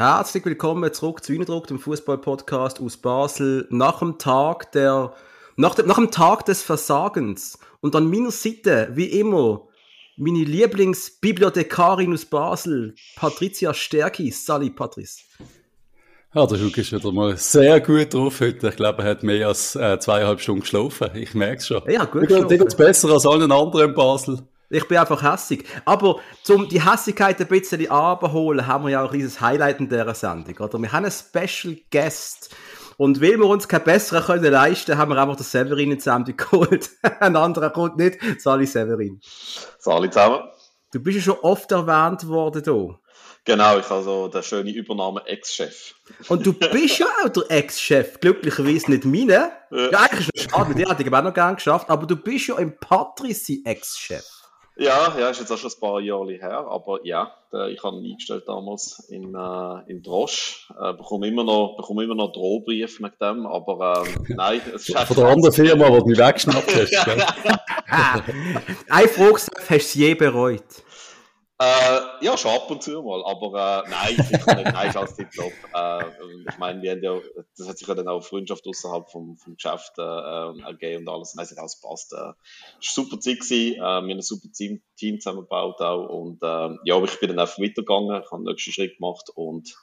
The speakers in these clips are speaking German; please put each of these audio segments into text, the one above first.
Herzlich willkommen zurück zu Innendruck, dem Fußball-Podcast aus Basel. Nach dem Tag der, nach dem, nach dem Tag des Versagens. Und an meiner Seite, wie immer, meine Lieblingsbibliothekarin aus Basel, Patricia Stärki. Sali, Patrice. Ja, der Hug ist wieder mal sehr gut drauf heute. Ich glaube, er hat mehr als äh, zweieinhalb Stunden geschlafen. Ich merke es schon. Ja, gut. Dir geht es besser als allen anderen in Basel. Ich bin einfach hässig. Aber um die Hässigkeit ein bisschen abzuholen, haben wir ja auch riesiges Highlight in dieser Sendung. Oder? Wir haben einen Special Guest. Und weil wir uns keinen besseren können leisten, haben wir einfach den Severin in Sendung geholt. Ein anderer kommt nicht. Sali Severin. Sali zusammen. Du bist ja schon oft erwähnt worden hier. Genau, ich habe so der schöne Übernahme Ex-Chef. Und du bist ja auch der Ex-Chef, glücklicherweise nicht meine. Ja, eigentlich ist es schade, mit dir hätte ich auch noch gern geschafft, aber du bist ja im Patrici Ex-Chef. Ja, ja, ist jetzt auch schon ein paar Jahre her, aber ja, ich habe ihn eingestellt damals in, äh, in Drosch, äh, bekomme immer noch, bekomme immer noch Drohbrief mit dem, aber ähm, nein, es ist Von der anderen Firma, die du mich weggeschnappt hast. Eine Frage, hast du es je bereut? Äh, ja, schon ab und zu mal, aber äh, nein, sicher nicht. Nein, ist alles tipptopp. Äh, ich meine, wir haben ja, das hat sich ja dann auch Freundschaft außerhalb vom, vom Geschäft äh, äh ergeben und alles. Nein, es hat alles gepasst. Äh, es war super Zeit gewesen. Äh, wir haben ein super Team, Team zusammengebaut auch und äh, ja, aber ich bin dann einfach weitergegangen, ich habe den nächsten Schritt gemacht und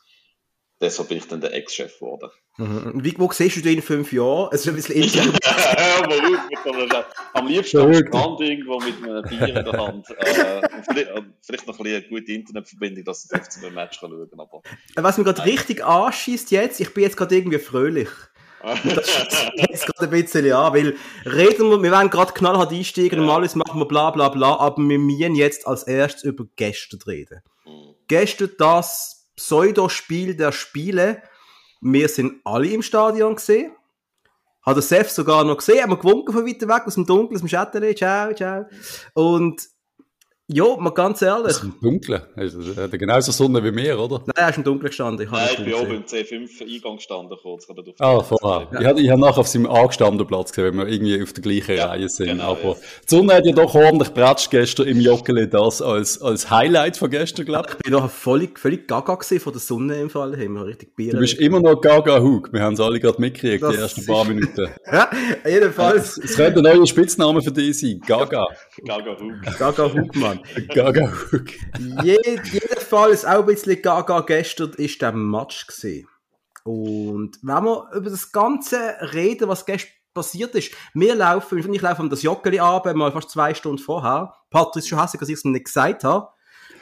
deshalb bin ich dann der Ex-Chef geworden. Mhm. Wie, wo siehst du dich in fünf Jahren? Es ist ein bisschen intern. ja, am liebsten am Strand irgendwo mit einem Bier in der Hand. Äh, vielleicht, noch ein bisschen eine gute Internetverbindung, dass ich auf ein Match kann schauen kann. Äh, was mir gerade richtig anschießt jetzt, ich bin jetzt gerade irgendwie fröhlich. das jetzt gerade ein bisschen an, weil reden wir, wir werden gerade knallhart einsteigen, normalerweise machen wir bla bla bla, aber wir müssen jetzt als erstes über gestern reden. Mhm. Gestern das Pseudospiel der Spiele. Wir sind alle im Stadion gesehen. Hat der Seth sogar noch gesehen, haben wir gewunken von weiter weg, aus dem Dunkeln, aus dem Schatten, ciao, ciao. Und ja, mal ganz ehrlich. Das ist im Dunkeln. Er hat genauso Sonne wie mir, oder? Nein, er ist im Dunkeln gestanden. Ich Nein, ich bin oben im C5-Eingang gestanden, kurz. Ah, vorher. Ja. Ich habe hab nachher auf seinem angestandenen Platz gesehen, wenn wir irgendwie auf der gleichen ja, Reihe sind. Genau, Aber ja. die Sonne hat ja doch ordentlich Bratsch gestern im Joggeli, das als, als Highlight von gestern, glaube ich. Ich bin noch völlig, völlig gaga gewesen von der Sonne im Fall. Haben wir richtig Bier. Du bist immer noch gaga Hug. Wir haben es alle gerade mitgekriegt, die ersten paar Minuten. ja, jedenfalls. Es könnte ein neuer Spitzname für dich sein. Gaga. Gaga Hug. Gaga Hug, Mann. Gaga Je, jedenfalls auch ein bisschen gaga gestern ist der Match gesehen. Und wenn wir über das Ganze reden, was gestern passiert ist, wir laufen, ich laufe um das Joggeli ab, mal fast zwei Stunden vorher. Patrick ist schon hässlich, dass ich es nicht gesagt habe.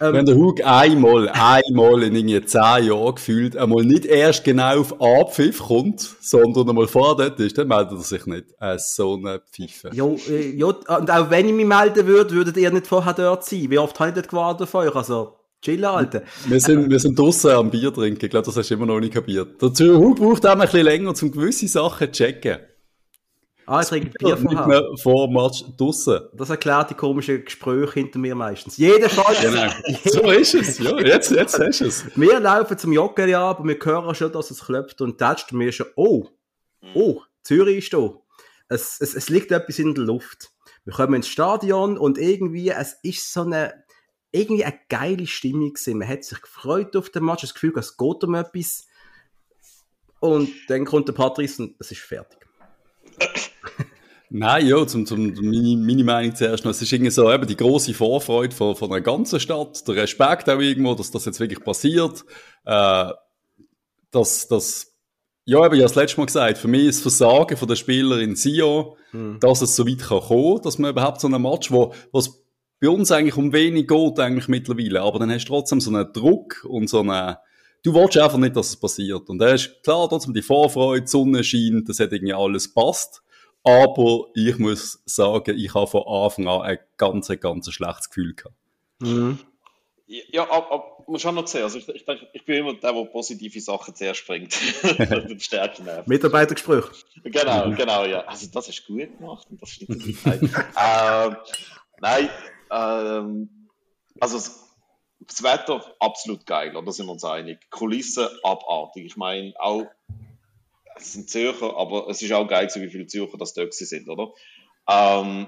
Ähm, Wenn der Hug einmal, einmal in irgendwie zehn Jahren gefühlt einmal nicht erst genau auf Abpfiff kommt, sondern einmal vor dort ist, dann meldet er sich nicht. Äh, so eine Pfeife. Ja, äh, ja, und auch wenn ich mich melden würde, würdet ihr nicht vorher dort sein. Wie oft habe ich dort gewartet auf euch? Also, chillen, Alter. Wir sind, wir sind draussen am Bier trinken. Ich glaube, das hast du immer noch nicht kapiert. Der Hug braucht auch ein bisschen länger, um gewisse Sachen zu checken. Ah, ich trinke Bier vorher. Vor Match draussen. Das erklärt die komischen Gespräche hinter mir meistens. Jedenfalls. genau. So ist es. Ja, jetzt, jetzt hast du es. Wir laufen zum Joggeli ab und wir hören schon, dass es klopft und tätscht mir schon, oh, oh, Zürich ist da. Es, es, es liegt etwas in der Luft. Wir kommen ins Stadion und irgendwie, es ist so eine, irgendwie eine geile Stimmung gewesen. Man hat sich gefreut auf den Match, das Gefühl, es geht um etwas. Und dann kommt der Patrice und es ist fertig. Nein, ja, zum, zum, meine, meine Meinung zuerst noch. Es ist irgendwie so eben die große Vorfreude von, von einer ganzen Stadt, der Respekt auch irgendwo, dass das jetzt wirklich passiert, äh, dass, dass, ja, eben, ich habe das letzte Mal gesagt, für mich ist das Versagen von der Spieler in Sion, hm. dass es so weit kann kommen, dass man überhaupt so einen Match, wo, was bei uns eigentlich um wenig geht, eigentlich mittlerweile, aber dann hast du trotzdem so einen Druck und so einen, du willst einfach nicht, dass es passiert. Und da ist klar, trotzdem die Vorfreude, die Sonne scheint, das hat irgendwie alles passt. Aber ich muss sagen, ich habe von Anfang an ein ganz, ganz schlechtes Gefühl gehabt. Mhm. Ja, aber, aber muss schon noch sehen. Also ich, ich, ich bin immer der, der positive Sachen zuerst bringt. Den Stärken Mitarbeitergespräch. Genau, genau, ja. Also das ist gut gemacht und das stimmt nicht. ähm, nein, ähm, also das Wetter absolut geil, da sind wir uns einig. Kulisse abartig. Ich meine, auch es sind Zürcher, aber es ist auch geil, wie viele Zürcher das dort sind, oder? Ähm,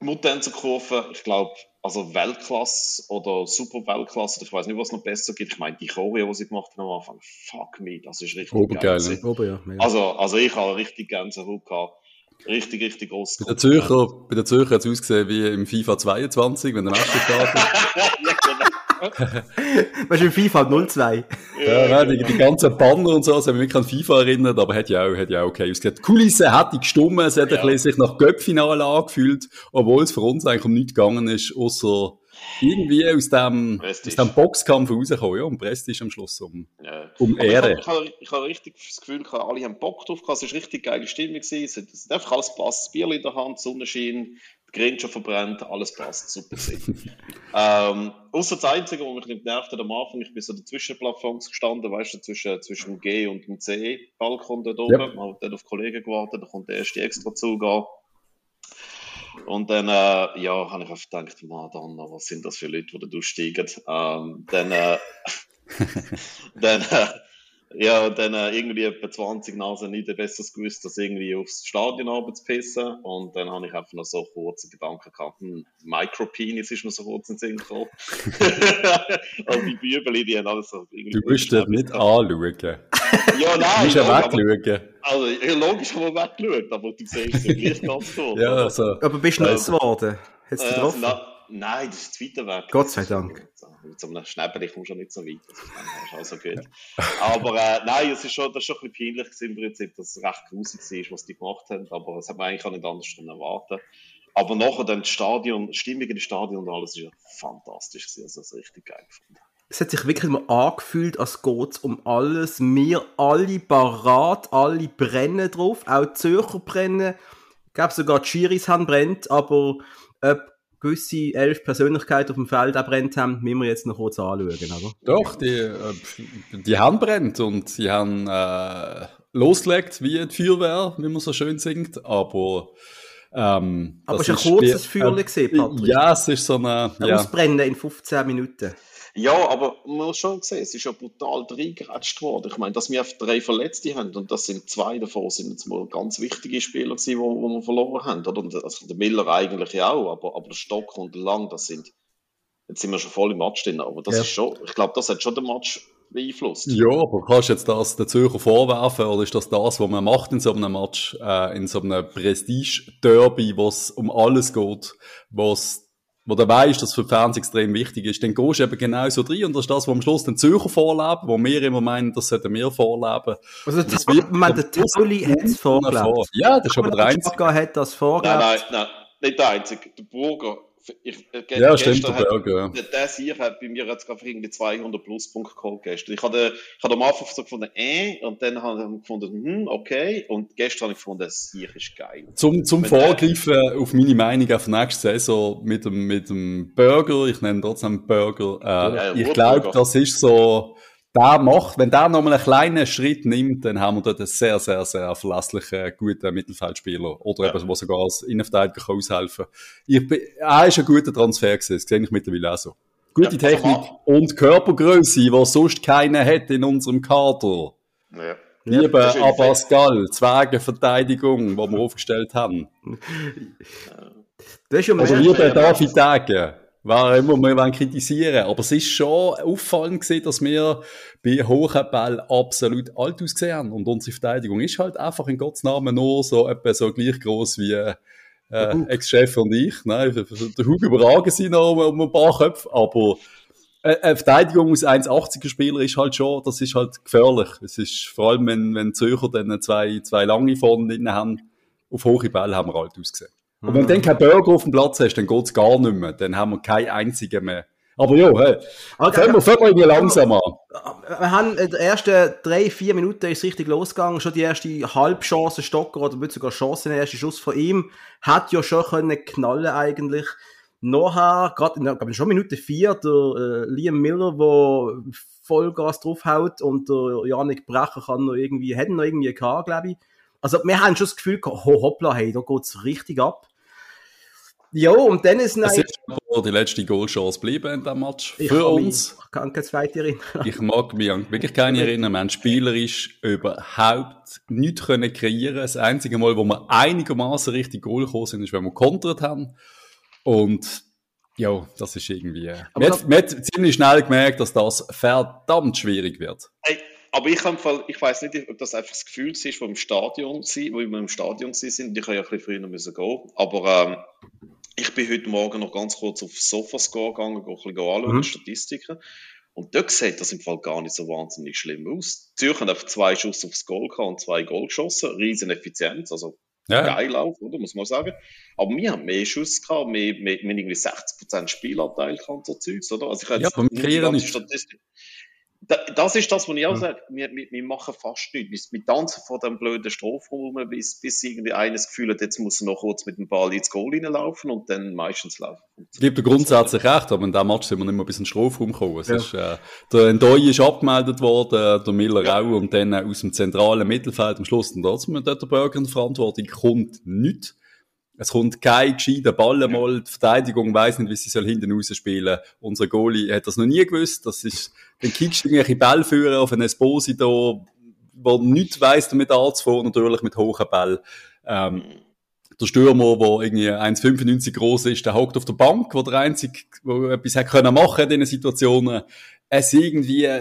Muttenzerkurve, ich glaube, also Weltklasse oder super Weltklasse, ich weiß nicht, was es noch besser gibt. Ich meine, die Choreo, die sie gemacht haben am Anfang, fuck me, das ist richtig Obergeil, geil. ne? Ober, ja. Also, also ich habe richtig Gänsehaut gehabt. Richtig, richtig groß. Bei den Zürcher, bei Zürcher hat es ausgesehen wie im FIFA 22, wenn der Match gestartet genau. Weißt du, FIFA 02. Ja, ja, die, die ganzen Banner und so, das haben mich wirklich an FIFA erinnert, aber hat ja auch, hat ja auch okay ausgesehen. Die Kulisse hätte gestummt, es hat Ja. ein bisschen sich nach Göppfinale angefühlt, obwohl es für uns eigentlich um nichts gegangen ist, außer irgendwie aus dem, aus dem Boxkampf rauskommen, ja, und Prestige am Schluss um, Ja. um Aber ich Ehre. habe ich hab, ich hab richtig das Gefühl, gehabt, alle haben Bock drauf gehabt. Es war richtig geile Stimmung. gewesen. Es hat, es hat einfach alles passt. Das Bier in der Hand, die Die Grenze verbrennt, alles passt. Super ähm, Außer das Einzige, was mich nicht genervt hat am Anfang, ich bin so dazwischen Plattforms gestanden, weißt du, zwischen, zwischen dem G und dem C-Balkon dort oben. Ja. Man hat dann auf Kollegen gewartet, da kommt der erste extra Zug an. Und dann, äh, ja, habe ich einfach gedacht, Madonna, was sind das für Leute, die da durchsteigen? Ähm, dann, äh, dann, äh, ja, dann äh, irgendwie etwa 20 Nasen nicht besseres gewusst, als irgendwie aufs Stadion runter zu pissen. Und dann habe ich einfach noch so kurze Gedanken gehabt, hm, Micropenis ist mir so kurz in den Sinn gekommen. Und die Bübeli, die haben alles so irgendwie... Du musst das nicht anschauen. Du Ja, nein, musst ja, ja wegschauen. also, ja, logisch haben wir weggeschaut, aber du siehst es ja gleich ganz kurz. Ja, also, Aber bist du nass geworden? Hättest du Äh, getroffen? na, nein, das ist zu weit weg. Gott sei Dank. Mit so einem Schnäppchen kommst du nicht so weit. Das ist dann ist also gut. Aber äh, nein, es ist schon, das ist schon ein bisschen peinlich gewesen im Prinzip, dass es recht grusig war, was die gemacht haben. Aber das hat man eigentlich auch nicht anders können erwarten. Aber nachher dann das Stadion, die Stimmung in dem Stadion und alles ist ja fantastisch gewesen. Also, das richtig geil gefunden. Es hat sich wirklich mal angefühlt, als geht um alles. Wir alle parat, alle brennen drauf, auch die Zürcher brennen. Ich glaube sogar die Schiris haben brennt, aber ob gewisse elf Persönlichkeiten auf dem Feld auch brennt haben, müssen wir jetzt noch kurz anschauen, oder? Doch, die, äh, die haben brennt und sie haben äh, losgelegt wie die Feuerwehr, wie man so schön singt, aber ähm, Aber das es war ein kurzes Feuerchen gewesen, Patrick. Ja, es ist so eine, Ein ja, Ausbrennen in 15 Minuten. Ja, aber man muss schon sehen, es ist ja brutal reingeratscht worden. Ich meine, dass wir drei Verletzte haben und das sind zwei davon, sind jetzt mal ganz wichtige Spieler gewesen, wo wir verloren haben. Oder? Und Also der Miller eigentlich auch, aber, aber der Stock und der Lang, das sind, jetzt sind wir schon voll im Match drin, aber das Ja. ist schon, ich glaube, das hat schon den Match beeinflusst. ja, aber kannst du jetzt das den Zürcher vorwerfen oder ist das das, was man macht in so einem Match, äh, in so einem Prestige-Derby, wo es um alles geht, wo's wo du weißt, dass für die Fans extrem wichtig ist, dann gehst du eben genau so drin und das ist das, was am Schluss den Zürcher vorleben, wo wir immer meinen, das sollten wir vorleben. Also, Das der, wird man, der Tauli hat es vorgelebt. Ja, das ist aber der einzige. Chaka hat das Nein, vorgelebt. nein, nein, nicht der Einzige. Der Burger, ich, äh, Ja, stimmt, der Burger, ja. Der, Sieg hat bei mir jetzt gerade irgendwie 200 Pluspunkte geholt gestern. Ich hatte, ich hatte am Anfang so gefunden, äh, und dann habe ich gefunden, hm, okay, und gestern habe ich gefunden, das Sieg ist geil. Zum, zum Vorgreifen auf meine Meinung auf nächste Saison mit dem, mit dem Burger, ich nenne trotzdem Burger, äh, Ja, ich Wurstburger. glaube, das ist so, der macht, wenn der nochmal einen kleinen Schritt nimmt, dann haben wir dort einen sehr, sehr, sehr verlässlichen, guten Mittelfeldspieler. Oder Ja. eben, der sogar als Innenverteidiger kann aushelfen bin, er ist ein guter Transfer gewesen, das sehe ich mittlerweile auch so. Gute Ja, Technik und Körpergröße, die sonst keiner hat in unserem Kader. Ja. Liebe das ist irgendwie- Abascal, Zwergenverteidigung, die wir aufgestellt haben. Du hast ja Also lieber David Degen, wer immer wir wollen kritisieren Aber es ist schon auffallend gewesen, dass wir bei hohen Bällen absolut alt ausgesehen haben. Und unsere Verteidigung ist halt einfach in Gottes Namen nur so etwa so gleich groß wie äh, Ex-Chef und ich. Nein, der Hug überragen sie noch um, um ein paar Köpfe, aber äh, eine Verteidigung aus 1,80er Spieler ist halt schon, das ist halt gefährlich. Es ist vor allem, wenn, wenn Zürcher dann zwei, zwei lange vorne drin haben, auf hohe Bälle haben wir halt ausgesehen. Und wenn du dann keinen Burger auf dem Platz hast, dann geht's gar nicht mehr. Dann haben wir keinen einzigen mehr. Aber ja, hey, Aber- fangen wir, fangen wir irgendwie langsam an. Wir haben in den ersten drei, vier Minuten ist es richtig losgegangen. Schon die erste Halbchance Stocker oder wird sogar Chance, der erste Schuss von ihm hat ja schon können knallen eigentlich. Nachher, gerade in, der- glaub ich, schon Minute vier, der äh, Liam Miller, der Vollgas draufhaut und der Janik Brecher kann noch irgendwie, hätten noch irgendwie gehabt, glaube ich. Also wir haben schon das Gefühl gehabt, ho, hoppla, hey, da geht's richtig ab. Ja, und dann ist Es ist aber die letzte Goalchance geblieben in diesem Match. ich Für kann mich- uns. Ich kann keine zweite erinnern. Ich mag mich an wirklich keine erinnern. Wir haben spielerisch überhaupt nichts können kreieren. Das einzige Mal, wo wir einigermaßen richtig Goal gekommen sind, ist, wenn wir kontert haben. Und Ja, das ist irgendwie. Äh, man, hat, man hat ziemlich schnell gemerkt, dass das verdammt schwierig wird. Hey, aber ich, Fall, ich weiß nicht, ob das einfach das Gefühl ist, wo, im Stadion, wo wir im Stadion sind. Ich habe ja ein bisschen früher müssen gehen. Aber ähm, ich bin heute Morgen noch ganz kurz auf Sofascore gegangen, ein bisschen anschauen, mhm. Statistiken. Und dort sieht das im Fall gar nicht so wahnsinnig schlimm aus. Zürich hat einfach zwei Schuss aufs Goal gehabt und zwei Goal geschossen. Riesen Effizienz, also ja. geil auch, oder? Muss man sagen. Aber wir haben mehr Schuss gehabt, mehr, mehr, mehr irgendwie 60% Spielanteil kann so Zeugs, oder? Also ich ja, aber wir kreieren nicht. Statistik das ist das, was ich auch sage. Wir, wir, wir machen fast nichts. Wir tanzen vor dem blöden Strafraum bis, bis irgendwie eines Gefühl hat, jetzt muss er noch kurz mit dem Ball ins Goal reinlaufen und dann meistens laufen. Gebe dir grundsätzlich recht, aber in diesem Match sind wir nicht mehr bis in den Strafraum gekommen. Es ja. ist, äh, der Ndoi ist abgemeldet worden, der Miller ja. auch und dann aus dem zentralen Mittelfeld am Schluss. Und dort der Burger in Verantwortung kommt nichts. Es kommt kein gescheiter Ball einmal. Die Verteidigung weiss nicht, wie sie soll hinten rausspielen. Unser Goalie hat das noch nie gewusst. Das ist, dann kickst du irgendwelche Bälle führen auf einen Esposito, der nichts weiss, damit anzufahren, natürlich mit hohen Bällen. Ähm, der Stürmer, der irgendwie 1,95 groß ist, der hockt auf der Bank, wo der einzige, wo etwas hat können machen in diesen Situationen. Es irgendwie, ja,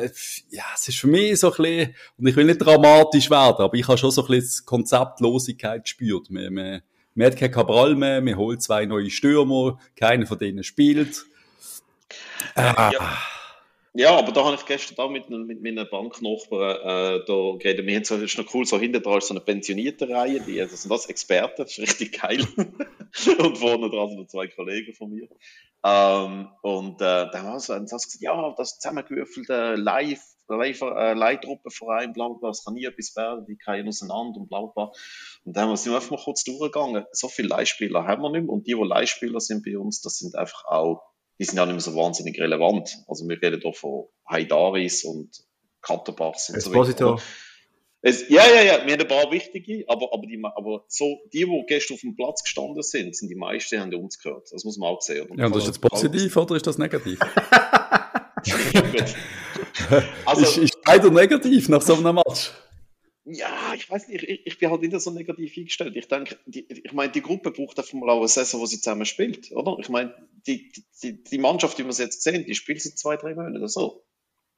es ist für mich so ein bisschen, und ich will nicht dramatisch werden, aber ich habe schon so ein bisschen Konzeptlosigkeit gespürt. Wir, wir, man hat kein Cabral mehr, man holt zwei neue Stürmer, keiner von denen spielt. Ah. Ja. Ja, aber da habe ich gestern auch mit, mit meinen Banknachbarn äh, da geredet. Wir haben so, ist noch cool, so hinter dran ist so eine pensionierte Reihe, die, das sind das Experten, das ist richtig geil. und vorne dran sind noch zwei Kollegen von mir. Ähm, und äh, dann haben sie gesagt, ja, das zusammengewürfelte Live, Live äh, Leittruppenverein, bla bla, das kann nie etwas werden, die gehen auseinander und bla bla. Und dann sind wir einfach mal kurz durchgegangen. So viele Leihspieler haben wir nicht mehr. Und die, die Leihspieler sind bei uns, das sind einfach auch die sind ja nicht mehr so wahnsinnig relevant. Also wir reden hier von Haidaris und Katterbachs und Esposito. so weiter. Es, ja, ja, ja, wir haben ein paar wichtige, aber, aber, die, aber so, die, die gestern auf dem Platz gestanden sind, sind die meisten, die haben uns gehört. Das muss man auch sehen. Oder? Ja, und das ist jetzt positiv oder ist das negativ? also, ist, ist leider negativ nach so einem Match. Ja, ich weiß nicht, ich, ich bin halt nicht so negativ eingestellt. Ich denke, die, ich meine, die Gruppe braucht einfach mal auch eine Saison, wo sie zusammen spielt, oder? Ich meine, die, die, die Mannschaft, die wir jetzt sehen, die spielt seit zwei, drei Monaten oder so.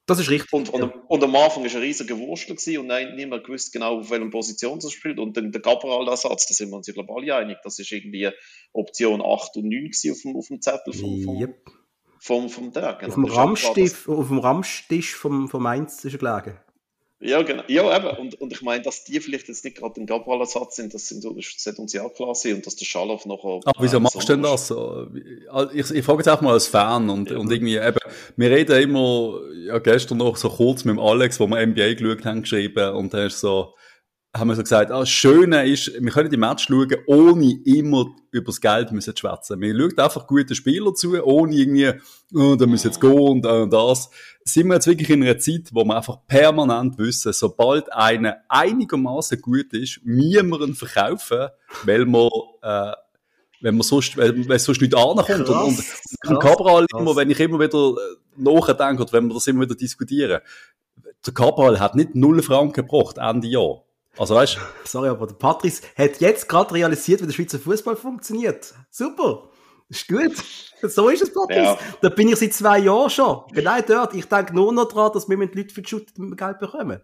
Das ist richtig. Und, und, ja. und am Anfang war ein riesiger Wurstel und nein, niemand gewusst genau, auf welcher Position sie spielt. Und dann der Gabriel-Ersatz, da sind wir uns ja global einig, das ist irgendwie Option 8 und 9 auf dem, auf dem Zettel vom, vom, yep. Vom, vom Tag. Genau. Auf dem Ramstisch, auf dem Ramstisch vom, vom Mainz ist er gelegen. Ja, genau. Ja, eben. Und, und ich meine, dass die vielleicht jetzt nicht gerade ein Gabriel-Ersatz sind, das, sind, das sollte uns ja klar sein und dass der Schalow noch. Aber wieso machst du denn das? Ich, ich frage jetzt auch mal als Fan und, ja. und irgendwie eben, wir reden immer, ja, gestern noch so kurz mit dem Alex, wo wir NBA geschaut haben, geschrieben und er ist so, haben wir so gesagt, ah, das Schöne ist, wir können die Match schauen, ohne immer über das Geld müssen schwätzen. Wir schauen einfach gute Spieler zu, ohne irgendwie, oh, da müssen jetzt gehen und, und das. Sind wir jetzt wirklich in einer Zeit, wo wir einfach permanent wissen, sobald einer einigermaßen gut ist, müssen wir ihn verkaufen, weil wir, äh, wenn man sonst, weil sonst nicht ankommt. Krass, und, und, und Cabral immer, wenn ich immer wieder äh, nachdenke, oder wenn wir das immer wieder diskutieren, der Cabral hat nicht null Franken gebracht, Ende Jahr. Also weißt Sorry, aber der Patrice hat jetzt gerade realisiert, wie der Schweizer Fußball funktioniert. Super. Ist gut. So ist es, Patrice. Ja. Da bin ich seit zwei Jahren schon. Genau dort. Ich denke nur noch daran, dass wir mit Leuten für die Shoot Geld bekommen.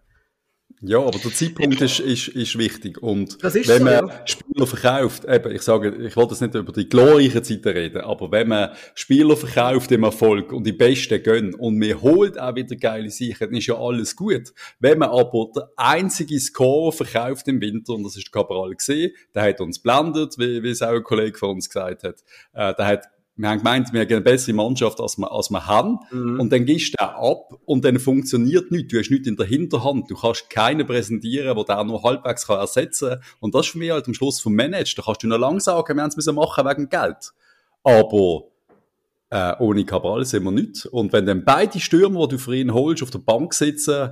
Ja, aber der Zeitpunkt ist, ist, ist wichtig. Und wenn so, man ja. Spieler verkauft, eben, ich sage, ich wollte jetzt nicht über die glorreichen Zeiten reden, aber wenn man Spieler verkauft im Erfolg und die Besten gönnen und man holt auch wieder geile Sicher, dann ist ja alles gut. Wenn man aber der einzige Score verkauft im Winter, und das ist der Cabral gesehen, der hat uns blendet, wie, wie es auch ein Kollege von uns gesagt hat, äh, der hat wir haben gemeint, wir haben eine bessere Mannschaft, als wir, als wir haben. Mhm. Und dann gehst du ab und dann funktioniert nichts. Du hast nichts in der Hinterhand. Du kannst keinen präsentieren, der der nur halbwegs kann ersetzen kann. Und das ist für mich halt am Schluss vom Manage. Da kannst du noch lang sagen, wir haben es machen wegen Geld. Aber äh, ohne Cabral sind wir nicht. Und wenn dann beide Stürmer, die du für ihn holst, auf der Bank sitzen,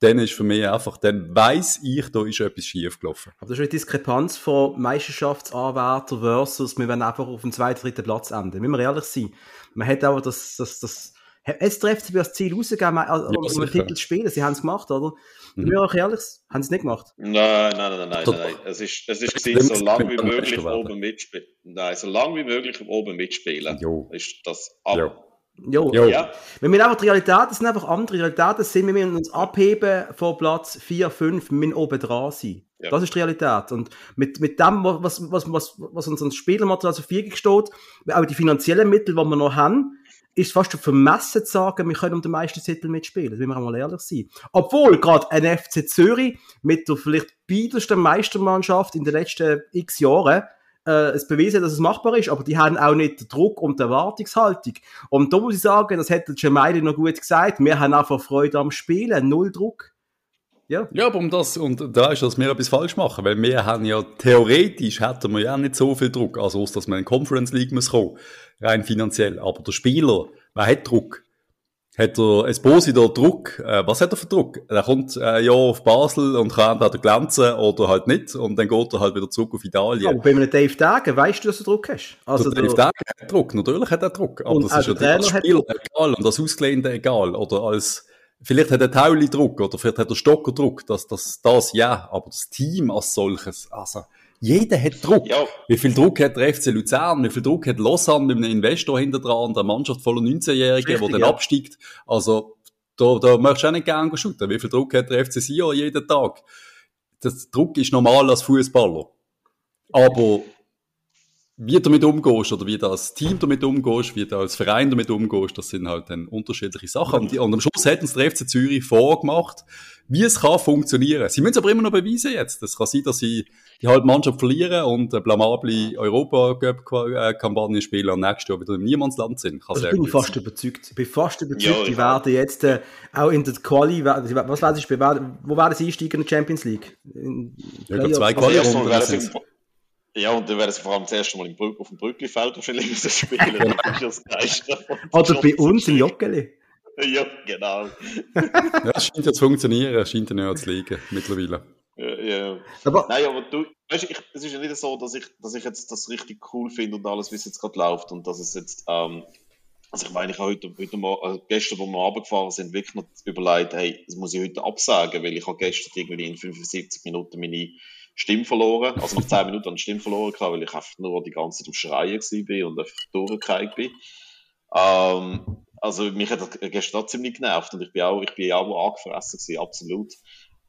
dann ist für mich einfach, dann weiss ich, da ist etwas schief gelaufen. Aber das ist eine Diskrepanz von Meisterschaftsanwärter versus, wir werden einfach auf dem zweiten, dritten Platz enden. Müssen wir ehrlich sein. Man hat aber das, das, das Es trifft sich das Ziel rausgegeben, also, um einen Titel zu spielen. Sie haben es gemacht, oder? Mhm. Wir auch ehrlich, haben sie es nicht gemacht? Nein, nein, nein, nein, nein, nein. Es ist, es ist gewesen, so lange wie möglich oben mitspielen. Nein, so lange wie möglich oben mitspielen. Jo. Ist das ab. Jo. jo. Ja. Wenn wir einfach die Realitäten sind einfach andere Realitäten sind, wir müssen uns abheben von Platz 4, 5, wir müssen oben dran sein. Ja. Das ist die Realität. Und mit, mit dem, was, was, was, was uns ans Spielermaterial zur Verfügung steht, auch die finanziellen Mittel, die wir noch haben, ist fast vermessen zu sagen, wir können um den meisten Titel mitspielen. Das will wir einmal ehrlich sein. Obwohl gerade ein FC Zürich mit der vielleicht biedersten Meistermannschaft in den letzten x Jahren äh, es bewiesen, dass es machbar ist, aber die haben auch nicht den Druck und die Erwartungshaltung. Und da muss ich sagen, das hätte Jamaili noch gut gesagt, wir haben einfach Freude am Spielen, null Druck. Ja. ja, aber um das, und da ist, dass wir etwas falsch machen, weil wir haben ja, theoretisch hätten wir ja nicht so viel Druck, also dass man in Conference League kommen, rein finanziell. Aber der Spieler, wer hat Druck? Hat er Esposito Druck? Äh, was hat er für Druck? Er kommt äh, ja auf Basel und kann entweder glänzen oder halt nicht und dann geht er halt wieder zurück auf Italien. Aber bei einem Dave Dagen weißt du, dass du Druck hast? Also der Dave Dagen hat Druck, natürlich hat er Druck, aber das ist ja als Spieler egal und als Ausgelehnte egal oder als Vielleicht hat er Tauli Druck oder vielleicht hat er Stocker Druck, dass das, das ja, aber das Team als solches, also, jeder hat Druck. Ja. Wie viel Druck hat der FC Luzern? Wie viel Druck hat Lausanne mit einem Investor hinter dran, der Mannschaft voller 19-Jährigen, der dann ja. absteigt? Also, da, da möchtest du auch nicht gerne shooten. Wie viel Druck hat der FC Sion jeden Tag? Das Druck ist normal als Fußballer. Aber wie du damit umgehst oder wie du als Team damit umgehst, wie du als Verein damit umgehst, das sind halt dann unterschiedliche Sachen. Und, und am Schluss hätten es der FC Zürich vorgemacht, wie es kann funktionieren. Sie müssen es aber immer noch beweisen jetzt. Es kann sein, dass sie die halbe Mannschaft verlieren und eine blamable Europa-Kampagne spielen und nächstes Jahr wieder im Niemandsland sind. Kann also ich bin fast sein. überzeugt. Ich bin fast überzeugt, ja, die werden jetzt äh, auch in der Quali, was werden sie, wo werden sie einsteigen in der Champions League? In ja, zwei Quali-Runden ja, und dann wäre es vor allem das erste Mal auf dem Brücklifeld wahrscheinlich müssen spielen. das ist das Oder bei uns im Joggeli. Ja, genau. ja, es scheint ja zu funktionieren, es scheint ja nicht zu liegen, mittlerweile. Ja, ja. Aber, Nein, aber du, weißt du, es ist ja nicht so, dass ich, dass ich jetzt das richtig cool finde und alles, wie es jetzt gerade läuft und dass es jetzt, ähm, also ich meine, ich habe heute, heute mal, also gestern, wo wir runtergefahren sind, wirklich noch überlegt, hey, das muss ich heute absagen, weil ich habe gestern irgendwie in 75 Minuten meine Stimme verloren. Also nach 10 Minuten an Stimme verloren, weil ich einfach nur die ganze Zeit am Schreien war und einfach durchgekriegt bin. Ähm, also mich hat das gestern auch ziemlich genervt und ich bin auch, ich bin auch angefressen gewesen, absolut.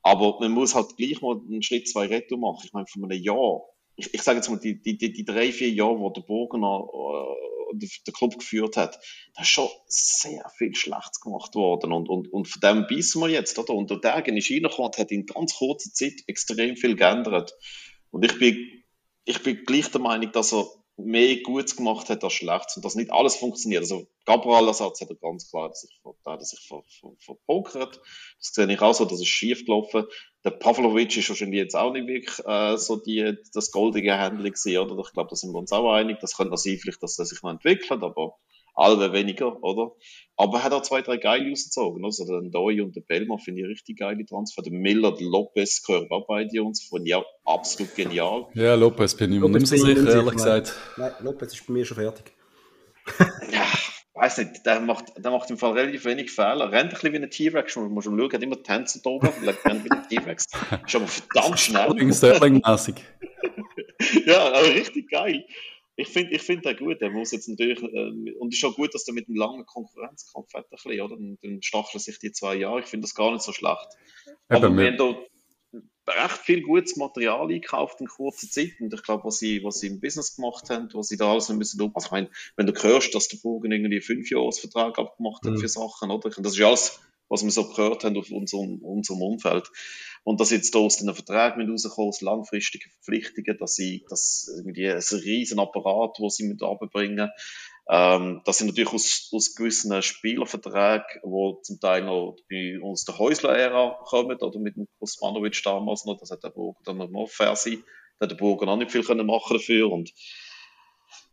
Aber man muss halt gleich mal einen Schritt zwei Retto machen. Ich meine, von einem Jahr, ich, ich sage jetzt mal, die, die, die, drei, vier Jahre, wo der Burgener äh, der Club geführt hat, da ist schon sehr viel Schlechtes gemacht worden. Und, und, und von dem beißen wir jetzt, oder? Und der Degen ist reingekommen hat in ganz kurzer Zeit extrem viel geändert. Und ich bin, ich bin gleich der Meinung, dass er mehr Gutes gemacht hat als Schlechtes und dass nicht alles funktioniert. Also Gabriel Ersatz hat er ganz klar dass sich, hat sich ver, ver, verpokert. Das sehe ich auch so, das ist schief gelaufen. Der Pavlovic ist wahrscheinlich jetzt auch nicht wirklich äh, so die, das goldige Handling gewesen, oder? Ich glaube, da sind wir uns auch einig. Das könnte sein, vielleicht, dass er sich noch entwickelt, aber alle weniger, oder? Aber er hat auch zwei, drei geile rausgezogen. Also der Ndoi und der Belmar finde ich richtig geile Transfer. Der Miller, der Lopez gehören auch beide uns. Von ja, absolut genial. Ja, Lopez bin ich mir nicht so sicher, ehrlich gesagt. Nein, Lopez ist bei mir schon fertig. ja, weiß nicht, der macht, der macht im Fall relativ wenig Fehler. Rennt ein bisschen wie ein T-Rex, man muss schauen, hat immer Tänzer da oben, rennt wie ein T-Rex. Ist aber verdammt schnell. Sterling-mäßig. ja, aber richtig geil ich finde ich find den gut. Er muss jetzt natürlich, äh, und es ist auch gut, dass er mit einem langen Konkurrenzkampf hat, ein bisschen, oder? Dann stacheln sich die zwei Jahre. Ich finde das gar nicht so schlecht. Aber wir haben da recht viel gutes Material eingekauft in kurzer Zeit. Und ich glaube, was sie, was sie im Business gemacht haben, was sie da alles ein bisschen, also ich meine, wenn du hörst, dass der Bogen irgendwie einen Fünfjahresvertrag abgemacht hat mhm. für Sachen, oder? Das ist alles, was wir so gehört haben auf unserem, unserem Umfeld. Und dass jetzt da aus den Verträgen rauskommen, aus langfristigen Verpflichtungen, dass sie, das irgendwie ein riesen Apparat, wo sie mit runterbringen, ähm, das sind natürlich aus, aus gewissen Spielerverträgen, die zum Teil noch bei uns der Häusler-Ära kommen, oder mit dem Kosmanovic damals noch, das hat der Burger dann noch fair sein, da hat der Burger noch nicht viel können machen dafür. Und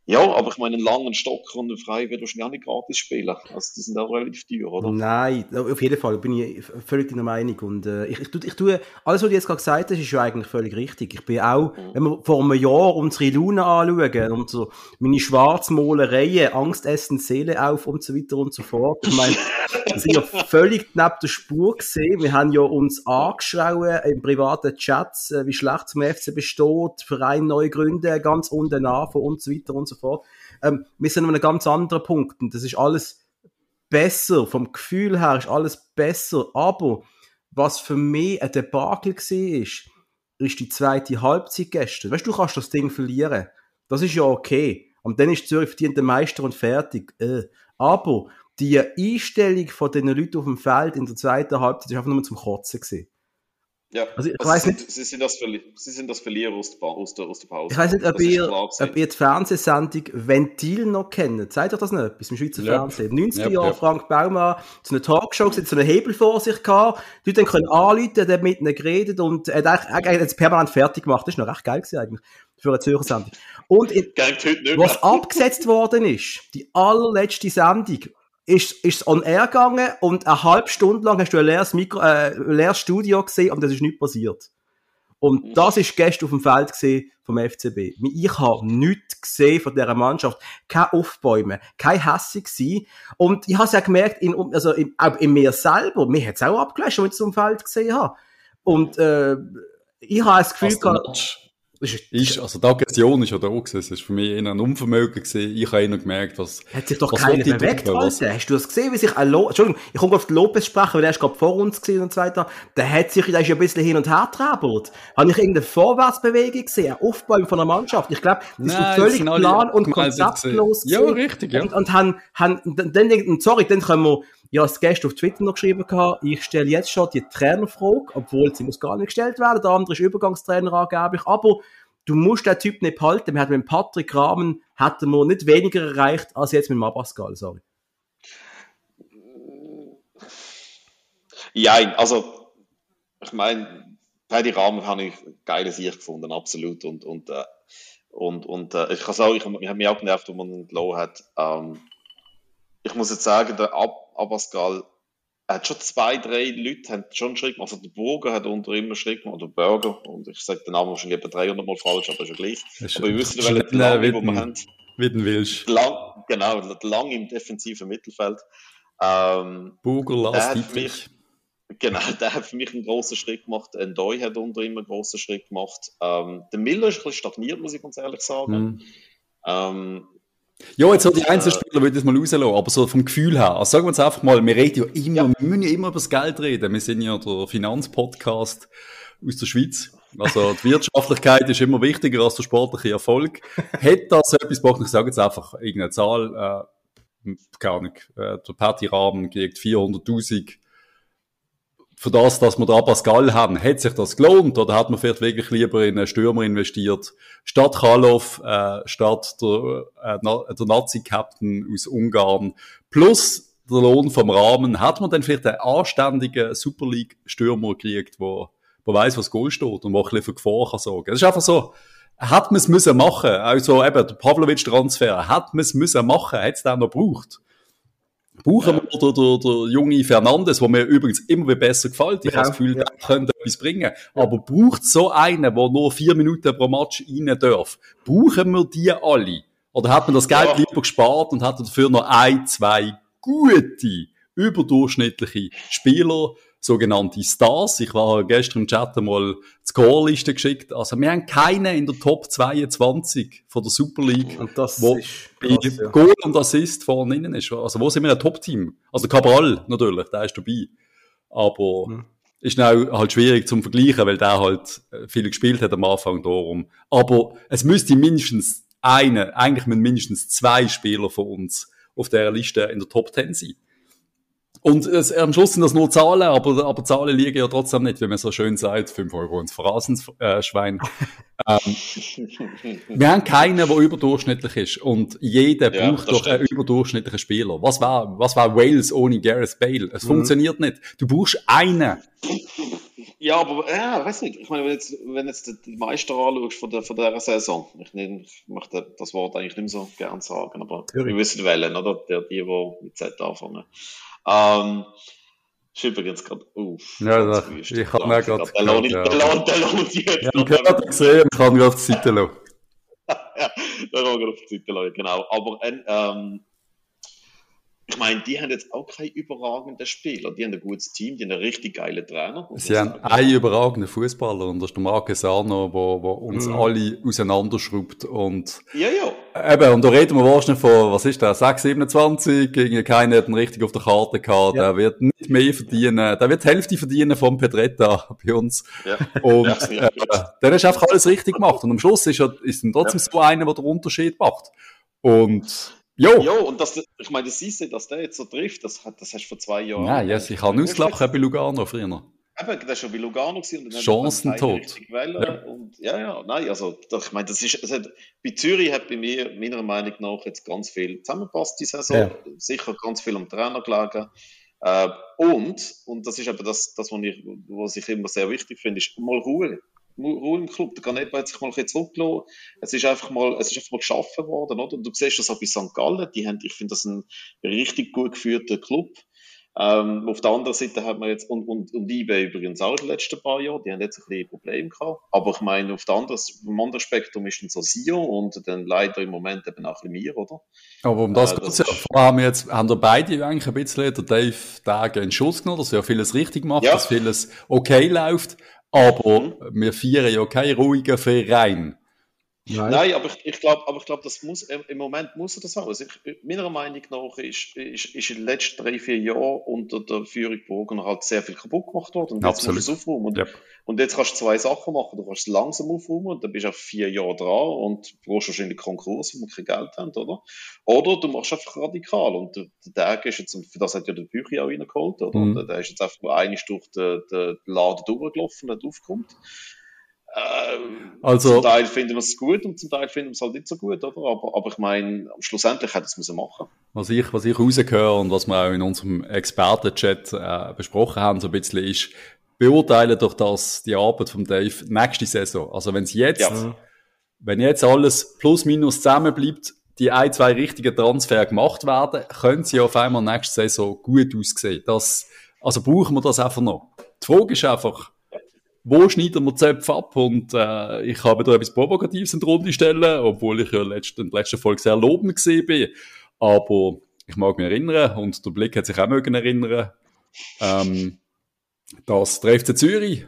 Ja, aber ich meine, einen langen Stock und einen frei wird wahrscheinlich auch nicht gratis spielen. Also die sind auch relativ teuer, oder? Nein, auf jeden Fall bin ich völlig deiner Meinung. Und äh, ich, ich, ich, ich tue, alles, was du jetzt gerade gesagt hast, ist ja eigentlich völlig richtig. Ich bin auch, mhm. wenn wir vor einem Jahr unsere Lune anschauen und so meine Schwarzmalereien, Angst essen Seele auf und so weiter und so fort. Ich meine, wir sind ja völlig neben der Spur gesehen. Wir haben ja uns angeschaut im privaten Chats, äh, wie schlecht zum FC besteht, Verein neue Gründe, ganz unten an und so weiter und so so fort. Ähm, wir sind an einem ganz anderen Punkt und das ist alles besser, vom Gefühl her ist alles besser, aber was für mich ein Debakel war, ist, ist die zweite Halbzeit gestern. Weißt du, du kannst das Ding verlieren. Das ist ja okay. Und dann ist Zürich verdient der Meister und fertig. Äh. Aber die Einstellung von den Leuten auf dem Feld in der zweiten Halbzeit ist einfach nur zum Kotzen gewesen. Ja, also ich also weiß nicht, sie, sind das sie sind das Verlierer aus der, aus der, aus der Pause. Ich weiß nicht, ob ihr, ob ihr die Fernsehsendung Ventil noch kennt. Zeigt euch das nicht etwas im Schweizer ja. Fernsehen? 90er Jahre, ja. Frank Baumann zu einer Talkshow gesetzt, so einen Hebel vor sich gehabt, die dann können anrufen, der mit ihnen geredet und er hat eigentlich permanent fertig gemacht. Das ist noch recht geil gewesen eigentlich für eine Zürcher Sendung. Und in, was abgesetzt worden ist, die allerletzte Sendung, ist, ist es on air gegangen und eine halbe Stunde lang hast du ein leeres, Mikro, äh, ein leeres Studio gesehen und das ist nicht passiert. Und mhm. das ist gestern auf dem Feld gesehen vom FCB. Ich habe nichts gesehen von dieser Mannschaft. Kein Aufbäumen, kein Hässig sein. Und ich habe es ja gemerkt, in, also in, auch in mir selber, mir hat es auch abgelöscht, wenn ich es auf dem Feld gesehen habe. Und äh, ich habe das Gefühl gehabt... Ist, ist, also die Aggression ist ja da gewesen. Es ist für mich eher ein Unvermögen gewesen. Ich habe eher gemerkt, was... Hat sich doch keiner bewegt, Alter. Hast du das gesehen, wie sich ein Lo Entschuldigung, ich komme auf den Lopez sprechen, weil er ist gerade vor uns gewesen und so weiter. Der hat sich, der ist ja ein bisschen hin und her getrabbelt. Habe ich irgendeine Vorwärtsbewegung gesehen? Ein Aufbau von einer Mannschaft? Ich glaube, das ist völlig plan- und konzeptlos Ja, richtig, ja. Und, und haben, haben, dann, sorry, dann können wir, ja, als Gast auf Twitter noch geschrieben ich stelle jetzt schon die Trainerfrage, obwohl sie muss gar nicht gestellt werden. Der andere ist Übergangstrainer angeblich. Aber du musst den Typ nicht behalten. Wir hatten mit Patrick Rahmen hätten wir nicht weniger erreicht als jetzt mit Mabascal, sorry. Ja, also ich meine, Paddy Rahmen habe ich geile Sicht gefunden, absolut. Und, und, äh, und, und äh, ich kann sagen, ich, ich habe mich auch genervt, wo man ihn low hat. Ähm, ich muss jetzt sagen, der Ab Abascal hat schon zwei, drei Leute haben schon Schritt gemacht. Also der Burger hat unter immer Schritt gemacht, oder Burger. Und ich sage den Namen wahrscheinlich etwa 300 Mal falsch, aber ist ja gleich. Ist aber wir wissen, welchen wo wir haben. Wie den willst. Lang, genau, lang im defensiven Mittelfeld. Ähm, Burger, Lars mich, Genau, der hat für mich einen großen Schritt gemacht. Ndoi hat unter immer einen großen Schritt gemacht. Ähm, der Miller ist ein bisschen stagniert, muss ich ganz ehrlich sagen. Mhm. Ähm, ja, jetzt so die Einzelspieler würde ich mal rauslassen, aber so vom Gefühl her. Also sagen wir uns einfach mal, wir reden ja immer, ja. wir müssen ja immer über das Geld reden. Wir sind ja der Finanzpodcast aus der Schweiz. Also die Wirtschaftlichkeit ist immer wichtiger als der sportliche Erfolg. Hätte das etwas gebracht, ich sage jetzt einfach irgendeine Zahl, äh, keine Ahnung, äh, der Patty Rahmen kriegt 400'000 für das, dass wir da Pascal haben, hätte sich das gelohnt oder hat man vielleicht wirklich lieber in einen Stürmer investiert, statt Kalov, äh, statt der, äh, der Nazi-Captain aus Ungarn, plus der Lohn vom Rahmen, hat man dann vielleicht einen anständigen Super League-Stürmer gekriegt, wo, wo weiß, was Goal steht und wo ein bisschen für Gefahr kann sorgen. Es ist einfach so, hat man es müssen machen, also eben der Pavlovic-Transfer, hat man es müssen machen, hat es den noch gebraucht brauchen wir der, der, der junge Fernandes, der mir übrigens immer besser gefällt. Ich ja, habe das Gefühl, ja. der könnte etwas bringen. Aber braucht so einen, der nur vier Minuten pro Match rein darf? Brauchen wir die alle? Oder hat man das Geld ja. lieber gespart und hat dafür noch ein, zwei gute, überdurchschnittliche Spieler, sogenannte Stars. Ich war gestern im Chat mal die Scoreliste geschickt. Also wir haben keinen in der Top 22 von der Super League, und das wo bei krass, ja. Goal und Assist vorne innen ist. Also wo sind wir ein Top-Team? Also Cabral natürlich, der ist dabei. Aber mhm. ist auch halt schwierig zum Vergleichen, weil der halt äh, viel gespielt hat am Anfang darum. Aber es müsste mindestens eine, eigentlich müssen mindestens zwei Spieler von uns auf der Liste in der Top 10 sein. Und es, am Schluss sind das nur Zahlen, aber, aber Zahlen liegen ja trotzdem nicht, wie man so schön sagt, 5 Euro ins Phrasenschwein. ähm, wir haben keinen, der überdurchschnittlich ist. Und jeder ja, braucht doch stimmt. einen überdurchschnittlichen Spieler. Was war, was war Wales ohne Gareth Bale? Es mhm. funktioniert nicht. Du brauchst einen. Ja, aber ja, weiß nicht. Ich meine, wenn jetzt, wenn jetzt die Meister anschaust von, der, von dieser Saison, ich, nehm, ich möchte das Wort eigentlich nicht mehr so gern sagen, aber wir wissen Wellen, oder? Der, die, die mit Z anfangen. Ähm, ist übrigens gerade auf. Ja, das, ich habe mir gerade Der lohnt, lohnt jetzt. Ich habe gerade gesehen, ich kann gerade auf die Seite lassen. ja, da kann man auf die Seite lassen, genau. Aber ähm, ich meine, die haben jetzt auch keine überragenden Spieler. Die haben ein gutes Team, die haben einen richtig geilen Trainer. Sie haben einen überragenden Fußballer und das ist der Marcus Arno, der, uns mhm. alle auseinanderschraubt. Und, ja, ja. Eben, und da reden wir wahrscheinlich von, was ist der, 6, 27, gegen keiner hat ihn richtig auf der Karte gehabt. Ja. Der wird nicht mehr verdienen, der wird die Hälfte verdienen vom Pedretta bei uns. Ja. Und ja, äh, dann hast du einfach alles richtig gemacht. Und am Schluss ist er, ist dann trotzdem so einer, der den Unterschied macht. Und Jo. Ja, und das, ich meine, das siehst du, dass der jetzt so trifft, das, das hast du vor zwei Jahren. Nein, yes, ich habe ausgelacht bei Lugano früher. Eben, der war schon bei Lugano gewesen. Und Chancentod. Ja. Und, ja, ja, nein, also, ich meine, das ist, hat, bei Zürich hat bei mir, meiner Meinung nach, jetzt ganz viel zusammengepasst, die Saison. Ja. Sicher ganz viel am Trainer gelegen. Äh, und, und das ist aber das, das was, ich, was ich immer sehr wichtig finde, ist mal Ruhe. Ruhe im Club. Der Canepa hat sich mal ein bisschen zurückgelassen. Es ist einfach mal, es ist einfach mal geschaffen worden, oder? Und du siehst das auch bei St. Gallen. Die haben, ich finde das ein richtig gut geführter Club. Ähm, auf der anderen Seite hat man jetzt, und, und, und eBay übrigens auch die letzten paar Jahre, die haben jetzt ein bisschen Probleme gehabt. Aber ich meine, auf der anderen, am anderen Spektrum ist dann so Sio und dann leider im Moment eben auch ein bisschen mir, oder? Aber um das äh, kurz, ja, haben wir jetzt, haben wir beide eigentlich ein bisschen, der Dave Tage in Schutz genommen, dass er ja vieles richtig macht, ja. dass vieles okay läuft. Aber wir feiern ja keinen ruhigen Verein. Nein. Nein, aber ich, ich glaube, aber ich glaube, das muss im Moment muss er das haben. Also ich, meiner Meinung nach ist, ist, ist in den letzten drei vier Jahren unter der Führung Burgener halt sehr viel kaputt gemacht worden. Und jetzt Absolut. musst du es aufräumen. Und, yep. und, jetzt kannst du zwei Sachen machen. Du kannst es langsam aufräumen und dann bist du auf vier Jahre dran und brauchst wahrscheinlich Konkurs, wenn wir kein Geld haben, oder? Oder du machst einfach radikal. Und der, der Tag ist jetzt, für das hat ja der Bücher auch reingeholt, oder? Mhm. Und der ist jetzt einfach nur eine durch den, den Laden durchgelaufen und aufkommt. Ähm, also, zum Teil finden wir es gut und zum Teil finden wir es halt nicht so gut, oder? Aber, aber ich meine, schlussendlich hätte es müssen machen. Was ich, was ich rausgehöre und was wir auch in unserem Experten-Chat äh, besprochen haben, so ein bisschen ist, beurteilen durch das die Arbeit von Dave nächste Saison. Also wenn es jetzt, ja. wenn jetzt alles plus minus zusammen bleibt, die ein, zwei richtigen Transfer gemacht werden, können sie auf einmal nächste Saison gut aussehen. Das, also brauchen wir das einfach noch. Die Frage ist einfach, wo schneiden wir Zöpfe ab? Und äh, ich habe da etwas Provokatives in die Runde stellen, obwohl ich ja letzte, in der letzten Folge sehr lobend gesehen bin. Aber ich mag mich erinnern, und der Blick hat sich auch mögen erinnern, ähm, dass der FC Zürich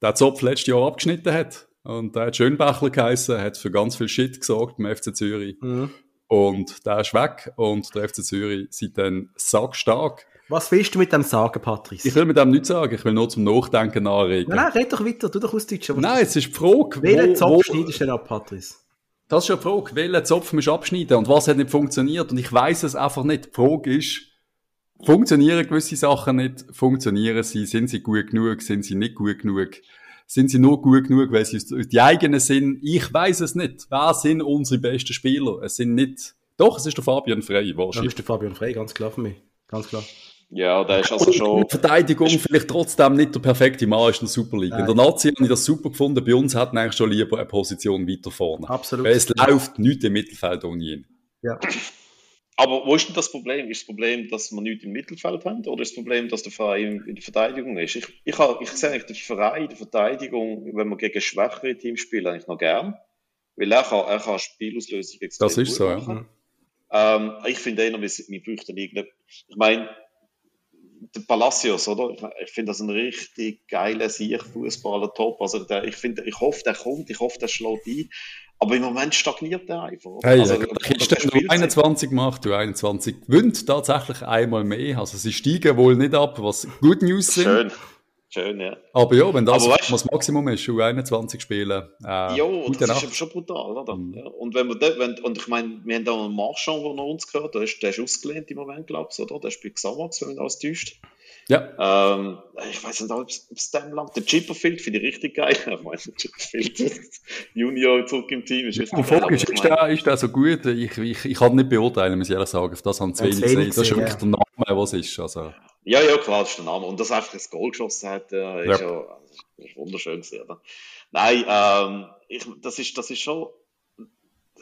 der Zopf letztes Jahr abgeschnitten hat. Und der hat Schönbachler geheissen, hat für ganz viel Shit gesorgt beim FC Zürich. Mhm. Und der ist weg und der FC Zürich seitdem sackstark. Was willst du mit dem sagen, Patrice? Ich will mit dem nichts sagen, ich will nur zum Nachdenken anregen. Nein, nein, red doch weiter, du doch aus Deutsch. Nein, es ist die Frage, Welchen Zopf schneidest du denn ab, Patrice? Das ist ja die Frage, welchen Zopf musst du abschneiden und was hat nicht funktioniert und ich weiß es einfach nicht. Die Frage ist, funktionieren gewisse Sachen nicht, funktionieren sie, sind sie gut genug, sind sie nicht gut genug, sind sie nur gut genug, weil sie die eigenen sind, ich weiß es nicht. Wer sind unsere besten Spieler? Es sind nicht, doch, es ist der Fabian Frey, wahrscheinlich. Das ist der Fabian Frey, ganz klar für mich, ganz klar. Ja, der ist also schon. In Verteidigung vielleicht trotzdem nicht der perfekte Mann ist in der Super League. Nein. In der Nazi habe ich das super gefunden. Bei uns hatten eigentlich schon lieber eine Position weiter vorne. Absolut. Weil es läuft nicht im Mittelfeld ohne ihn. Ja. Aber wo ist denn das Problem? Ist das Problem, dass wir nichts im Mittelfeld haben? Oder ist das Problem, dass der Verein in der Verteidigung ist? Ich, ich, habe, ich sehe eigentlich den Verein in der Verteidigung, wenn wir gegen schwächere Teams spielen, eigentlich noch gern. Weil er kann, er kann Spielauslösung extrem Das ist so, machen. ja. Ähm, ich finde eher, wir bräuchten irgendwie, ich meine, der Palacios, oder? Ich, ich finde das ein richtig geiler Sieg-Fußballer, top. Also der, ich finde, ich hoffe, der kommt, ich hoffe, der schlägt ein. Aber im Moment stagniert der einfach. Hey, also, der Christian, du 21 macht, du 21 gewinnt tatsächlich einmal mehr. Also sie steigen wohl nicht ab, was Good News sind. Schön. Schön, ja. Aber ja, wenn das weißt, das Maximum ist, U21 spielen. Äh, ja, das Nacht. ist schon brutal, oder? Mhm. Ja. Und wenn wir da, wenn, und ich meine, wir haben da einen Marchand, der noch uns gehört, der ist, der ist ausgelehnt im Moment, glaube ich, oder? Der spielt Xamax, wenn man alles täuscht. Ja. Ähm, ich weiß nicht, ob es dem lang. Der Chipperfield finde ich richtig geil. Ich meine, Chipperfield Junior zurück im Team ist richtig geil. Ist, ist, der, ist der so gut? Ich, ich, ich kann nicht beurteilen, muss ich ehrlich sagen. Auf das haben zu wenig gesehen. Das ist wirklich ja. der Name, was ist. Also. Ja, ja, klar, das ist der Name. Und dass er einfach ein Goal geschossen hat, äh, ist ja, ja ist wunderschön gewesen, oder? Nein, ähm, ich, das ist, das ist schon,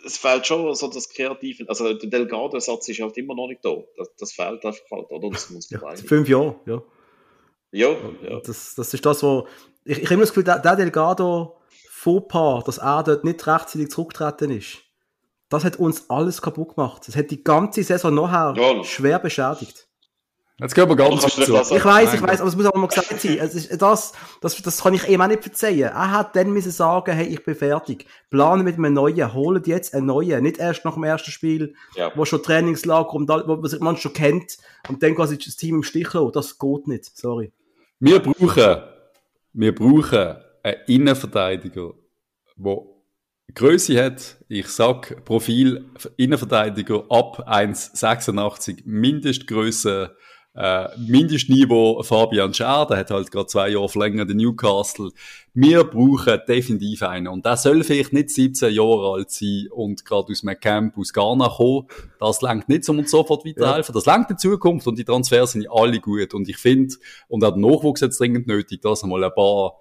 es fehlt schon so das Kreative, also der Delgado-Satz ist halt immer noch nicht da. Das, das fehlt einfach halt, oder? Das muss man ja, fünf Jahre, ja. Ja, ja. Das, das ist das, wo, ich, ich habe immer das Gefühl, der, der Delgado Fauxpas, dass er dort nicht rechtzeitig zurückgetreten ist, das hat uns alles kaputt gemacht. Das hat die ganze Saison nachher ja. schwer beschädigt. Jetzt gehen wir ganz zu. Ich weiß, ich weiß, aber es muss auch mal gesagt sein. Es ist, das, das, das kann ich ihm auch nicht verzeihen. Er hat dann müssen sagen, hey, ich bin fertig. Plane mit einem neuen, holt jetzt einen neuen. Nicht erst nach dem ersten Spiel, ja. wo schon Trainingslager und wo man schon kennt und dann quasi das Team im Stich lassen. Das geht nicht. Sorry. Wir brauchen, wir brauchen einen Innenverteidiger, der Größe hat, ich sag Profil Innenverteidiger ab 1,86 Mindestgröße äh, Mindestniveau Fabian Schär, der hat halt gerade zwei Jahre verlängert in Newcastle. Wir brauchen definitiv einen. Und der soll vielleicht nicht 17 Jahre alt sein und gerade aus einem Camp aus Ghana kommen. Das langt nicht, um uns sofort weiterhelfen. Ja. Das langt in Zukunft und die Transfers sind alle gut. Und ich finde, und auch der Nachwuchs jetzt dringend nötig, dass einmal ein paar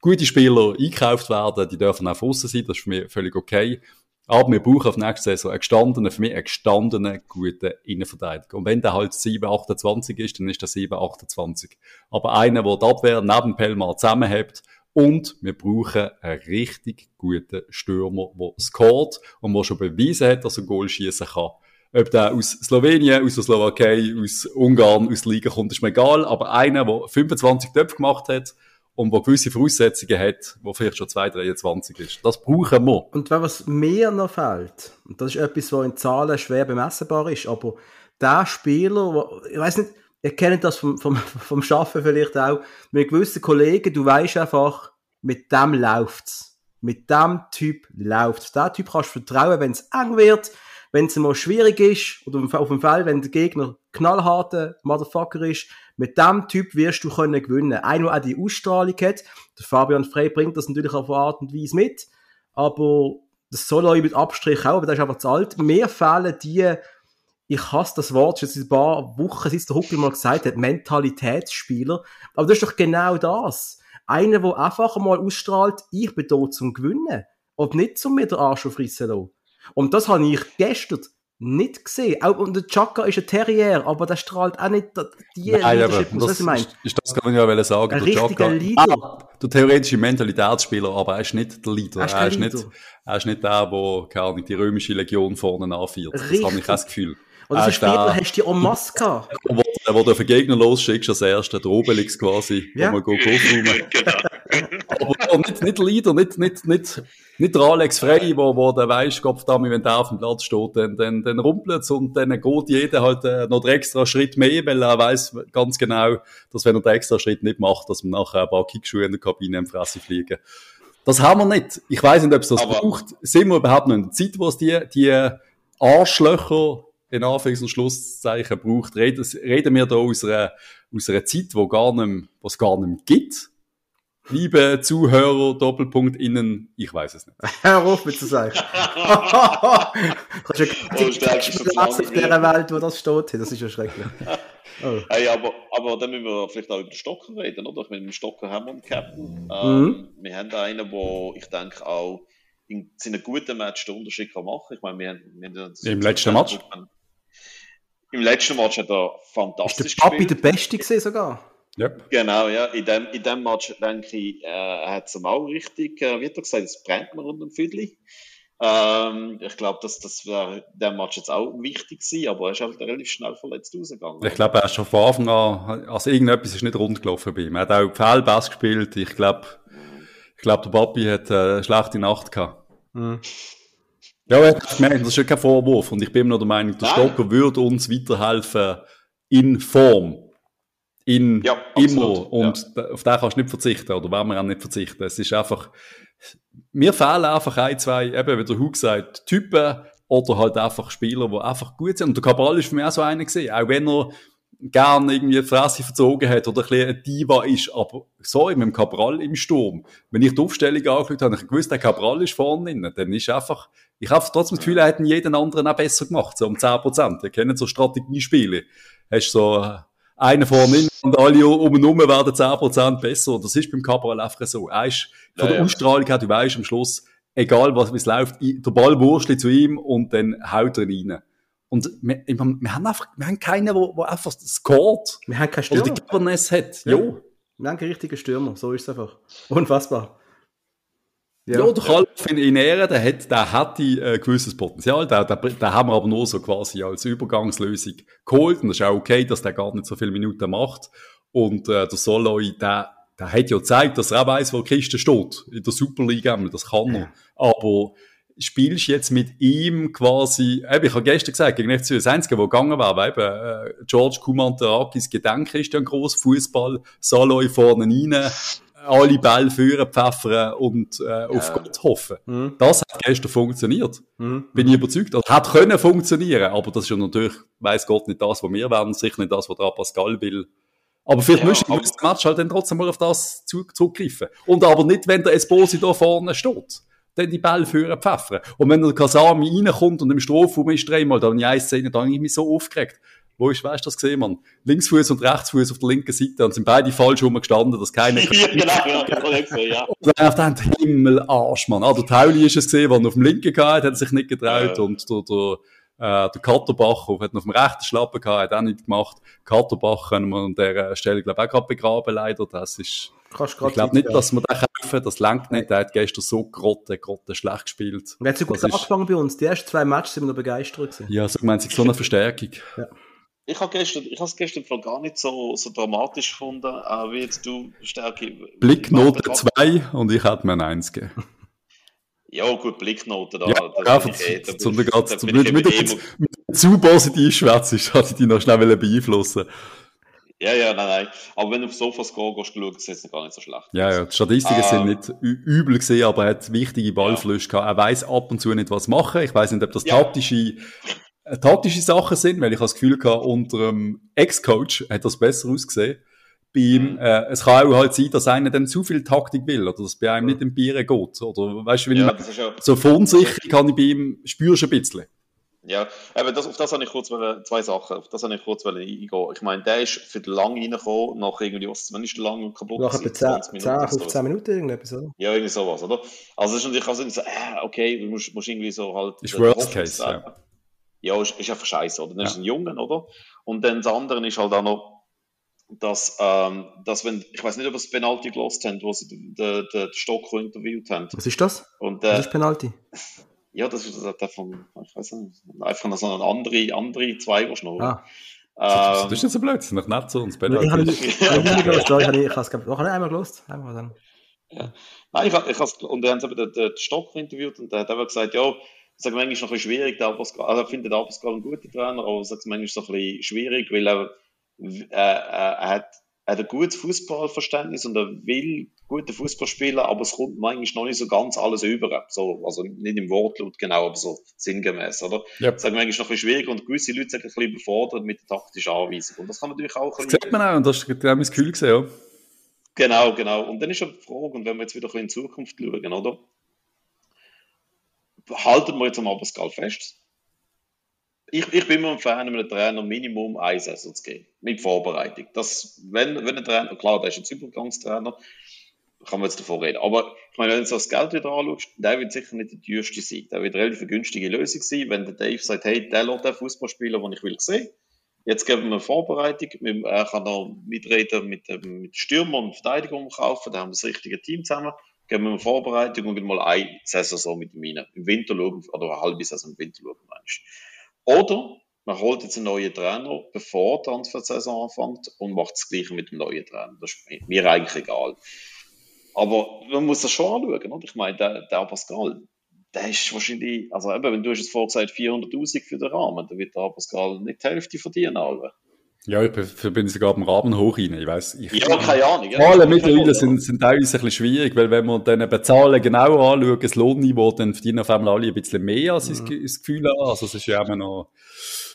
gute Spieler eingekauft werden. Die dürfen auch aussen sein, das ist für mich völlig okay. Aber wir brauchen auf nächste Saison einen gestandenen, für mich einen gestandenen, guten Innenverteidiger. Und wenn der halt 7,28 ist, dann ist der 7,28. Aber einer, der die Abwehr neben Pelmar zusammenhält. Und wir brauchen einen richtig guten Stürmer, der scored und der schon bewiesen hat, dass er Goal schießen kann. Ob der aus Slowenien, aus der Slowakei, aus Ungarn, aus der Liga kommt, ist mir egal. Aber einer, der 25 Töpfe gemacht hat, und wo gewisse Voraussetzungen hat, wo vielleicht schon 2,23 ist. Das brauchen wir. Und was mir noch fehlt, und das ist etwas, was in Zahlen schwer bemessbar ist, aber der Spieler, wo, ich weiß nicht, ihr kennt das vom, vom, vom Schaffen vielleicht auch, mit gewissen Kollegen, du weißt einfach, mit dem läuft's. Mit dem Typ läuft's. Der Typ kannst du vertrauen, wenn es eng wird, wenn es mal schwierig ist, oder auf dem Fall, wenn der Gegner knallharter Motherfucker ist, mit dem Typ wirst du können gewinnen. Einer, der auch die Ausstrahlung hat. Der Fabian Frey bringt das natürlich auf eine Art und Weise mit. Aber das soll er mit Abstrich auch, aber das ist einfach zu alt. Mir fehlen die, ich hasse das Wort, schon seit ein paar Wochen, seit der Huckel mal gesagt hat, Mentalitätsspieler. Aber das ist doch genau das. Einer, der einfach mal ausstrahlt, ich bin da zum Gewinnen. Und nicht zum mir den Arsch aufrissen lassen. Und das habe ich gestern nicht gesehen. Auch, und der Chaka ist ein Terrier, aber der strahlt auch nicht die Nein, aber das, was ich meine. Ist, ist das kann ich ja sagen. Ein der Chaka, Leader. Ah, der theoretische Mentalitätsspieler, aber er ist nicht der Leader. Er ist, nicht, er ist nicht der, der, keine Ahnung, die römische Legion vorne anführt. Das habe ich das Gefühl. Und das Spieler hast du die en masse gehabt. Wo, wo du auf den Gegner losschickst, als erster, der Obelix quasi, ja. wo man geht genau. Aber nicht, nicht Leader, nicht, nicht, nicht, nicht der Alex Frey, wo, wo der Gott damit, wenn der auf dem Platz steht, dann, dann, dann rumpelt und dann geht jeder halt äh, noch den extra Schritt mehr, weil er weiss ganz genau, dass wenn er den extra Schritt nicht macht, dass man nachher ein paar Kickschuhe in der Kabine im Fresse fliegen. Das haben wir nicht. Ich weiss nicht, ob es das Aber braucht. Sind wir überhaupt noch in der Zeit, wo es die, die Arschlöcher in Anführungs- und Schlusszeichen braucht? Reden, reden wir da aus einer, aus einer Zeit, wo gar nicht, was gar nicht gibt? Liebe Zuhörer, Doppelpunkt innen, ich weiß es nicht. Hör auf mit zu sagen. Kannst du ja auf dieser Welt, wo das steht, das ist ja schrecklich. Oh. Hey, aber, aber dann müssen wir vielleicht auch über den Stocker reden, oder? Ich meine, mit dem Stocker haben wir einen Captain. Ähm, mhm. Wir haben einen, der, ich denke, auch in seinen guten Match den Unterschied kann machen. Ich meine, wir haben, wir haben Im letzten Match? Im letzten Match hat er fantastisch ist der Papi gespielt. der Beste gesehen sogar? Yep. Genau, ja. In dem, in dem Match, denke ich, äh, hat es auch richtig, äh, wie hat er gesagt, es brennt mir unter dem Füdli. Ähm, ich glaube, dass das wäre der Match jetzt auch wichtig gewesen, aber er ist halt relativ schnell verletzt rausgegangen. Ich glaube, er ist schon von Anfang an, also irgendetwas ist nicht rund gelaufen bei ihm. Er hat auch Fehlpass gespielt. Ich glaube, ich glaube, der Papi hat äh, eine schlechte Nacht gehabt. Mhm. Ja, ich meine, das ist ja kein Vorwurf und ich bin immer noch der Meinung, der Stocker würde uns weiterhelfen in Form in ja, immer. Und ja. auf den kannst du nicht verzichten, oder werden wir auch nicht verzichten. Es ist einfach, mir fehlen einfach ein, zwei, eben wie der Hug sagt, Typen oder halt einfach Spieler, die einfach gut sind. Und der Cabral ist für mich auch so einer gesehen, auch wenn er gerne irgendwie die Fresse verzogen hat oder ein bisschen ein Diva ist, aber sorry, mit dem Cabral im Sturm. Wenn ich die Aufstellung angeschaut habe, habe ich gewusst, der Cabral ist vorne drin, dann ist einfach, ich habe trotzdem das Gefühl, er hätte jeden anderen auch besser gemacht, so um 10%. Ihr kennt so Strategiespiele. Hast so, einer vorne und alle um und um werden 10% besser. Das ist beim Cabral einfach so. Er ist von Ja, der ja. Ausstrahlung her, du weißt am Schluss, egal was, wie es läuft, der Ball wurstelt zu ihm und dann haut er ihn rein. Und wir, wir haben einfach, wir haben keinen, der, einfach scored. Wir haben keinen Oder Stürmer. die Governess hat. Ja. Jo. Wir haben keinen richtigen Stürmer. So ist es einfach. Unfassbar. Ja, der Kalf in, in Ehren, der hat, der hat ein äh, gewisses Potenzial, der haben wir aber nur so quasi als Übergangslösung geholt. Und das ist auch okay, dass der gar nicht so viele Minuten macht. Und äh, der Soloi, der, der hat ja gezeigt, dass er auch weiss, wo die Kiste steht, in der Superliga, das kann er, aber spielst jetzt mit ihm quasi, eben, ich habe gestern gesagt, gegen FC das Einzige, wo gegangen war, war eben äh, George Kumantarakis Gedenk Christian Gross, Fußball, Soloi vorne rein, alle Bälle führen, pfeffern und äh, auf Gott hoffen. Mhm. Das hat gestern funktioniert. Mhm. Bin ich überzeugt. Also, hat können funktionieren, aber das ist ja natürlich, weiss Gott, nicht das, was wir werden, sicher nicht das, was der Pascal will. Aber vielleicht Ja, müssen wir das Match halt dann trotzdem mal auf das zu- zurückgreifen. Und aber nicht, wenn der Esposito vorne steht. Dann die Bälle führen, pfeffern. Und wenn der Kasami reinkommt und im Strafraum ist dreimal, dann habe ich eine Szene, da habe ich mich so aufgeregt. Wo ist, weißt du das gesehen, Mann? Linksfuß und Rechtsfuß auf der linken Seite und sind beide falsch rumgestanden, dass keiner ja, genau, ja, ich gesehen, ja. und dann auf den Himmel Arsch, Mann. Ah, der Tauli ist es gesehen, der auf dem linken gehabt hat, hat sich nicht getraut. Ja. Und der, der, äh, der Katterbach hat ihn auf dem rechten Schlappen gehabt, hat auch nicht gemacht. Katterbach können wir an dieser Stelle, glaube ich, auch gerade begraben, leider. Das ist, Kannst ich glaube nicht, dass wir den kaufen, das langt nicht. Der hat gestern so grotte, grotte schlecht gespielt. Und hat so gut Das ist- angefangen bei uns. Die ersten zwei Matches sind wir noch begeistert gewesen. Ja, so gemeint, so eine Verstärkung. Ich habe gestern, ich habe es gestern gar nicht so, so dramatisch gefunden, äh, wie jetzt du Stärke. Blicknote 2 und ich hätte mir ein 1 gegeben. Ja, gut, Blicknote da. Ja, da einfach, bin ich eh- da bin zum, ich- zum, mit, ich mit, zu positiv schwätzt hatte ich dich noch schnell beeinflussen Ja, ja, nein, nein. Aber wenn du auf Sofascore gehst, schaust, ist es gar nicht so schlecht. Ja, ja, die Statistiken Ah. sind nicht übel gesehen, aber er hat wichtige Ballflüsse gehabt. Er weiß ab und zu nicht, was machen. Ich weiß nicht, ob das Ja. taktische, taktische Sachen sind, weil ich habe das Gefühl gehabt, unter dem Ex-Coach hat das besser ausgesehen. Bei ihm, Mhm. äh, es kann auch halt sein, dass einer dann zu viel Taktik will, oder dass bei einem nicht im Bier geht, oder, weißt du, Ja, ja, so verunsichert kann ich bei ihm, spürst ein bisschen. ja. Aber das, auf das habe ich kurz wollen, zwei Sachen, auf das habe ich kurz wollen eingehen. Ich meine, der ist für die lang reingekommen, nach irgendwie, was, wann ist der lang kaputt? Nach etwa 10, 20 10 Minuten oder 15 sowas. Minuten irgendetwas, oder? Ja, irgendwie sowas, oder? Also, es ist natürlich auch so, so, äh, okay, du musst, musst irgendwie so halt. Ist Worst Hoffnung Case, sagen. Ja, ist, ist einfach scheiße, oder? Dann ist Ja. ein Jungen, oder? Und dann das andere ist halt auch noch, dass, ähm, dass wenn, ich weiß nicht, ob ihr das Penalty gelost habt, wo sie den, den, den Stock interviewt haben. Was ist das? Und, Was äh, ist Penalty? ja, das ist der von, ich weiß nicht, einfach noch so eine andere, andere Zweigerschnur. Ah. Das Ähm, ist nicht so blöd, das ist noch nicht so. Und das Ich habe Penalty. nicht ich habe nicht gelost. Ich habe ich es glaub- noch einmal gelost. Einmal dann. Nein, ich, ich und dann haben sie eben den, den Stock interviewt und der hat einfach gesagt, ja, ich sage manchmal ist noch ein bisschen schwierig, der Pascal, also er findet der Pascal einen guten Trainer, aber er sagt manchmal ist es ein bisschen schwierig, weil er, äh, äh, er hat, er hat ein gutes Fußballverständnis und er will gute Fußball spielen, aber es kommt manchmal noch nicht so ganz alles über. So, also nicht im Wortlaut genau, aber so sinngemäß, oder? Ja. Ich sage manchmal ist noch ein bisschen schwierig und gewisse Leute sind ein bisschen überfordert mit der taktischen Anweisung. Und das kann man natürlich auch ein Das sieht man auch, und das ist mein Gefühl gesehen, ja. Genau, genau. Und dann ist ja die Frage, und wenn wir jetzt wieder in die Zukunft schauen, oder? Halten wir jetzt am Pascal fest? Ich, ich bin immer ein Fan, einem Trainer Minimum ein Saison zu geben. Mit Vorbereitung. Das, wenn, wenn ein Trainer, klar, der ist jetzt Übergangstrainer, kann man jetzt davon reden. Aber ich meine, wenn du so das Geld wieder anschaust, der wird sicher nicht der teuerste sein. Der wird eine relativ günstige Lösung sein, wenn der Dave sagt, hey, der lässt den Fußball spielen, den ich will sehen. Jetzt geben wir eine Vorbereitung. Er kann noch mitreden mit, dem- mit Stürmer und Verteidigung kaufen. Da haben wir das richtige Team zusammen. Geben wir eine Vorbereitung und gehen mal eine Saison so mit ihm rein. Im Winter schauen, oder eine halbe Saison im Winter schauen, meinst Oder man holt jetzt einen neuen Trainer, bevor die Transfersaison anfängt und macht das Gleiche mit dem neuen Trainer. Das ist mir eigentlich egal. Aber man muss das schon anschauen, oder? Ich meine, der, der Pascal, der ist wahrscheinlich, also eben, wenn du hast jetzt vorher gesagt 400'000 für den Rahmen, dann wird der Pascal nicht die Hälfte verdienen, Alter. Ja, ich bin- bin sogar am Rahmen hoch rein. Ich weiss, ich, Ja, keine Ahnung. ja. Zahlen mittlerweile sind, sind teilweise ein bisschen schwierig, weil wenn man dann eben Zahlen genau anschaut, das Lohnniveau, dann verdienen auf einmal alle ein bisschen mehr, als ich Mhm. das Gefühl habe. Also es ist ja immer noch...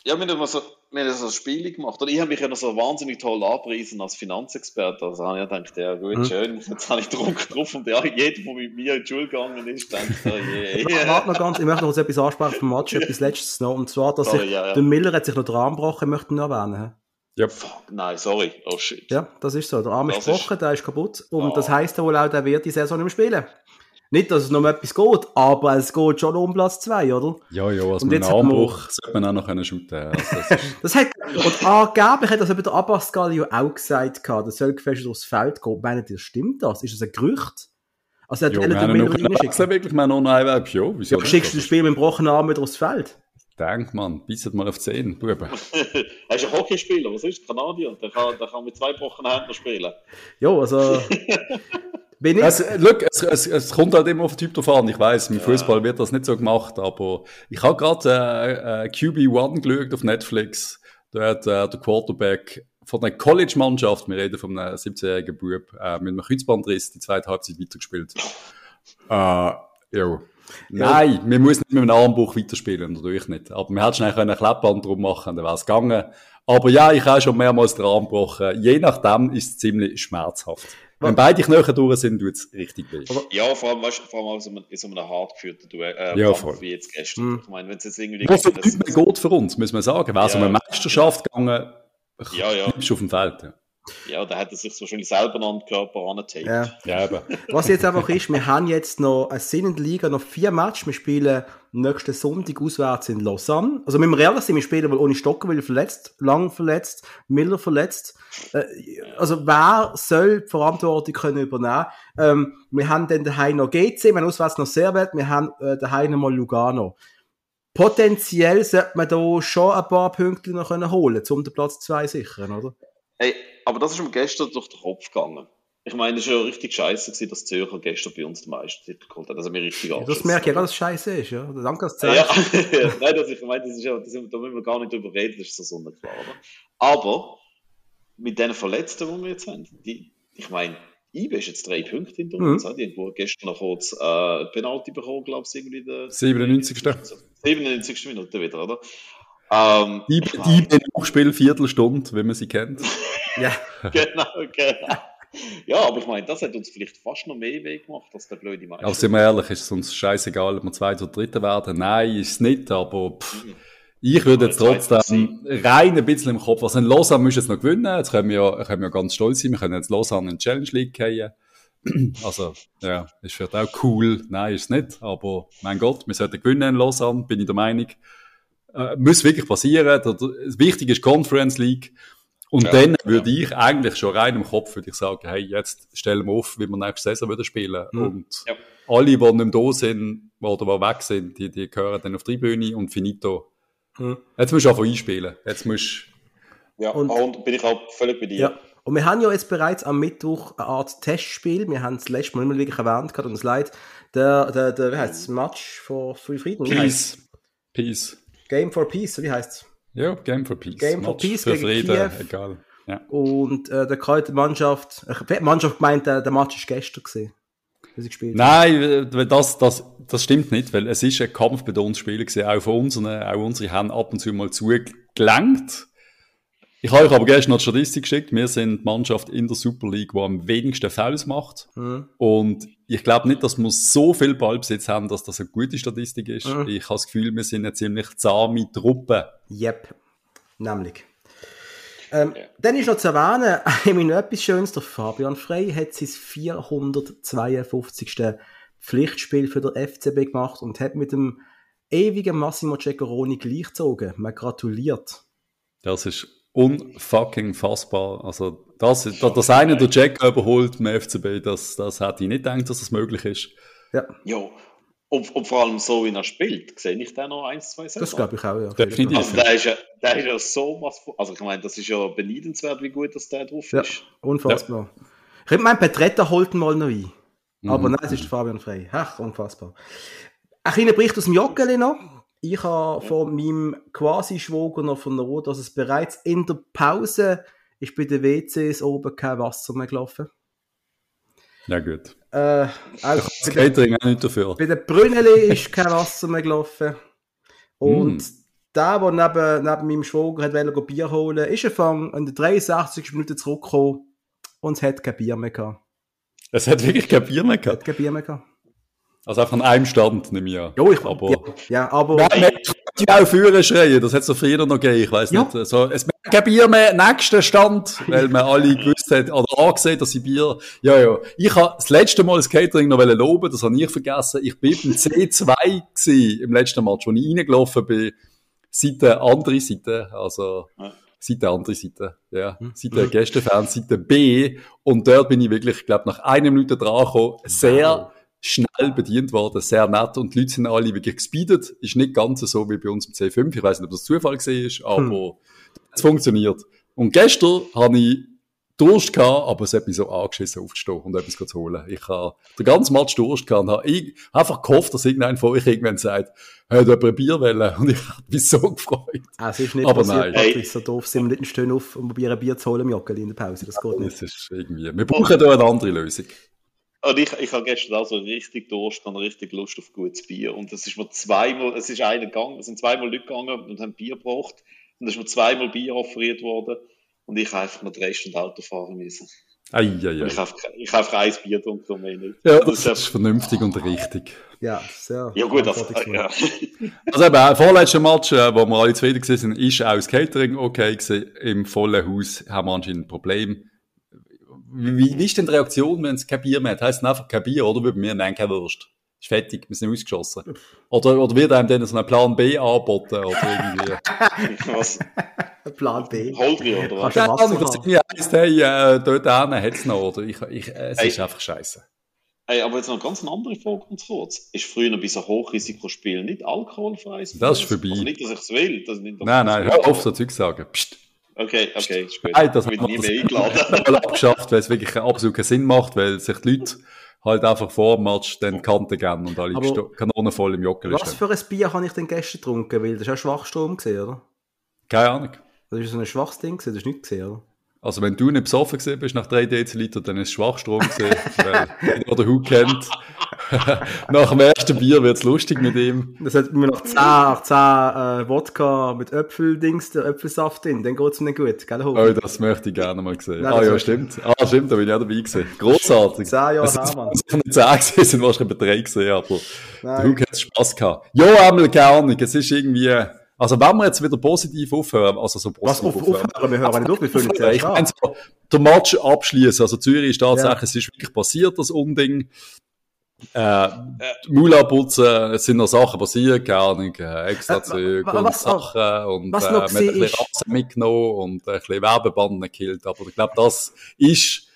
Ja, wir haben so, wir haben so Spiele gemacht. Und ich habe mich ja noch so wahnsinnig toll angepriesen als Finanzexperte. Also habe ich gedacht, ja gut, Mhm. schön, jetzt habe ich Druck drauf und ja, jeder, der mit mir in die Schule gegangen ist, denkt, oh je, Ich warte noch ganz, ich möchte noch etwas ansprechen vom Match, etwas letztes noch. Und zwar, dass Sorry, sich, ja, ja. der Miller hat sich noch dran gebrochen, möchte ich noch erwähnen. Yep. Fuck, nein, sorry. Oh shit. Ja, das ist so. Der Arm ist gebrochen, der ist kaputt. Und oh. das heisst wohl auch, der wird die Saison nicht mehr spielen. Nicht, dass es noch um etwas geht, aber es geht schon um Platz 2, oder? Ja, ja, also mit einem Armbruch sollte man auch noch können shooten also das, das hat, Und angeblich hat das eben der Abbas Galio auch gesagt, der soll gefälscht durchs Feld gehen. Meinen das stimmt das? Ist das ein Gerücht? Also hat ja, wir haben noch wirklich mal noch ein Weg, ja. Wieso ja, schickst du das Spiel mit dem gebrochenen Arm wieder aufs Feld? Denk, man, bisset mal auf 10, Buben. er ist ein Hockeyspieler, was ist Kanadier? Der kann, der kann mit zwei gebrochenen Händen spielen. Ja, also... Bin ich? Es, look, es, es, es kommt halt immer auf den Typ drauf an. Ich weiss, im ja. Fußball wird das nicht so gemacht, aber ich habe gerade äh, äh, QB1 geschaut auf Netflix. Da hat äh, der Quarterback von der College-Mannschaft, wir reden von einem 17-jährigen Bub, äh, mit einem Kreuzbandriss die zweite Halbzeit weitergespielt. Äh, ja. Nein, wir müssen nicht mit einem Armbruch weiterspielen, natürlich nicht. Aber wir hätten schnell ein Klappband drum machen, dann wäre es gegangen. Aber ja, ich habe schon mehrmals den Arm gebrochen. Je nachdem ist es ziemlich schmerzhaft. Wenn beide Knochen durch sind, tut es richtig weh. Ja, vor allem, weißt, vor allem also in so einem hart geführten Duell, äh, ja, voll. wie jetzt gestern. Mhm. Ich meine, wenn es jetzt irgendwie... Was für nicht mehr geht für uns, muss man sagen. Wäre es ja, um eine Meisterschaft gegangen, ja, ja. bleibst du auf dem Feld. Ja. Ja, da hat er sich wahrscheinlich selber an den Körper angetaped. Ja. ja, eben. Was jetzt einfach ist, wir haben jetzt noch eine Sinn in der Liga, noch vier Matches. Wir spielen nächsten Sonntag auswärts in Lausanne. Also, mit dem ehrlich sein, wir spielen wohl ohne Stocker, weil er verletzt, lang verletzt, Miller verletzt. Äh, also, wer soll die Verantwortung können übernehmen? Ähm, wir haben dann daheim noch GC, wir haben auswärts noch Servet, wir haben äh, daheim noch mal Lugano. Potenziell sollte man da schon ein paar Punkte noch holen können, um den Platz 2 sichern, oder? Hey, aber das ist mir gestern durch den Kopf gegangen. Ich meine, es war ja richtig scheiße, gewesen, dass Zürcher gestern bei uns den Meistertitel geholt hat. Das hat mir richtig ja, Das merke ich ja, dass es scheiße ist, ja. Danke, dass du ja, Nein, das, ich meine, das ist ja, das, da müssen wir gar nicht drüber reden, das ist so sonnenklar. Oder? Aber mit den Verletzten, die wir jetzt haben, die, ich meine, IBE ist jetzt drei Punkte hinter uns. Mhm. Die haben gestern noch kurz äh, Penalty bekommen, glaube ich, irgendwie der 97. 97. Minute wieder, oder? Ähm, die die Spiel Viertelstunde, wenn man sie kennt. ja. genau, genau. Ja, aber ich meine, das hat uns vielleicht fast noch mehr weh gemacht, als der blöde Meister. Also sind wir ehrlich, ist es uns scheißegal, ob wir Zweiter oder Dritter werden? Nein, ist es nicht, aber pff, mhm. ich würde jetzt trotzdem rein ein bisschen im Kopf, also in Lausanne müssen wir jetzt noch gewinnen, jetzt können wir ja, können wir ganz stolz sein, wir können jetzt Lausanne in die Challenge League gehen. Also, ja, ist vielleicht auch cool. Nein, ist es nicht, aber mein Gott, wir sollten gewinnen in Lausanne, bin ich der Meinung äh, muss wirklich passieren. Das Wichtige ist Conference League. Und ja, dann würde ja. ich eigentlich schon rein im Kopf würde ich sagen, hey, jetzt stellen wir auf, wie wir nächste Saison wieder spielen. Mhm. Und ja. alle, die nicht mehr da sind oder die weg sind, die, die gehören dann auf die Bühne und finito. Mhm. Jetzt musst du einfach einspielen. Jetzt musst Ja, und, und bin ich auch völlig bei dir. Ja. Und wir haben ja jetzt bereits am Mittwoch eine Art Testspiel. Wir haben es letztes Mal immer wirklich erwähnt gehabt und es leid. Der, der, der, wie heißt es? Match for Free Freedom? Peace. Peace. Game for Peace, wie heißt's? Ja, Game for Peace. Game for Peace für gegen Frieden, Kiew. egal. Ja. Und äh, der kalte Mannschaft, die Mannschaft meint, äh, der Match ist gestern gesehen. Nein, das, das, das stimmt nicht, weil es ist ein kampfbetontes Spiel gewesen, auch von uns, auch unsere haben ab und zu mal zugelangt. Ich habe euch aber gestern noch die Statistik geschickt. Wir sind die Mannschaft in der Super League, die am wenigsten Fouls macht. Mhm. Und ich glaube nicht, dass wir so viel Ballbesitz haben, dass das eine gute Statistik ist. Mhm. Ich habe das Gefühl, wir sind eine ziemlich zahme Truppe. Yep, nämlich. Ähm, ja. Dann ist noch zu erwähnen, ich meine, etwas Schönes, der Fabian Frey hat sein 452. Pflichtspiel für den FCB gemacht und hat mit dem ewigen Massimo Ceccaroni gleichgezogen. Man gratuliert. Das ist unfucking fassbar. Also, das, das, das eine der Jack überholt im FCB, das, das hätte ich nicht gedacht, dass das möglich ist. Ja. Ja. Und, und vor allem so, wie er spielt, sehe ich da noch eins, zwei Sachen. Das glaube ich auch, ja. Definitiv. Also, der ist ja, der ist ja so was, also ich meine, das ist ja beneidenswert, wie gut dass der drauf ja, ist. Unfassbar. Ja. Ich hätte meinen, Petretta holt ihn mal noch ein. Mhm. Aber nein, es ist Fabian Frey. Ach, unfassbar. Ein kleiner Bericht aus dem Joggeli noch. Ich habe von meinem Quasi-Schwager noch vernommen, dass es bereits in der Pause ist bei den WCs oben kein Wasser mehr gelaufen. Ja, gut. Äh, auch das Catering auch nicht dafür. Bei den Brünneli ist kein Wasser mehr gelaufen. Und mm. der, der neben, neben meinem Schwager hat Bier holen ist Fang in der 63. Minute zurückgekommen und es hat kein Bier mehr gehabt. Es hat wirklich kein Bier mehr die auch führen schreien, das hat es so früher noch gegeben, ich weiss Ja. nicht. So, es merkt kein Bier mehr, nächster Stand, weil man alle gewusst hat, oder angesehen, dass sie Bier, ja, ja. Ich habe das letzte Mal das Catering noch loben, das habe ich vergessen. Ich bin beim C2 gewesen, im letzten Match, wo ich reingelaufen bin, Seite, andere Seite, also, Ja. Seite, andere Seite, ja. Seite Gästefans, Seite B. Und dort bin ich wirklich, ich glaube, nach einer Minute dran gekommen, sehr schnell bedient worden, sehr nett. Und die Leute sind alle wirklich gespeedet. Ist nicht ganz so wie bei uns im C5. Ich weiß nicht, ob das Zufall ist, aber es funktioniert. Und gestern habe ich Durst gehabt, aber es hat mich so angeschissen aufzustehen und etwas zu holen. Ich habe den ganzen Match Durst gehabt und habe einfach gehofft, dass irgendein von euch irgendwann sagt, hey, du hast ein Bier wollen. Und ich habe mich so gefreut. Ah, Es ist nicht Aber passiert, nein. Patrick, so doof sind wir nicht stehen auf und probieren ein Bier zu holen im Joggeli in der Pause. Das geht nicht. Das ist irgendwie, wir brauchen da eine andere Lösung. Und ich, ich habe gestern auch so richtig Durst und richtig Lust auf gutes Bier. Und es ist mir zweimal, es ist einer gegangen, es sind zweimal Leute gegangen und haben Bier gebraucht. Und es ist mir zweimal Bier offeriert worden. Und ich habe einfach noch drei Stunden Auto fahren müssen. Ei, ei, Und ei. ich habe ich habe einfach ein Bier getrunken und mehr nicht. Ja, das das ist vernünftig und richtig. Ja, sehr. ja gut, das, verantwortungsvoll. ja. Also eben, vorletzter Match, äh, wo wir alle zufrieden waren, ist auch das Catering okay gewesen. Im vollen Haus haben wir anscheinend ein Problem. Wie, wie ist denn die Reaktion, wenn es kein Bier mehr hat? Heisst es einfach kein Bier, oder? Bei mir, nein, keine Wurst. Ist fertig, wir sind ausgeschossen. Oder, oder wird einem dann so ein Plan B angeboten, oder irgendwie? Was? Plan B. Holdri oder was? Keine Ahnung, dass haben? irgendwie heisst, hey, äh, dort hinten hat's noch, oder? Ich, ich, äh, es Hey. ist einfach scheiße. Ey, aber jetzt noch ganz eine andere Frage ganz kurz. Ist früher bei so Hochrisikospielen nicht alkoholfreies Bier? Das ist vorbei. Also nicht, dass ich es will. Das nicht, Nein, ich nein, es hör auf, so Zeug zu sagen. Psst. Okay, okay, ist gut. Nein, das ich bin hat nie das mehr eingeladen. mal abgeschafft, weil es wirklich absolut keinen Sinn macht, weil sich die Leute halt einfach vor dem Match den Kante geben und alle Aber- Kanonen voll im Jockel Was stehen. für ein Bier habe ich denn gestern getrunken? Weil das war auch Schwachstrom, gewesen, oder? Keine Ahnung. Das war so ein schwaches Ding, gewesen, das hast du nicht gesehen, oder? Also wenn du nicht besoffen gewesen bist nach 3 Deziliter, dann ist es Schwachstrom gewesen, weil jeder den Hut kennt. nach dem ersten Bier wird's lustig mit ihm. Das hat mir noch 10, nach 10 äh, Wodka mit Äpfeldings, der Äpfelsaft drin, dann geht's mir nicht gut, gell, Hoch? Oh, das möchte ich gerne mal sehen. Nein, ah ja, stimmt. Ah, stimmt, da bin ich auch dabei gewesen. Grossartig. Zehn Jahre Es her, sind Mann. sicher nicht 10 gewesen, es sind wahrscheinlich bei 3 gewesen, aber der Nein. Hug hat Spass gehabt. Ja, einmal Ahnung, es ist irgendwie, also wenn wir jetzt wieder positiv aufhören, also so Was positiv auf, aufhören, wir hören nicht auf, wir ich meine, so, der Match abschließen. Also Zürich ist tatsächlich, Ja. es ist wirklich passiert, das Unding. Äh, Mula putzen, es sind noch Sachen passiert, keine Ahnung, äh, extra Äh, wa- und Sachen und äh, man hat ein bisschen Rasen mitgenommen und ein bisschen Werbebanden gekillt. Aber ich glaube, das ist äh,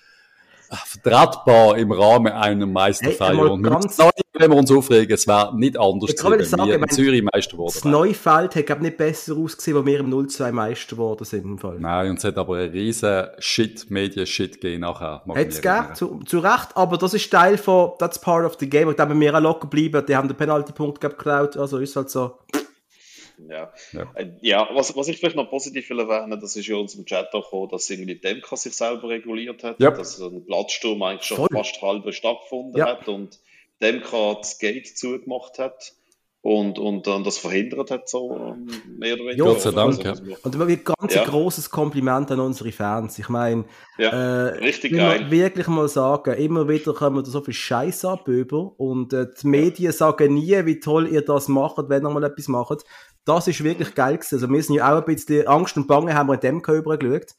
vertretbar im Rahmen einer Meisterfeier. Hey, und ganz- nicht, wenn wir uns aufregen, es wäre nicht anders gewesen, wenn sagen, wir in Zürich Meister Das geworden wären. Neufeld hat, glaub nicht besser ausgesehen, wo wir im 0-2 Meister geworden sind, im Fall. Nein, und es hat aber einen riesen Shit, Medien-Shit gegeben nachher. gegeben, erinnern. zu, zu Recht, aber das ist Teil von, that's part of the game, und da haben wir auch locker geblieben, die haben den Penalty-Punkt geklaut, also ist halt so. Ja, Ja. Äh, ja was, was ich vielleicht noch positiv will erwähnen, das ist ja in unserem Chat auch gekommen, dass irgendwie Demka sich selber reguliert hat, Ja. dass ein Platzsturm eigentlich schon Voll. fast halbe stattgefunden Ja. hat und Demka das Gate zugemacht hat und, und dann das verhindert hat, so ähm, mehr oder weniger. Ja. Gott sei Dank, Also, ja. Und wieder ganz Ja. ein grosses Kompliment an unsere Fans. Ich meine, Ja, äh, richtig geil. wirklich mal sagen, immer wieder kommen da so viel Scheiß ab über und äh, die Medien sagen nie, wie toll ihr das macht, wenn ihr mal etwas macht. Das ist wirklich geil gewesen. Also wir sind ja auch ein bisschen Angst und Bange haben wir in dem übergeschaut.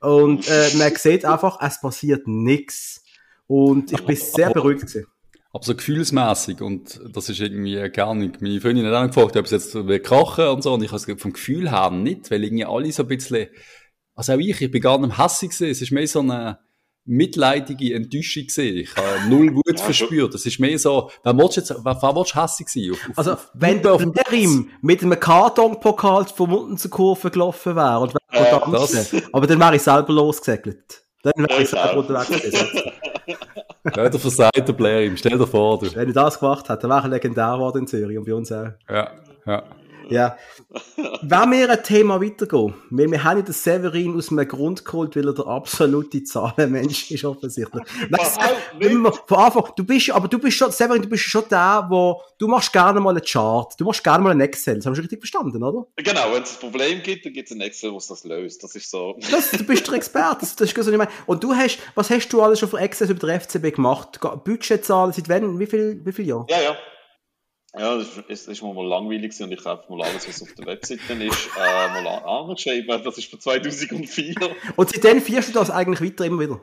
Und äh, man sieht einfach, es passiert nichts. Und ich bin sehr beruhigt gewesen. Aber so gefühlsmäßig und das ist irgendwie gar nicht. Meine Freundin hat auch gefragt, ob es jetzt will krachen und so und ich habe es vom Gefühl her nicht, weil irgendwie alle so ein bisschen, also auch ich, ich bin gar nicht hässig gewesen. Es ist mehr so eine mitleidige Enttäuschung gewesen. Ich habe null Wut Ja, verspürt. Es ist mehr so, wer willst du jetzt, wer, wer willst du hässig sein? Auf, auf, Also, auf, wenn auf der? Blerim mit einem Kartonpokal vom unten zur Kurve gelaufen wäre und wäre Äh, tanzen, aber dann wäre ich selber losgesegelt. Dann wäre ich Ich selber unterwegs gewesen. Ja, der der Blair. Stell dir vor, du. Wenn ich das gemacht hätte, dann wäre ich legendär geworden in Zürich und bei uns auch. Ja, ja. Ja. Wenn wir ein Thema weitergehen, weil wir haben ja den Severin aus einem Grund geholt, weil er der absolute Zahlenmensch ist, offensichtlich. Nein, wir von Anfang, du bist, aber du bist schon, Severin, du bist schon der, wo, du machst gerne mal einen Chart, du machst gerne mal einen Excel, das haben wir schon richtig verstanden, oder? Genau, wenn es ein Problem gibt, dann gibt es ein Excel, was das löst. Das ist so. Das, du bist der Experte, das, das ist so, was ich meine. Und du hast, was hast du alles schon für Excel über den FCB gemacht? Budgetzahlen, seit wann, wie viel, wie viel Jahr? Ja, ja. Ja, das ist, das ist mir mal langweilig und ich kaufe mal alles, was auf der Webseite ist, äh, mal angeschrieben. Das ist von 2004. Und seitdem fierst du das eigentlich weiter immer wieder?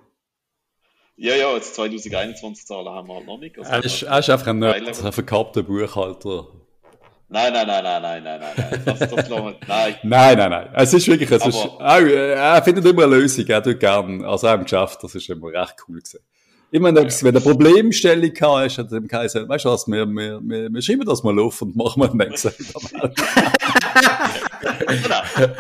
Ja, ja, jetzt 2021 Zahlen haben wir halt noch nicht. Also, er, ist, er ist einfach ein, Nerd, ein verkappter Buchhalter. Nein, nein, nein, nein, nein, nein, nein. Das, das wir, nein. nein, nein, nein. Es ist wirklich, es Aber, ist, auch, er findet immer eine Lösung, er tut gerne, also auch im Geschäft, das ist immer recht cool gewesen. Immer wenn, ja. wenn eine Problemstellung hast, hat er gesagt, weißt du was, wir, wir, wir, wir schreiben das mal auf und machen wir einen nächsten. genau.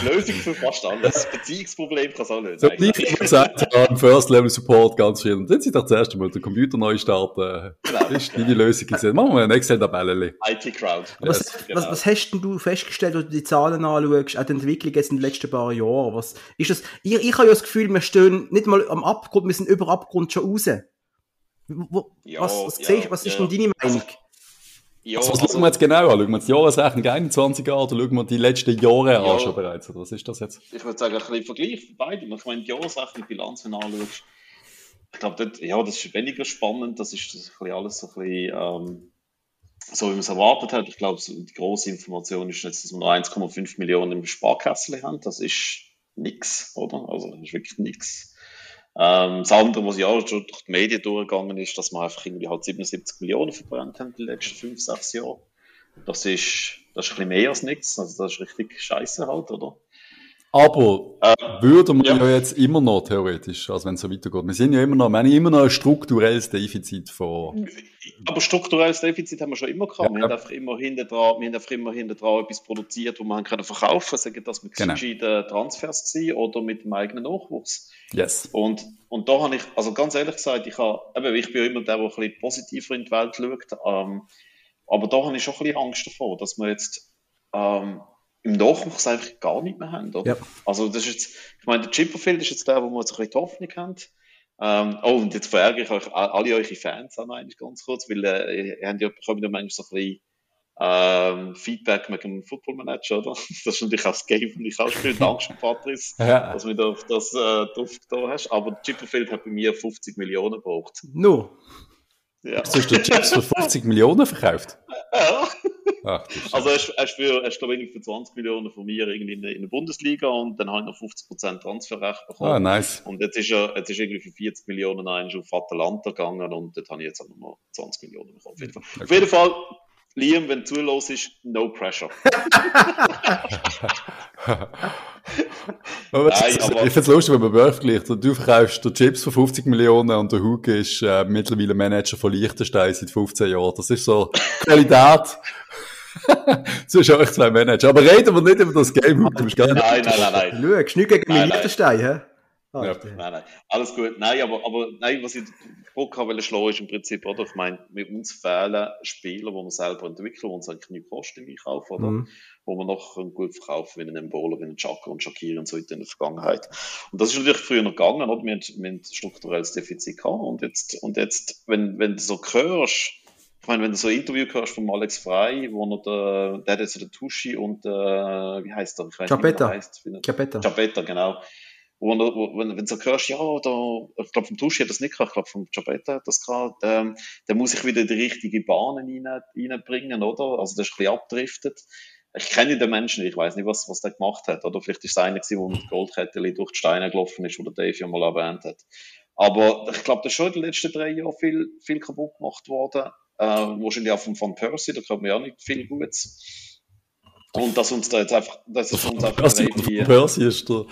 Die Lösung für fast alles. Beziehungsproblem kann es auch lösen. So, wie ich gesagt habe, First Level Support ganz viel. Und dann sind doch zuerst einmal den Computer neu starten. Genau. Das ist die Lösung gesehen. Machen wir eine Excel-Tabelle. IT-Crowd. Was, yes. genau. was, was, hast denn du festgestellt, wenn du die Zahlen anschaust, auch die Entwicklung jetzt in den letzten paar Jahren? Was ist das? Ich, ich habe ja das Gefühl, wir stehen nicht mal am Abgrund, wir sind über Abgrund schon raus. Wo, ja, was, was, ja, siehst, was ist denn deine Meinung? Also, ja, also, was also, schauen wir jetzt genau an? Schauen wir die Jahresrechnung 21 an oder schauen wir die letzten Jahre ja, an schon bereits? Oder was ist das jetzt? Ich würde sagen, ein bisschen Vergleich beide. Ich meine, die Jahresrechnung, die Bilanz, wenn du anschaust, ich glaube, ja, das ist weniger spannend. Das ist, das ein alles so ein bisschen, ähm, so wie man es erwartet hat. Ich glaube, so die große Information ist jetzt, dass wir noch 1,5 Millionen im Sparkassen haben. Das ist nichts, oder? Also, das ist wirklich nichts. Ähm, das andere, was ja auch schon durch die Medien durchgegangen ist, dass wir einfach irgendwie halt 77 Millionen verbrannt haben in den letzten 5, 6 Jahren. Das ist, das ist ein bisschen mehr als nichts. Also das ist richtig scheiße halt, oder? Aber äh, würden wir ja. ja. jetzt immer noch theoretisch, also wenn es so weitergeht, wir sind ja immer noch, wir haben immer noch ein strukturelles Defizit von. Aber strukturelles Defizit haben wir schon immer gehabt. Ja. Wir haben einfach immer hinten dran, wir haben einfach immer hinten dran etwas produziert, wo haben können verkaufen, sagen das mit genau. gescheiten Transfers gewesen oder mit dem eigenen Nachwuchs. Yes. Und, und da habe ich, also ganz ehrlich gesagt, ich habe, eben, ich bin ja immer der, der ein bisschen positiver in die Welt schaut, ähm, aber da habe ich schon ein bisschen Angst davor, dass wir jetzt, ähm, im Nachwuchs einfach gar nicht mehr haben, oder? Ja. Also das ist jetzt, ich meine, der Chipperfield ist jetzt der, wo wir jetzt ein bisschen die Hoffnung haben. Ähm, oh, und jetzt verärgere ich euch alle eure Fans an eigentlich ganz kurz, weil äh, ihr habt ja, bekommt ja manchmal so ein bisschen ähm, Feedback mit dem Football Manager, oder? Das ist natürlich auch das Game, das ich auch spiele. Dankeschön, Patrice, ja. dass du mir auf das äh, drauf hast. Aber Chipperfield hat bei mir 50 Millionen gebraucht. No. Ja. Hast du Chips für 50 Millionen verkauft? Ja. Ach, also er ist, er ist, für, er ist glaube ich, für 20 Millionen von mir irgendwie in, in der Bundesliga und dann habe ich noch 50% Transferrecht bekommen. Ah, nice. Und jetzt ist er jetzt ist irgendwie für 40 Millionen eigentlich auf Atalanta gegangen und dort habe ich jetzt auch noch 20 Millionen bekommen. Auf jeden Fall, okay. auf jeden Fall Liam, wenn du zulos ist, no pressure. aber Nein, aber ich finde es lustig, wenn man gleicht. Du verkaufst den Chips für 50 Millionen und der Hugo ist äh, mittlerweile Manager von Liechtenstein seit 15 Jahren. Das ist so Qualität. Zwischen euch zwei Manager. Aber reden wir nicht über das Game, Hugo. Nein, nein, nein, nein. Schau, nicht gegen Liechtenstein, hä? Ah, ja. Nein, nein, alles gut. Nein, aber, aber nein, was ich Bock habe schlagen, ist im Prinzip, oder? Ich meine, mit uns fehlen Spieler, die wir selber entwickeln, die uns eigentlich nicht kosten im Einkauf, oder? Mhm. Wo wir noch gut verkaufen, wie einen Embola, wie einen Chaka und Shakir und so in der Vergangenheit. Und das ist natürlich früher noch gegangen, oder? Wir haben, wir haben ein strukturelles Defizit gehabt. Und jetzt, und jetzt, wenn, wenn du so hörst, ich meine, wenn du so ein Interview hörst von Alex Frey, wo er der, der hat jetzt der Tuschi und, äh, wie heißt der? Ich weiß Chapetta. Nicht, Chapetta. Chapetta, genau wo, wo, wenn, wenn du so hörst, ja, da, ich glaube, vom Tuschi hat das nicht gehabt, ich glaube, vom Jabetta hat das gehabt, ähm, dann muss ich wieder die richtige Bahnen rein, reinbringen, oder? Also, das ist ein bisschen abdriftet. Ich kenne den Menschen, ich weiß nicht, was, was der gemacht hat, oder? Vielleicht ist es einer gewesen, der mit Goldkettchen durch die Steine gelaufen ist, wo der Dave ja mal erwähnt hat. Aber ich glaube, da ist schon in den letzten drei Jahren viel, viel kaputt gemacht worden. Äh, wahrscheinlich auch von Van Persie, da kommt mir ja nicht viel Gutes. Und dass uns da jetzt einfach, dass es uns einfach Percy, Persie ist der,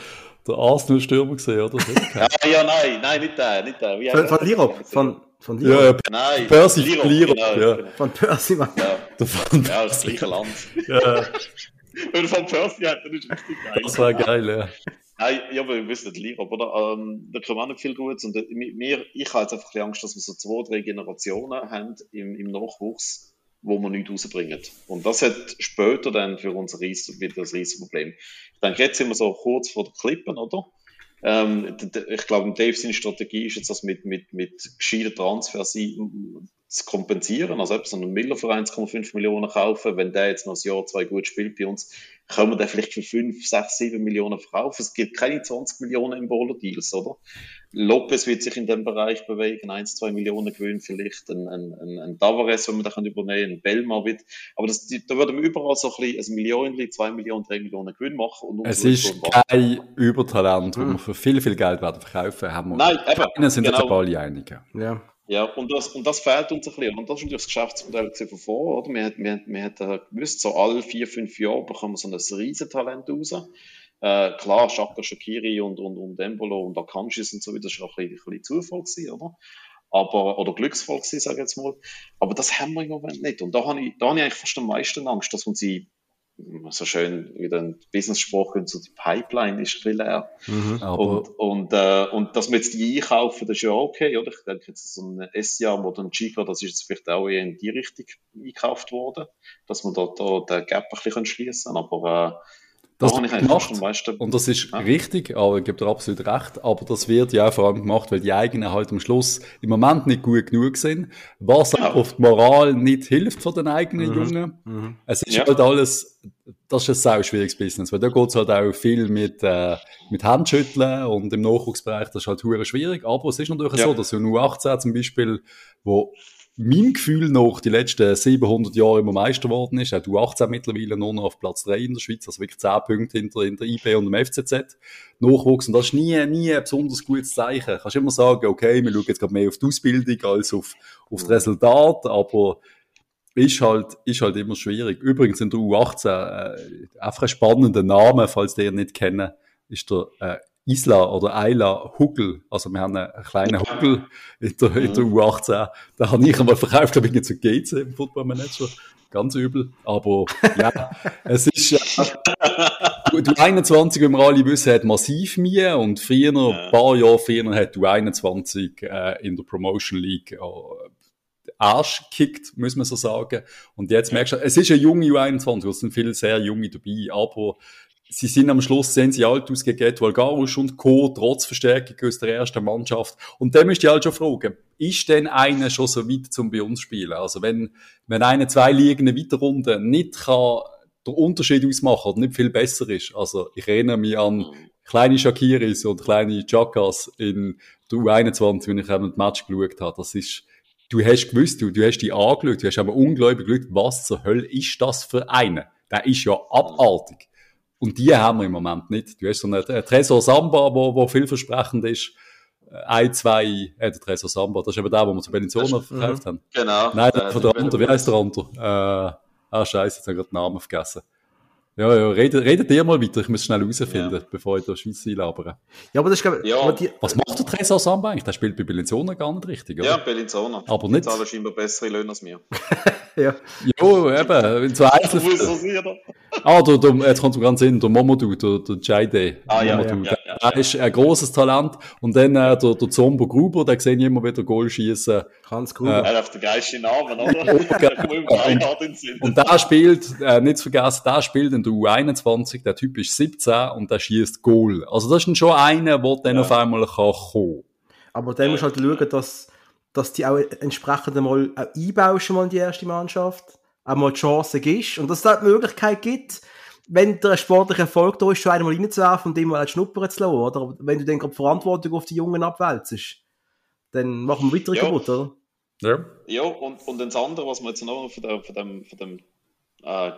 der Arsenal-Stürmer gesehen, oder? ja, ja, nein, nein, nicht der, nicht der. Wie von, von Lirop, von, von Lirop. Ja, ja, nein, Percy Lirop, Lirop genau, ja. Genau. Von Percy, Mann. Ja, der von ja das gleiche Land. ja. Wenn von Percy hat, dann ist richtig geil. Das war geil, ja. Nein, ja, aber wir wissen nicht, Lirop, oder? Ähm, da kommen auch nicht viel Gutes. Und äh, mir, ich habe jetzt einfach Angst, dass wir so zwei, drei Generationen haben im, im Nachwuchs, wo wir nicht rausbringen. Und das hat später dann für uns wieder das Riesenproblem. Ich denke, jetzt sind wir so kurz vor der Klippen, oder? Ähm, ich glaube, Dave seine Strategie ist jetzt, das mit, mit, mit gescheiten Transfers zu kompensieren. Also, ob so einen Miller für 1,5 Millionen kaufen, wenn der jetzt noch ein Jahr, zwei gut spielt bei uns, können wir den vielleicht für 5, 6, 7 Millionen verkaufen. Es gibt keine 20 Millionen im Bowler-Deals, oder? Lopez wird sich in dem Bereich bewegen, 1, 2 Millionen Gewinn vielleicht, ein, ein, ein, ein Tavares, wenn man da kann übernehmen, ein Belma wird, aber das, die, da würden wir überall so ein bisschen ein Million, 2 Millionen, 3 Millionen Gewinn machen. Und es ist kein Übertalent, wo wir für viel, viel Geld werden verkaufen, haben wir. Nein, eben. sind genau. aber alle einig. Ja. Ja, und das, und das fehlt uns ein bisschen. Und das ist natürlich das Geschäftsmodell von vor, oder? Wir, wir, wir hätten gewusst, so alle vier, fünf Jahre bekommen wir so ein Riesentalent raus. Äh, klar, Shaka Shakiri und, und, und Embolo und Akanji sind so, das war auch ein bisschen, ein bisschen Zufall gewesen, oder? Aber, oder Glücksfall gewesen, sage ich jetzt mal. Aber das haben wir im Moment nicht. Und da habe ich, da habe ich eigentlich fast am meisten Angst, dass man sie so schön wieder ein Business-Spruch, so die Pipeline ist bisschen leer. Mhm, und, und, äh, und dass wir jetzt die einkaufen, das ist ja okay, oder? Ich denke jetzt so ein SCA oder ein Chico, das ist jetzt vielleicht auch eher in die Richtung eingekauft worden, dass wir da, da den Gap ein bisschen schließen können. Aber äh, das habe ich gemacht. Und das ist ja. richtig, aber ich gebe dir absolut recht. Aber das wird ja auch vor allem gemacht, weil die eigenen halt am Schluss im Moment nicht gut genug sind. Was ja. auf die Moral nicht hilft von den eigenen mhm. Jungen. Mhm. Es ist ja. halt alles, das ist ein sehr schwieriges Business, weil da geht es halt auch viel mit, äh, mit Handschütteln und im Nachwuchsbereich, das ist halt höher schwierig. Aber es ist natürlich ja. so, dass ein U18 zum Beispiel, wo meinem Gefühl nach die letzten 700 Jahre immer Meister geworden ist. Auch du 18 mittlerweile nur noch auf Platz 3 in der Schweiz, also wirklich 10 Punkte hinter, in der IB und dem FCZ. Nachwuchs. Und das ist nie, nie ein besonders gutes Zeichen. Du kannst immer sagen, okay, wir schauen jetzt gerade mehr auf die Ausbildung als auf, auf das Resultat, aber ist halt, ist halt immer schwierig. Übrigens in der U18, äh, einfach ein spannender Name, falls ihr nicht kennen, ist der, äh, Isla oder Ayla Huckel. Also wir haben einen kleinen Huckel in der, in der U18. Da habe ich einmal verkauft, habe ich zu GC im Football Manager. Ganz übel. Aber ja, es ist, äh, du 21, wie wir alle wissen, hat massiv mehr und früher, ein paar Jahre früher, hat du 21 äh, in der Promotion League äh, Arsch kickt, muss man so sagen. Und jetzt merkst du, es ist eine junge U21, es sind viele sehr junge dabei, aber sie sind am Schluss, sehen sie alt aus gegen Valgarusch und Co., trotz Verstärkung aus der ersten Mannschaft. Und dann müsst ihr halt schon fragen, ist denn einer schon so weit zum bei uns spielen? Also wenn, wenn einer zwei Ligen weiter runter nicht kann, der Unterschied ausmachen oder nicht viel besser ist. Also ich erinnere mich an kleine Shakiris und kleine Chakas in der U21, wenn ich eben das Match geschaut habe. Das ist, du hast gewusst, du, du hast die angeschaut, du hast aber ungläubig geschaut, was zur Hölle ist das für einen? Der ist ja abartig. Und die haben wir im Moment nicht. Du hast so einen Tresor Samba, wo, wo vielversprechend ist. Äh, ein, zwei, äh, der Tresor Samba, das ist eben der, wo wir zu Bellinzona verkauft haben. Genau. Nein, der, von der andere, wie heißt der andere? Äh, ah, scheiße, jetzt habe ich gerade den Namen vergessen. Ja, ja, redet, redet ihr mal weiter, ich muss schnell herausfinden, ja. bevor ich da Schweiz einlabere. Ja, aber das ist, glaube ja. die... Was macht der Tresor Samba eigentlich? Der spielt bei Bellinzona gar nicht richtig, oder? Ja, Bellinzona. Aber nicht. Die zahlen scheinbar bessere Löhne als mir. ja. Jo, eben, so Einzel... ah, der, der, jetzt kommt mir ganz in, der Momodou, der, der Jaide. Ah, ja, ja, ja, ja, Der ist ein grosses Talent. Und dann äh, der, der Zombo Gruber, den sehe ich immer wieder Goal schießen. Hans Gruber. Äh, er hat den geilsten Namen, oder? und, und der spielt, äh, nicht zu vergessen, der spielt in der U21, der Typ ist 17 und der schießt Goal. Also das ist schon einer, der dann ja. auf einmal kann kommen Aber dann musst du halt schauen, dass, dass die auch entsprechend einmal auch einbaust mal in die erste Mannschaft, auch mal die Chance gibst und dass es da die Möglichkeit gibt, wenn der sportliche Erfolg da ist, schon einmal reinzuwerfen und immer schnuppern zu lassen, oder? Wenn du dann gerade Verantwortung auf die Jungen abwälzest, dann machen wir weiter kaputt, oder? Ja. Ja, und, und das andere, was man jetzt noch von, der, von dem, von dem äh,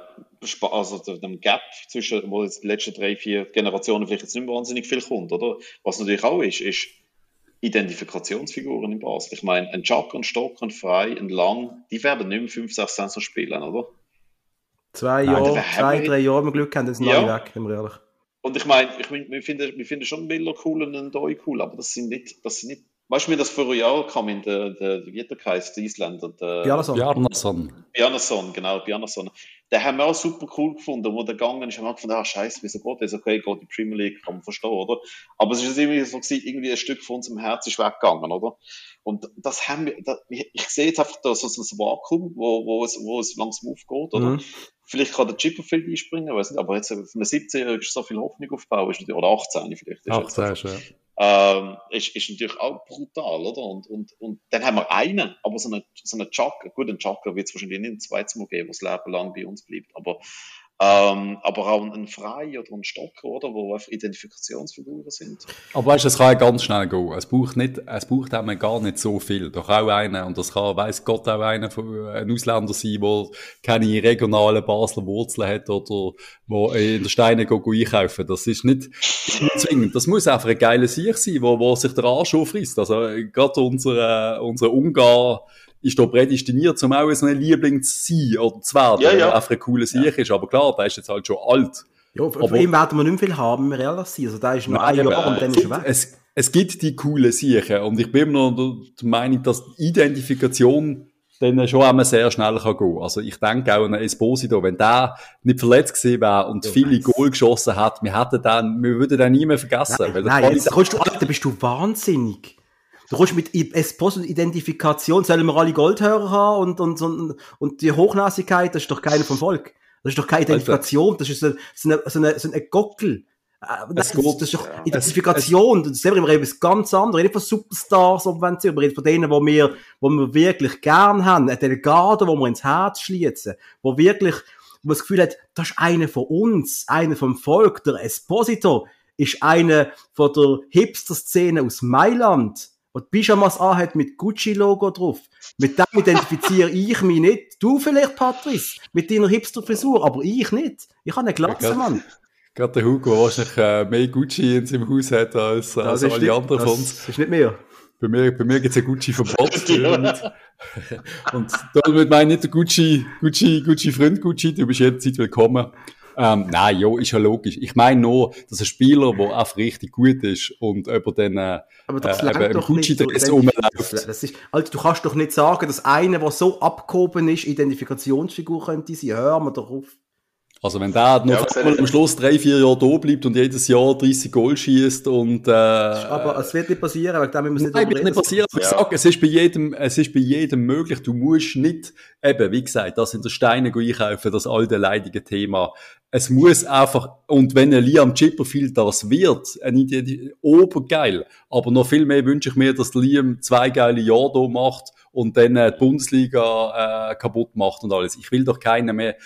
also dem Gap zwischen, wo jetzt die letzten drei, vier Generationen vielleicht jetzt nicht mehr wahnsinnig viel kommt, oder? Was natürlich auch ist, ist Identifikationsfiguren im Basel. Ich meine, ein Chuck, ein Stock, ein Frei, ein Lang, die werden nicht mehr 5, 6 Sensor spielen, oder? Zwei Jahre, zwei, drei Jahre im Glück haben, dann sind ja. weg, im ehrlich. Und ich meine, ich, wir, finden, wir finden schon Miller cool und einen Doi cool, aber das sind nicht, das sind nicht Weißt du, wie das vor einem Jahr kam in der, der wie der heißt, der Isländer? Der, Bjarnason. Bjarnason. Bjarnason, genau, Bjarnason. Den haben wir auch super cool gefunden, wo der gegangen ist, haben wir gefunden, ah, scheiße, wieso geht das? Okay, geht die Premier League, kann man verstehen, oder? Aber es ist irgendwie so gewesen, irgendwie ein Stück von unserem Herz ist weggegangen, oder? Und das haben wir, das, ich sehe jetzt einfach da so, ein Vakuum, wo, wo es, wo es langsam aufgeht, oder? Mhm. Vielleicht kann der Chipperfield einspringen, weiß nicht, aber jetzt für einen 17-Jährigen ist so viel Hoffnung aufbauen, oder 18 vielleicht. 18, ja ähm, ist, ist natürlich auch brutal, oder? Und, und, und dann haben wir einen, aber so einen, so einen Chucker, gut, einen Chucker wird es wahrscheinlich nicht ein zweites Mal geben, was Leben lang bei uns bleibt, aber Ähm, aber auch ein Frei oder ein Stock, oder? Wo einfach Identifikationsfiguren sind. Aber weißt du, es kann ganz schnell gehen. Es braucht nicht, es braucht auch gar nicht so viel. Doch auch einer, und das kann, weiss Gott, auch einer von, ein Ausländer sein, der keine regionalen Basler Wurzeln hat oder wo in der Steine go, einkaufen. Das ist nicht, nicht zwingend. Das muss einfach ein geiler Sieg sein, wo, wo sich der Arsch aufrisst. Also, gerade unser, unser Ungar, ist da prädestiniert, um auch so ein Liebling zu sein oder zu werden, Ja, ja. einfach ein cooler Sieg ist. Aber klar, der ist jetzt halt schon alt. Ja, von Aber- ihm werden wir nicht viel haben, wenn wir ehrlich sind. Also, da ist noch ein Jahr und dann ist er weg. es, es gibt die coolen Sachen und ich bin immer noch der Meinung, dass die Identifikation dann schon einmal sehr schnell kann gehen. Also ich denke auch an Esposito, wenn der nicht verletzt gewesen wäre und Ja, viele weiss. Goal geschossen hat, wir hätten dann, wir würden den nie mehr vergessen. Nein, nein jetzt kommst du, Alter, bist du wahnsinnig. Du kommst mit I- Esposo Identifikation, sollen wir alle Goldhörer haben und, und, und, und die Hochnäsigkeit, das ist doch keiner vom Volk. Das ist doch keine Identifikation, das ist so, so, eine, so, eine, so ein Gockel. Äh, Das, Es geht- das ist doch. Identifikation. Das ist selber immer etwas ganz anderes. Nicht von Superstars, ob wenn sie, wir reden von denen, wo wir, wo wir wirklich gern haben. Ein Delegado, wo wir ins Herz schließen. Wo wirklich, wo man das Gefühl hat, das ist einer von uns, einer vom Volk, der Esposito ist einer von der Hipster-Szene aus Mailand, der die Pyjamas anhat mit Gucci-Logo drauf. Mit dem identifiziere ich mich nicht. Du vielleicht, Patrice, mit deiner Hipster-Frisur, aber ich nicht. Ich habe eine Glatze, Ja, Mann. Gerade der Hugo wahrscheinlich äh, mehr Gucci in seinem Haus hat als, als alle nicht- anderen von das uns. ist nicht mehr. Bei mir, bei mir gibt's ein Gucci-Verbot. und, und damit meine ich nicht der Gucci, Gucci, Gucci Freund Gucci, du bist jederzeit willkommen. Ähm, nein, ja, ist ja logisch. Ich meine nur, dass ein Spieler, der einfach richtig gut ist und über den, äh, das äh. Gucci-Dress Wenn- rumläuft. Das ist, Alter, du kannst doch nicht sagen, dass einer, der so abgehoben ist, Identifikationsfigur könnte sein. Hör mal doch auf. Also wenn der noch Ja, einmal am Schluss drei, vier Jahre da bleibt und jedes Jahr 30 Goal schießt und, äh, Aber es wird nicht passieren, wegen dem müssen wir nicht Nein, wird nicht passieren. Aber ich Ja. sage, es ist bei jedem, es ist bei jedem möglich. Du musst nicht, eben, wie gesagt, das in der Steine einkaufen, das alte leidige Thema. Es muss einfach, und wenn ein Liam Chipperfield das wird, ein Idee, obergeil. Aber noch viel mehr wünsche ich mir, dass der Liam zwei geile Jahre da macht und dann äh, die Bundesliga äh, kaputt macht und alles. Ich will doch keinen mehr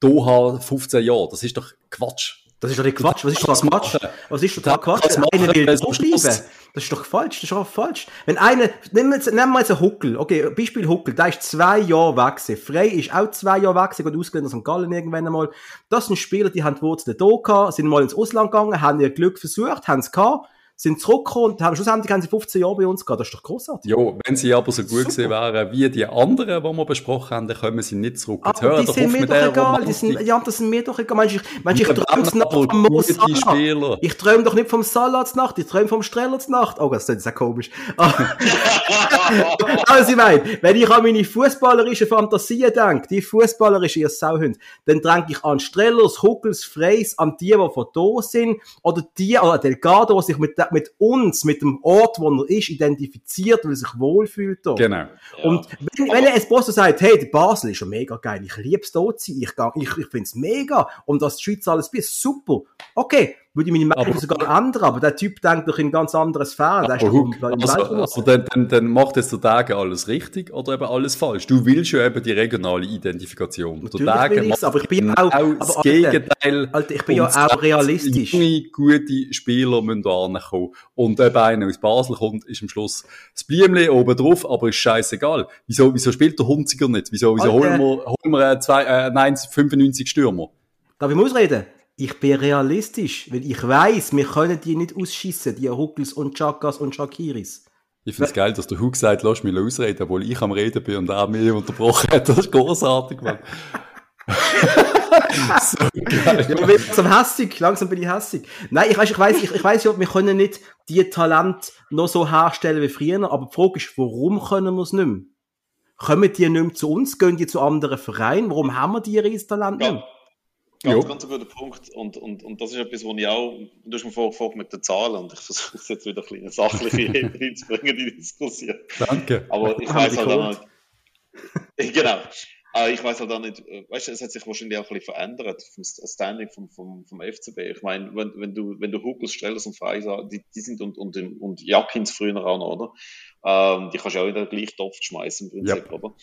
Doha 15 Jahre. Das ist doch Quatsch. Das ist doch nicht Quatsch. Was ist doch Das Quatsch? Was ist doch Das Quatsch? kann's Wenn einer will am bleiben. Das ist doch falsch. Das ist doch falsch. Wenn einer, nehmen wir jetzt, nehmen wir jetzt einen Huckel. Okay, Beispiel Huckel. Der ist zwei Jahre weg gewesen. Frey ist auch zwei Jahre weg gewesen, geht ausgelernt aus St. Gallen irgendwann einmal. Das sind Spieler, die haben die Wurzeln da gehabt, sind mal ins Ausland gegangen, haben ihr Glück versucht, haben es gehabt, sind zurückgekommen und haben, schlussendlich haben sie 15 Jahre bei uns gehabt. Das ist doch großartig. Ja, wenn sie aber so gut gewesen wären wie die anderen, die wir besprochen haben, dann kommen sie nicht zurück. Jetzt Aber die sind mir doch egal. Die sind, ja, das sind mir doch egal. Meinst meinst, ich träume aber vom Mo Salah. Ich träume doch nicht vom Salah Nacht, ich träume vom Streller Nacht. Oh, das ist ja komisch. also, ich meine, wenn ich an meine fußballerische Fantasien denke, die fußballerische ihr Sauhund, dann denke ich an Strellers, Huckels, Freys, an die, die von da sind, oder die, oder Delgado, die sich mit, der- mit uns, mit dem Ort, wo er ist, identifiziert, weil er sich wohlfühlt. Da. Genau. Und wenn, wenn ein Espresso sagt, hey, Basel ist ja mega geil, ich lieb's dort zu sein, ich, ich, ich find's mega, und das die Schweiz alles bist, super. Okay, würde ich meine Meinung Aber- sogar ändern, aber der Typ denkt doch in ganz andere Sphären, der ist Aber Huck, also, also dann, dann, dann macht jetzt der Tage alles richtig oder eben alles falsch. Du willst ja eben die regionale Identifikation. Der Natürlich Tage will ich's, aber ich bin genau auch- aber das Alter, Gegenteil. Alter, ich bin ja auch realistisch. Junge, gute Spieler müssen da ankommen. Und eben einer aus Basel kommt, ist am Schluss das Blümchen oben drauf, aber ist scheißegal. Wieso, wieso spielt der Hunziger nicht? Wieso, wieso Alter. holen wir, holen wir einen, zwei, äh, nein, 95 Stürmer? Darf ich mal ausreden? Ich bin realistisch, weil ich weiß, wir können die nicht ausschießen, die Huckels und Chakas und Shakiris. Ich finde es geil, dass der Hug sagt, lass mich ausreden, obwohl ich am Reden bin und er mich unterbrochen hat. Das ist großartig, Mann. so geil. Ja, aber langsam hässig, langsam bin ich hässig. Nein, ich weiß, ich weiß, ich, ich weiß ja, wir können nicht die Talent noch so herstellen wie früher, aber die Frage ist, warum können wir es nicht mehr? Kommen die nicht mehr zu uns? Gehen die zu anderen Vereinen? Warum haben wir die Riestalente nicht Ja. mehr? Ganz, Ja. ganz ein guter Punkt. Und, und, und das ist etwas, wo ich auch, du hast mir vorher gefragt mit den Zahlen und ich versuche es jetzt wieder ein bisschen sachliche Ebene reinzubringen, die Diskussion. Danke. Aber ich weiß die halt auch nicht. genau. Aber ich weiß halt auch nicht, äh, weißt du, es hat sich wahrscheinlich auch ein bisschen verändert vom St- Standing vom, vom, vom FCB. Ich meine, wenn, wenn du, wenn du Hukus, Strellers und Freiser, die, die sind und, und, und Jakins früher auch noch, oder? Ähm, die kannst du auch in den gleichen Topf schmeißen, im Prinzip, oder?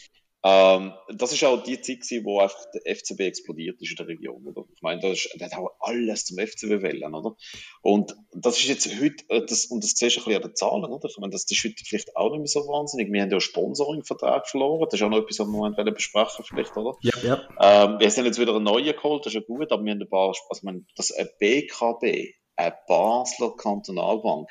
Ähm, das ist auch die Zeit gewesen, wo einfach der FCB explodiert ist in der Region, oder? Ich meine, das ist, der hat auch alles zum FCB wählen, oder? Und das ist jetzt heute, äh, das, und das siehst du ein bisschen an den Zahlen, oder? Ich meine, das ist heute vielleicht auch nicht mehr so wahnsinnig. Wir haben ja Sponsoring-Vertrag verloren. Das ist auch noch etwas, was wir wollen besprechen, vielleicht, oder? Ja, ja. Ähm, wir sind jetzt wieder einen neuen geholt, das ist ja gut, aber wir haben ein paar, also, ich meine, das BKB, eine Basler Kantonalbank,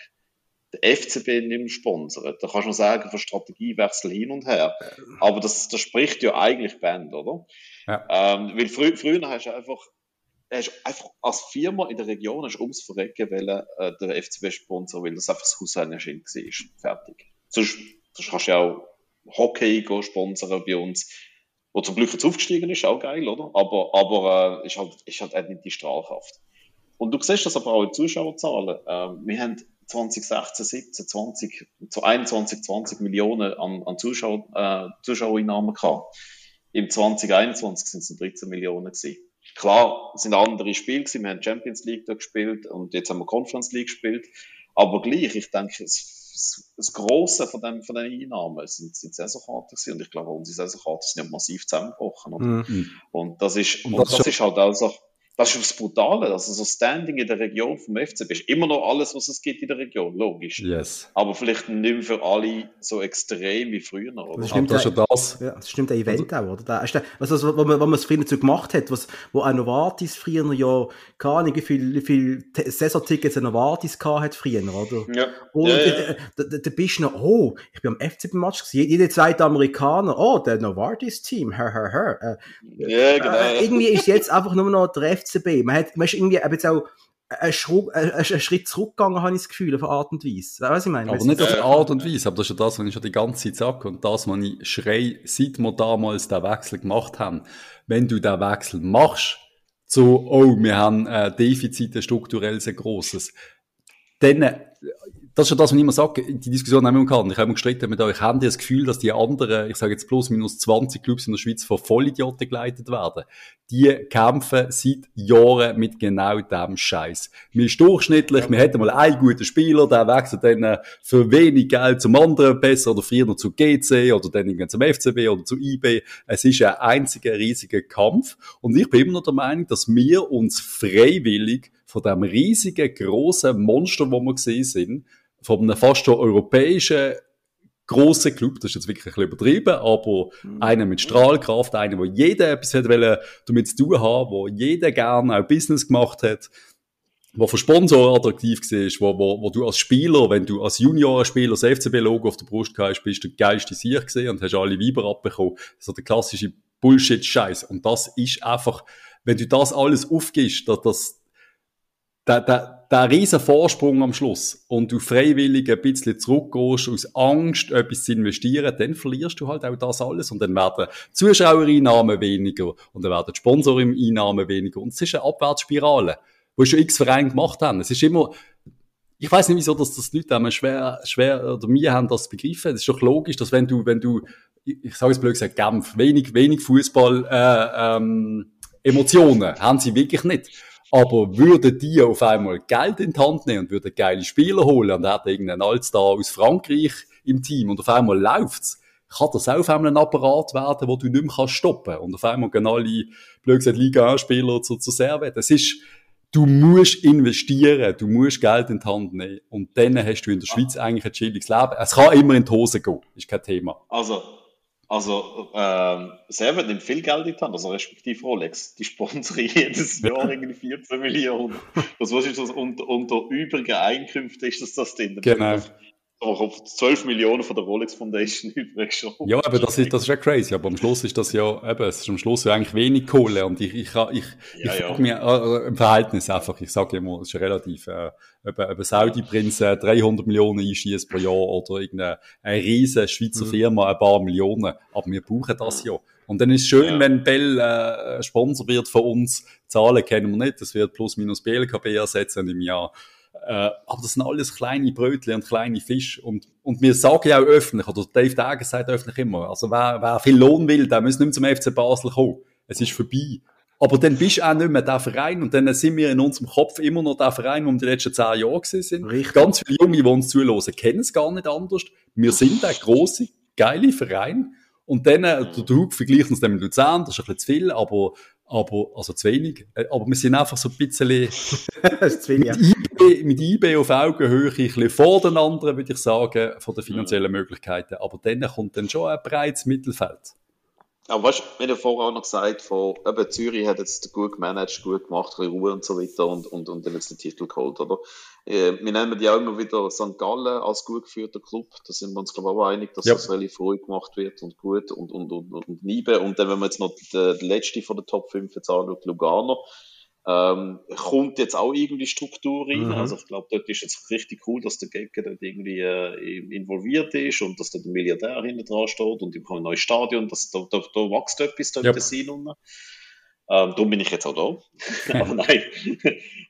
der FCB nicht mehr sponsert. Da kannst du sagen, von Strategiewechsel hin und her. Aber das, das spricht ja eigentlich Band, oder? Ja. Ähm, weil frü früher hast du einfach, hast einfach als Firma in der Region hast ums Verrecken wollen, äh, der FCB Sponsor, weil das einfach das Haushälterchen war. Fertig. Sonst, sonst kannst du ja auch Hockey sponsern bei uns wo zum Glück jetzt aufgestiegen ist, auch geil, oder? Aber, aber äh, ist, halt, ist halt nicht die Strahlkraft. Und du siehst das aber auch in Zuschauerzahlen. Ähm, wir haben 2016, 17, 20, 21, 20 Millionen an, an Zuschauer, äh, Zuschauereinnahmen gehabt. Im 2021 sind es 13 Millionen gewesen. Klar, es sind andere Spiele gewesen. Wir haben Champions League da gespielt und jetzt haben wir Conference League gespielt. Aber gleich, ich denke, das, das Grosse von, dem, von den Einnahmen sind, sind Saisonkarten gewesen. Und ich glaube, unsere Saisonkarten sind ja massiv zusammengebrochen. Mhm. Und das ist, und das, und das ist halt auch so, das ist das Brutale. Also so Standing in der Region vom FCB ist immer noch alles, was es gibt in der Region, logisch. Yes. Aber vielleicht nicht mehr für alle so extrem wie früher. Oder? Das stimmt, das, das. Ja, das stimmt ein Event also, auch, oder? Da, ist also, was, was man, was man es früher so gemacht hat, was, wo ein Novartis früher ja, keine Ahnung, wie viele viel Saisontickets ein Novartis hat früher, oder? Ja. Und ja, ja. Da, da, da bist du noch, oh, ich bin am FCB-Match gesehen, jeder zweite Amerikaner, oh, der Novartis-Team, her, her, her. Äh, ja, genau. Äh, irgendwie ist jetzt einfach nur noch der FCB. Man, hat, man ist irgendwie jetzt auch einen, Schritt, einen Schritt zurückgegangen, habe ich das Gefühl, auf eine Art und Weise. Weißt ich meine? Aber nicht auf eine Art und Weise, aber das ist ja das, was ich schon die ganze Zeit sage und das, was ich schrei, seit wir damals den Wechsel gemacht haben. Wenn du den Wechsel machst, so, oh, wir haben ein Defizit, ein strukturell sehr grosses, dann das ist ja das, was ich immer sage, die Diskussion haben wir gehabt. Ich habe immer gestritten mit euch, haben die das Gefühl, dass die anderen, ich sage jetzt plus minus 20 Clubs in der Schweiz von Vollidioten geleitet werden? Die kämpfen seit Jahren mit genau dem Scheiß. Wir ist durchschnittlich, wir hätten mal einen guten Spieler, der wechselt dann für wenig Geld zum anderen besser oder früher noch zu GC oder dann zum FCB oder zu IB. Es ist ein einziger riesiger Kampf. Und ich bin immer noch der Meinung, dass wir uns freiwillig von dem riesigen, grossen Monster, wo wir gesehen sind, von einem fast schon europäischen grossen Club, das ist jetzt wirklich ein bisschen übertrieben, aber mhm. einer mit Strahlkraft, einer, wo jeder etwas hat wollen, damit zu tun haben, wo jeder gerne auch Business gemacht hat, wo für Sponsoren attraktiv war, wo, wo, wo du als Spieler, wenn du als Juniorenspieler das FCB-Logo auf der Brust hast, bist du geilste Sieg gesehen und hast alle Weiber abbekommen. So der klassische Bullshit-Scheiß. Und das ist einfach, wenn du das alles aufgibst, dass das, der, der, der riesen Vorsprung am Schluss und du freiwillig ein bisschen zurückgehst aus Angst, etwas zu investieren, dann verlierst du halt auch das alles und dann werden Zuschauereinnahmen weniger und dann werden Sponsoreinnahmen weniger und es ist eine Abwärtsspirale, wo schon x Vereine gemacht haben. Es ist immer, ich weiß nicht, wieso dass das Leute immer schwer, schwer, oder wir haben das begriffen. Es ist doch logisch, dass wenn du, wenn du, ich sage es blöd gesagt, Genf, wenig, wenig Fußball, äh, ähm, Emotionen haben sie wirklich nicht. Aber würden die auf einmal Geld in die Hand nehmen und würden geile Spieler holen und hätten irgendeinen Allstar aus Frankreich im Team und auf einmal läuft's, kann das auch auf einmal ein Apparat werden, wo du nicht mehr stoppen kannst. Und auf einmal gehen alle, blöd gesagt, Liga-Spieler zu, zu Servet. Das ist, du musst investieren, du musst Geld in die Hand nehmen. Und dann hast du in der Schweiz eigentlich ein chilliges Leben. Es kann immer in die Hose gehen, ist kein Thema. Also, also, ähm, selber nimmt viel Geld in die Hand, also respektive Rolex. Die sponsern jedes Jahr irgendwie 14 Millionen. Das, was ist das unter, unter übrigen Einkünften ist das das drin. Genau auf 12 Millionen von der Rolex Foundation übrig schon. Ja, aber das ist, das ist ja crazy. Aber am Schluss ist das ja, eben, es ist am Schluss ja eigentlich wenig Kohle. Und ich, ich, ich, ich, ja, ja. mir, äh, im Verhältnis einfach, ich sage immer, es ist relativ, äh, eben, eben Saudi-Prinz äh, 300 Millionen einschießt pro Jahr oder irgendeine, eine riesen Schweizer mhm. Firma ein paar Millionen. Aber wir brauchen das ja. Und dann ist es schön, ja. wenn Bell äh, Sponsor wird von uns. Zahlen kennen wir nicht. Das wird plus minus BLKB ersetzen im Jahr. Äh, aber das sind alles kleine Brötchen und kleine Fische. Und, und wir sagen ja auch öffentlich, oder Dave Dagen sagt öffentlich immer, also wer, wer viel Lohn will, der muss nicht mehr zum FC Basel kommen. Es ist vorbei. Aber dann bist du auch nicht mehr der Verein und dann sind wir in unserem Kopf immer noch der Verein, wo wir die letzten zehn Jahre gewesen sind. Richtig. Ganz viele Junge, die uns zuhören, kennen es gar nicht anders. Wir sind der große, geile Verein Und dann, äh, der Druck vergleicht uns dann mit Luzern, das ist ein bisschen zu viel, aber, aber, also zu wenig. Äh, aber wir sind einfach so ein bisschen mit IB, mit IB auf Augenhöhe ein bisschen vor den anderen, würde ich sagen, von den finanziellen Möglichkeiten. Aber dann kommt dann schon ein breites Mittelfeld. Aber weißt du, wir haben ja vorher auch noch gesagt, von, eben Zürich hat jetzt gut gemanagt, gut gemacht, ein bisschen Ruhe und so weiter und, und, und dann jetzt den Titel geholt, oder? Äh, wir nennen ja immer wieder St. Gallen als gut geführter Club. Da sind wir uns, glaube ich, auch einig, dass Ja. das relativ ruhig gemacht wird und gut und, und, und, und, Niebe. Und dann, wenn man jetzt noch die letzte von der Top 5 jetzt anschaut, Lugano, ähm, kommt jetzt auch irgendwie Struktur rein. Mhm. Also ich glaube, dort ist jetzt richtig cool, dass der Gegner dort irgendwie äh, involviert ist und dass da der Milliardär hinten dran steht und ein neues Stadion. Das, da, da, da wächst etwas da Ja. im Tessin unten. Ähm, darum bin ich jetzt auch da. Aber nein.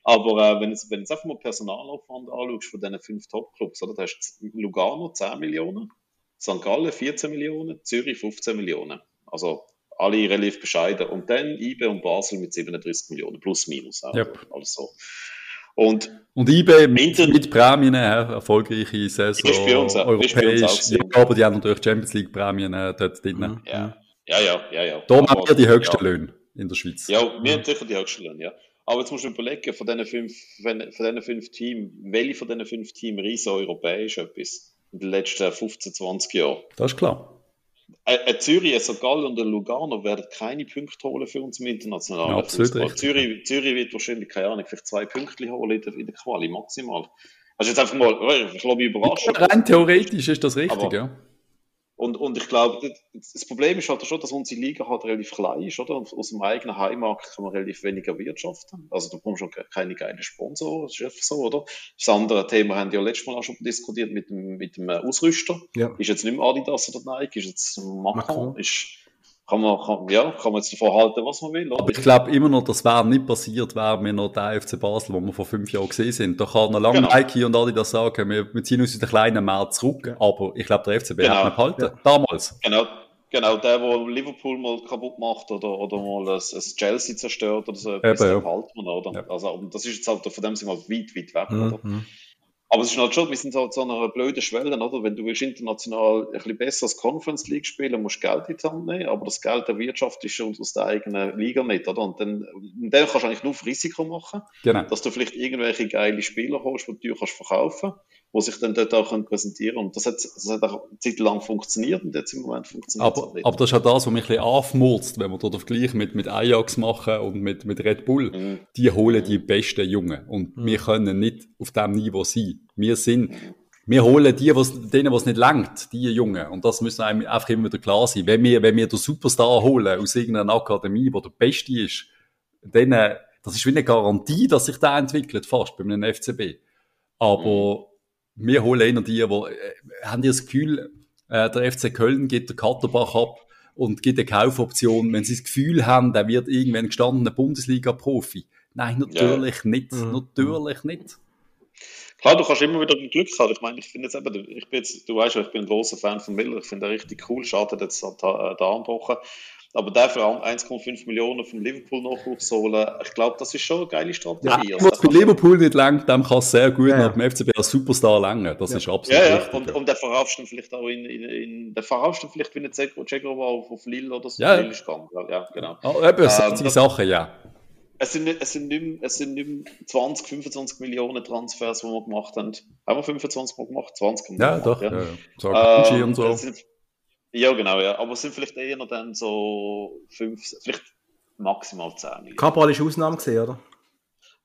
Aber äh, wenn du wenn jetzt einfach mal Personalaufwand anschaust von diesen fünf Top-Clubs, oder? Da hast du Lugano 10 Millionen, St. Gallen 14 Millionen, Zürich 15 Millionen. Also alle relativ bescheiden. Und dann IBE und Basel mit 37 Millionen, plus minus. Auch. Yep. Alles so. Und Und IB mit, mit Prämien, ja, erfolgreiche Saison, Ist bei uns auch- ist bei uns auch europäisch. Ja, aber die haben natürlich Champions League Prämien äh, dort drin. Ja, ja, ja, ja. ja. Da haben wir die höchsten ja. Löhne in der Schweiz. Ja, wir haben sicher die höchsten Löhne, ja. Aber jetzt musst du überlegen, von diesen fünf, von diesen fünf Teams, welche von diesen fünf Teams riesen europäisch etwas in den letzten 15, 20 Jahren? Das ist klar. Ein Zürich, ein St. Gallen und ein Lugano werden keine Punkte holen für uns im internationalen Ja, absolut Fußball. Zürich, Zürich wird wahrscheinlich, keine Ahnung, vielleicht zwei Punkte holen in der, in der Quali, maximal. Also jetzt einfach mal, ich lasse mich überraschen. Rein theoretisch ist das richtig, Aber- ja. Und, und ich glaube, das, Problem ist halt schon, dass unsere Liga halt relativ klein ist, oder? Und aus dem eigenen Heimmarkt kann man relativ wenig erwirtschaften. Also da bekommst du schon keine geilen Sponsoren, das ist einfach so, oder? Das andere Thema haben wir ja letztes Mal auch schon diskutiert mit dem, mit dem äh, Ausrüster. Ja. Ist jetzt nicht mehr Adidas oder Nike, ist jetzt Macron. Macron. Ist, kann man, kann, ja, kann man jetzt davon halten, was man will, Aber oder? ich glaube immer noch, das wäre nicht passiert, wären wir noch der FC Basel, wo wir vor fünf Jahren gesehen sind. Da kann noch lange Genau. Nike und Adidas sagen, wir, wir ziehen uns in den kleinen Markt zurück. Aber ich glaube, der FCB Genau. hat ihn behalten. Ja. Damals. Genau, genau, der, der Liverpool mal kaputt macht oder, oder mal ein, ein Chelsea zerstört oder so Eben, ja. behält man, oder? Ja. Also, das ist jetzt halt, von dem sind wir weit, weit weg, Mhm. oder? Aber es ist halt schon, wir sind halt so an einer blöden Schwelle, oder? Wenn du willst international ein bisschen besser als Conference League spielen, musst du Geld in die Hand nehmen, aber das Geld der Wirtschaft ist schon aus der eigenen Liga nicht, oder? Und dann, und dann kannst du eigentlich nur auf Risiko machen, Genau. dass du vielleicht irgendwelche geile Spieler holst, die du kannst verkaufen wo sich dann dort auch präsentieren können. Und das hat, das hat auch eine Zeit lang funktioniert und jetzt im Moment funktioniert es Aber, nicht. aber das ist auch das, was mich ein bisschen anfmurzt, wenn wir dort den Vergleich mit, mit Ajax machen und mit, mit Red Bull. Mhm. Die holen die besten Jungen. Und wir können nicht auf diesem Niveau sein. Wir sind, wir holen die, was, denen, was nicht langt, die Jungen. Und das müssen einem einfach immer wieder klar sein. Wenn wir, wenn wir den Superstar holen aus irgendeiner Akademie, wo der Beste ist, dann, äh, das ist wie eine Garantie, dass sich der entwickelt, fast, bei einem FCB. Aber wir holen eher die, die, äh, haben die das Gefühl, äh, der FC Köln geht der Katterbach ab und gibt eine Kaufoption, wenn sie das Gefühl haben, der wird irgendwann gestandener Bundesliga-Profi. Nein, natürlich nicht. Mhm. Natürlich nicht. Klar, du kannst immer wieder Glück haben. Ich meine, ich finde jetzt eben, ich bin jetzt, du weißt ja, ich bin ein großer Fan von Miller. Ich finde ihn richtig cool. Schade, hat jetzt halt da, angebrochen. Aber der für 1,5 Millionen vom Liverpool Nachwuchs holen, ich glaube, das ist schon eine geile Ja, Strategie. was bei Liverpool nicht langt, dem kann es sehr gut Ja, ja. nach dem FCB als Superstar langen. Das Ja. ist absolut ja, ja, richtig. und, und der verkaufst du vielleicht auch in, in, in der verkaufst du vielleicht wie ein Cegro auf, auf Lille oder so. Ja. Lille ist gegangen. Ja, ja, genau. Ah, eben, das sind die das- Sachen, ja. Es sind, nicht- es, sind nicht, mehr- es sind nicht mehr 20, 25 Millionen Transfers, die wir gemacht haben. Haben wir 25 mal gemacht? 20 haben wir Ja, gemacht, doch. ja. Ja. Sarkozy Ähm, und so. Sind, ja, genau, ja. Aber es sind vielleicht eher dann so fünf, vielleicht maximal zehn Millionen. Cabral ist Ausnahme gesehen, oder?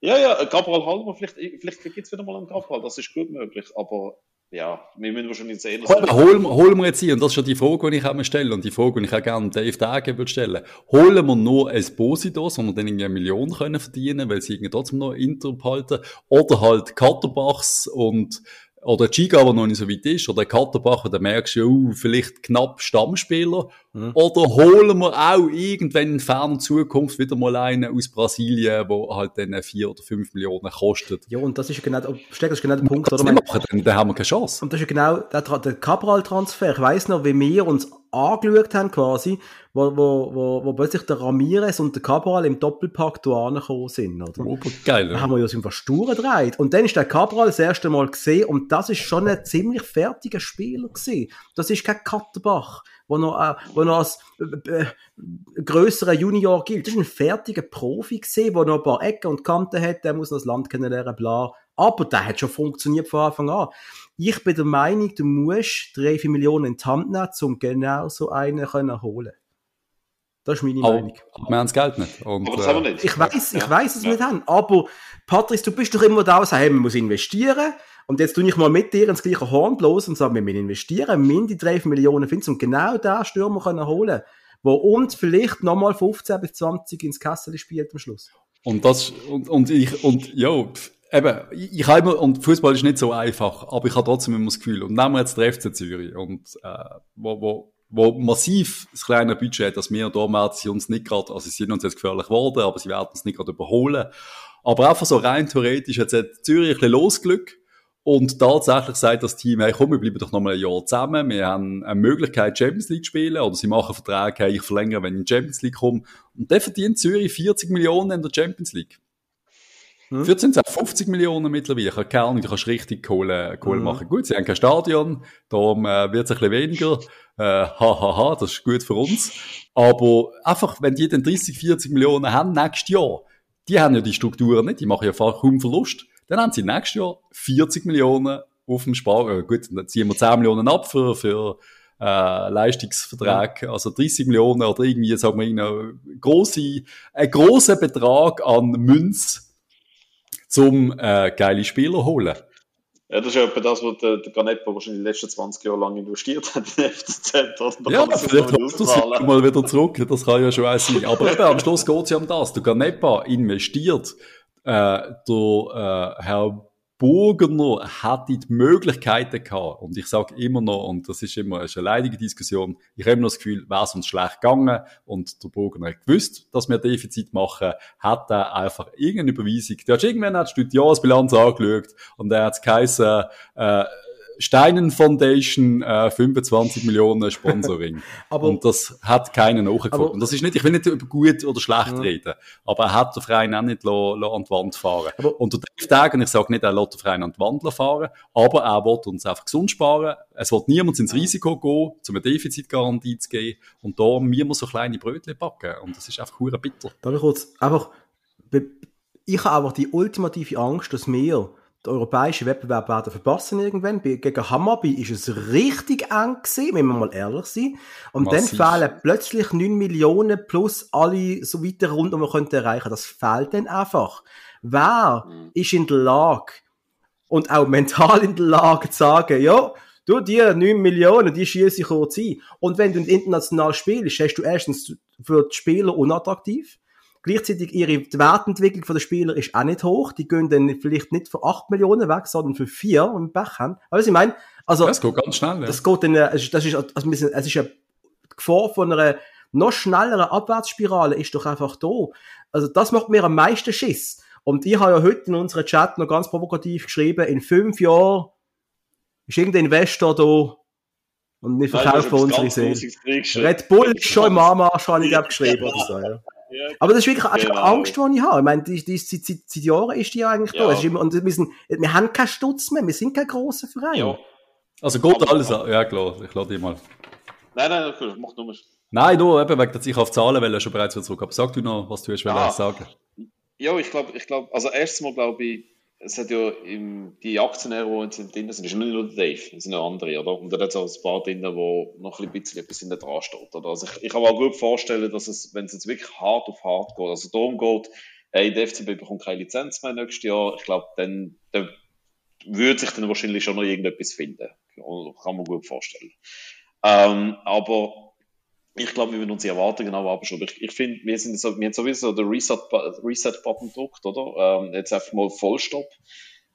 Ja, ja, Gabriel Halmer, vielleicht, vielleicht gibt es wieder mal einen Gabriel, das ist gut möglich. Aber ja, wir müssen wahrscheinlich sehen. dass- Hol, holen, wir- holen wir jetzt hier, und das ist schon die Frage, die ich auch mal stelle, und die Frage, die ich auch gerne Dave Dagen würde stellen. Holen wir nur Esposito, so wir dann irgendwie eine Million können verdienen, weil sie irgendwie trotzdem noch Inter behalten, oder halt Katterbachs und, oder Giga, der noch nicht so weit ist, oder Katterbach, und dann merkst du, uh, vielleicht knapp Stammspieler, Mhm. oder holen wir auch irgendwann in ferner Zukunft wieder mal einen aus Brasilien, der halt dann vier oder fünf Millionen kostet. Ja, und das ist genau, Steg, das ist genau der Punkt, oder? nicht machen, dann, dann haben wir keine Chance. Und das ist genau der, der Cabral-Transfer. Ich weiss noch, wie wir uns angeschaut haben, quasi, wo, wo, wo, wo plötzlich der Ramirez und der Cabral im Doppelpack da angekommen sind, oder? Obergeil. Da ja. haben wir uns einfach stur gedreht. Und dann ist der Cabral das erste Mal gesehen und das ist schon ein ziemlich fertiger Spieler gewesen. Das ist kein Katterbach. Wo noch, äh, wo noch als äh, äh, grösserer Junior gilt. Das ist ein fertiger Profi gesehen, der noch ein paar Ecken und Kanten hat, der muss noch das Land kennenlernen, bla. Aber der hat schon funktioniert von Anfang an. Ich bin der Meinung, du musst drei, vier Millionen in die Hand nehmen, um genau so einen können holen. Das ist meine Aber, Meinung. aber wir haben das Geld nicht. Und, Aber das haben wir äh, nicht. Ich weiß, ich Ja. weiß, dass wir Ja. nicht haben. Aber, Patrice, du bist doch immer da und sagst, hey, man muss investieren. Und jetzt tue ich mal mit dir ins gleiche Horn bloß und sage, wir müssen investieren, mindi 3 Millionen finden und genau da Stürmer können holen, wo uns vielleicht nochmal 15 bis 20 ins Kessel spielt am Schluss. Und das, und, und ich, und, ja, eben, ich, habe immer, und Fußball ist nicht so einfach, aber ich habe trotzdem immer das Gefühl, und nehmen wir jetzt den FC Zürich, und, äh, wo, wo, wo massiv das kleine Budget hat, dass wir, da sie uns nicht gerade, also sie sind uns jetzt gefährlich geworden, aber sie werden uns nicht gerade überholen. Aber einfach so rein theoretisch, jetzt hat Zürich ein bisschen Losglück, und tatsächlich sagt das Team, hey, komm, wir bleiben doch noch mal ein Jahr zusammen. Wir haben eine Möglichkeit, Champions League zu spielen. Oder sie machen Vertrag, hey, ich verlängere, wenn ich in die Champions League komme. Und dann verdient Zürich 40 Millionen in der Champions League. Hm. 14 sind 50 Millionen mittlerweile. Ich habe keine Ahnung, du kannst richtig Kohle, Kohle Mhm. machen. Gut, sie haben kein Stadion, darum äh, wird es ein bisschen weniger. Äh, ha, ha, das ist gut für uns. Aber einfach, wenn die dann 30, 40 Millionen haben nächstes Jahr, die haben ja die Strukturen nicht, die machen ja kaum Verlust, dann haben sie nächstes Jahr 40 Millionen auf dem Spar, äh, gut, dann ziehen wir 10 Millionen ab für, für äh, Leistungsvertrag, also 30 Millionen oder irgendwie, sagen wir, einen grosse, einen grossen Betrag an Münz zum äh, geile Spieler holen. Ja, das ist ja etwa das, was der, der Ganepa wahrscheinlich die letzten 20 Jahre lang investiert hat in FCZ. Ja, vielleicht auszahlen. es mal wieder zurück, das kann ja schon sein. Aber eben, am Schluss geht es ja um das. Der Ganepa investiert, äh, der äh, Herr Burgener hätte die Möglichkeiten gehabt, und ich sage immer noch, und das ist immer eine leidige Diskussion, ich habe immer das Gefühl, wäre es uns schlecht gegangen, und der Burgener hat gewusst, dass wir Defizit machen, hat er einfach irgendeine Überweisung, der hat irgendwann hat die Jahresbilanz angeschaut, und er hat es geheißen, äh, Steinen Foundation, äh, 25 Millionen Sponsoring. Aber- und das hat keinen nachgefunden. Und das ist nicht, ich will nicht über gut oder schlecht Ja. reden, aber er hat den Verein auch nicht lo, lo an die Wand fahren. Aber- und der Dave Dagen, ich sage nicht, er lässt den Verein an die Wand fahren, aber er will uns einfach gesund sparen. Es wird niemand ins Risiko gehen, um eine Defizitgarantie zu geben. Und da müssen wir so kleine Brötchen backen. Und das ist einfach hure bitter. Darf ich kurz einfach, ich habe einfach die ultimative Angst, dass wir den europäischen Wettbewerb werden verpassen irgendwann. Gegen Hammarby ist es richtig eng gewesen, wenn wir mal ehrlich sind. Und Massiv. dann fehlen plötzlich 9 Millionen plus alle so weiter rund, die wir könnten erreichen. Das fehlt dann einfach. Wer Mhm. ist in der Lage und auch mental in der Lage zu sagen, ja, du, die 9 Millionen, die schieße ich kurz ein. Und wenn du international spielst, hast du erstens für die Spieler unattraktiv. Gleichzeitig ihre die Wertentwicklung der Spieler ist auch nicht hoch. Die gehen dann vielleicht nicht für 8 Millionen weg, sondern für 4 im Pech haben. Aber ich meine, also, Das geht ganz schnell. Ja. das geht dann, äh, es ist- das ist, also wir sind- es ist eine Gefahr von einer noch schnelleren Abwärtsspirale ist doch einfach da. Also das macht mir am meisten Schiss. Und ich habe ja heute in unserem Chat noch ganz provokativ geschrieben, in fünf Jahren ist irgendein Investor da und wir das verkaufen unsere Seele. Red Bull ist schon im Anmarsch, habe ich glaube geschrieben oder so, ja. Ja, Aber das ist wirklich eine Genau. Angst, die ich habe. Ich meine, die, die, seit, seit, seit Jahren ist die eigentlich da. Ja. Es ist immer, und wir, sind, wir haben keinen Stutz mehr, wir sind kein grosser Verein. ja. Also geht Aber- alles an. Ja, klar, ich lade dich mal. Nein, nein, cool, mach nur. Nein, du, eben, wegen der ich auf Zahlen will, schon bereits wieder zurück. Aber sag du noch, was du Ah. ah. sagen. Ja, ich glaube, ich glaube, also erstens mal glaube ich, es hat ja im, die Aktionäre, die jetzt drin sind, ist nicht nur der Dave, es sind auch andere, oder? Und da hat es auch ein paar drin, wo noch ein bisschen etwas hinten dran steht, oder? Also ich, ich kann mir auch gut vorstellen, dass es, wenn es jetzt wirklich hart auf hart geht, also darum geht, hey, der FCB bekommt keine Lizenz mehr nächstes Jahr, ich glaube, dann, dann würde sich dann wahrscheinlich schon noch irgendetwas finden. Kann man gut vorstellen. Ähm, aber ich glaube, wir würden unsere Erwartungen auch abschreiben. Ich, ich finde, wir sind so, wir haben sowieso den Reset-Button Reset gedrückt, oder? Ähm, jetzt einfach mal Vollstopp.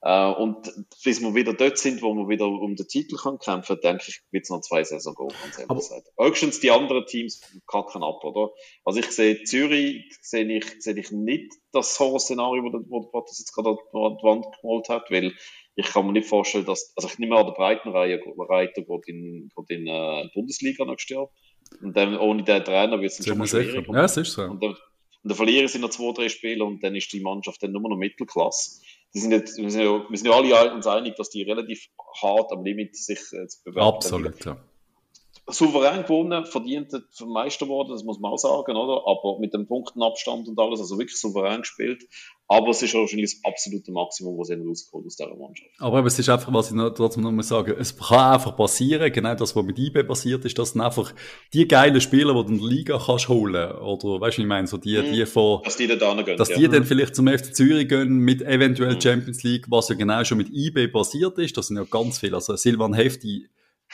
Äh, und bis wir wieder dort sind, wo wir wieder um den Titel können kämpfen, denke ich, wird es noch zwei Saison gehen, ganz ehrlich gesagt. Höchstens die anderen Teams kacken ab, oder? Also ich sehe Zürich, sehe ich, sehe ich nicht das Horrorszenario, wo der, wo der Bottas jetzt gerade an die Wand gemalt hat, weil ich kann mir nicht vorstellen, dass, also ich nehme an, der Breitenreihe Reiter geht in, geht in äh, Bundesliga nächstes Jahr. Und dann ohne den Trainer wird es schon mal sicher? schwierig. Ja, es ist so. Und dann, und dann verlieren sie noch zwei, drei Spiele und dann ist die Mannschaft dann nur noch Mittelklasse. Die sind jetzt, wir, sind ja, wir sind ja alle uns einig, dass die relativ hart am Limit sich äh, zu bewerben. Absolut, ja. Souverän gewonnen, verdient Meister geworden, das muss man auch sagen, oder? Aber mit dem Punktenabstand und alles, also wirklich souverän gespielt. Aber es ist wahrscheinlich das absolute Maximum, was sie rausgeholt aus dieser Mannschaft. Aber es ist einfach, was ich noch, trotzdem noch mal sagen, es kann einfach passieren, genau das, was mit IB passiert ist, dass dann einfach die geilen Spieler, die du in der Liga kannst holen, oder, weißt du, ich meine, so die, Mhm. die von, Dass die da gehen. dass ja. die dann vielleicht zum FC Zürich gehen mit eventuell Mhm. Champions League, was ja genau schon mit IB passiert ist. Das sind ja ganz viele. Also Silvan Hefti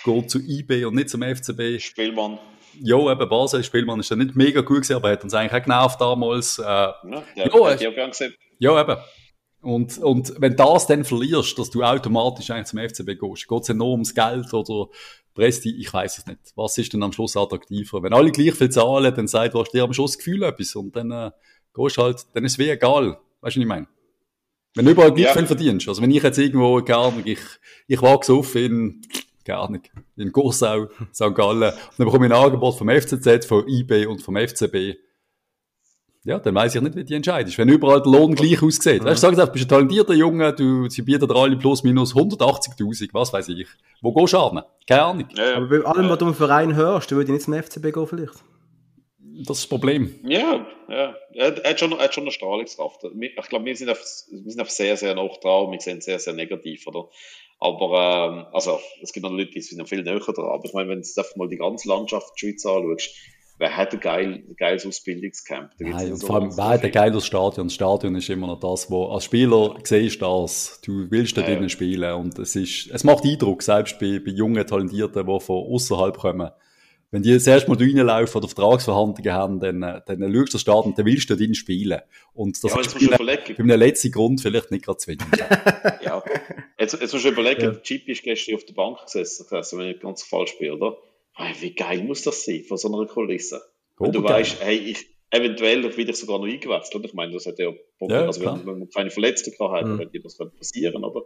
geht zu IB und nicht zum FCB. Spielmann. Ja, eben Basel, Spielmann ist ja nicht mega gut gewesen, aber er hat uns eigentlich auch genervt damals. Äh, Ja, der Ja, hat gern gesehen. ja, eben. Und, und wenn das dann verlierst, dass du automatisch eigentlich zum FCB gehst, geht es ja nur ums Geld oder Presti, ich weiß es nicht. Was ist denn am Schluss attraktiver? Wenn alle gleich viel zahlen, dann sagt, du hast dir am Schluss das Gefühl etwas und dann äh, gehst halt, dann ist es wie egal. Weißt du, was ich meine? Wenn du überall gleich Ja. viel verdienst. Also wenn ich jetzt irgendwo, keine Ahnung, ich, ich wachse auf in, keine Ahnung, in Gorsau, St. Gallen, und dann bekomme ich ein Angebot vom FCZ, von IB und vom FCB. Ja, dann weiß ich nicht, wie die entscheidest. Wenn überall der Lohn gleich aussieht. Weißt du, sag einfach, bist ein talentierter Junge, du, sie bieten dir alle plus minus 180.000, was weiß ich. Wo gehst du an? Keine Ahnung. Ja, ja. Aber bei allem, was du im Verein hörst, würde ich nicht zum FCB gehen vielleicht. Das ist das Problem. Ja, ja. Er, hat- schon, er hat schon eine Strahlungskraft. Ich glaube, wir sind, auf, wir sind auf sehr, sehr nah dran. Wir sehen sehr, sehr negativ, oder? Aber, ähm, also, es gibt noch Leute, die sind noch viel näher dran. Aber ich meine, wenn du jetzt mal die ganze Landschaft der Schweiz anschaust, wer hat ein, geil, geiles Ausbildungscamp? Da Nein, so- vor allem, wer hat ein geiles Stadion? Das Stadion ist immer noch das, wo, als Spieler siehst du das. Du willst da Ja, ja. drinnen spielen. Und es ist, es macht Eindruck, selbst bei, bei jungen Talentierten, die von außerhalb kommen. Wenn die das erste Mal reinlaufen oder Vertragsverhandlungen haben, dann, äh, dann schaust du das Stadion, dann willst du drin spielen. Und das Ja, ist bei einem, letzten Grund vielleicht nicht gerade zwingend. Ja. Jetzt, jetzt musst du überlegen, Ja. Chip ist gestern auf der Bank gesessen, also wenn ich ganz falsch bin, oder? Hey, wie geil muss das sein, von so einer Kulisse? Wenn du Obergeil. weißt, hey, ich, eventuell werde ich sogar noch eingewechselt? Ich meine, das hat ja, Ja, also wenn, wenn man keine Verletzten gehabt hat, Mhm. dann hätte das passieren, oder?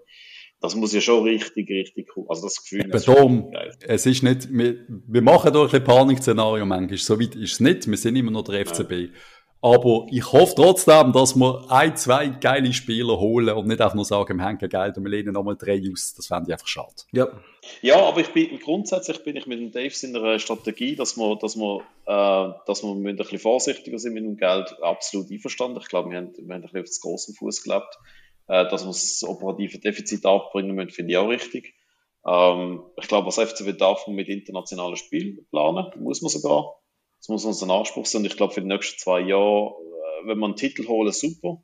Das muss ja schon richtig, richtig cool, also das Gefühl, Eben das ist darum, es ist nicht, wir, wir machen da ein bisschen Panikszenario manchmal. So weit ist es nicht. Wir sind immer noch der FCB. Aber ich hoffe trotzdem, dass wir ein, zwei geile Spieler holen und nicht einfach nur sagen, wir haben kein Geld und wir lehnen nochmal drei aus. Das fände ich einfach schade. Ja. Ja, aber ich bin, grundsätzlich bin ich mit dem Dave in einer Strategie, dass wir, dass wir, äh, dass wir ein bisschen vorsichtiger sind mit dem Geld, absolut einverstanden. Ich glaube, wir haben, wir haben ein bisschen auf das großen Fuß gelebt. Äh, dass wir das operative Defizit abbringen müssen, finde ich auch richtig. Ähm, ich glaube, als FCW darf man mit internationalen Spielen planen, muss man sogar. Das muss unser Anspruch sein. Und ich glaube, für die nächsten zwei Jahre, äh, wenn wir einen Titel holen, super.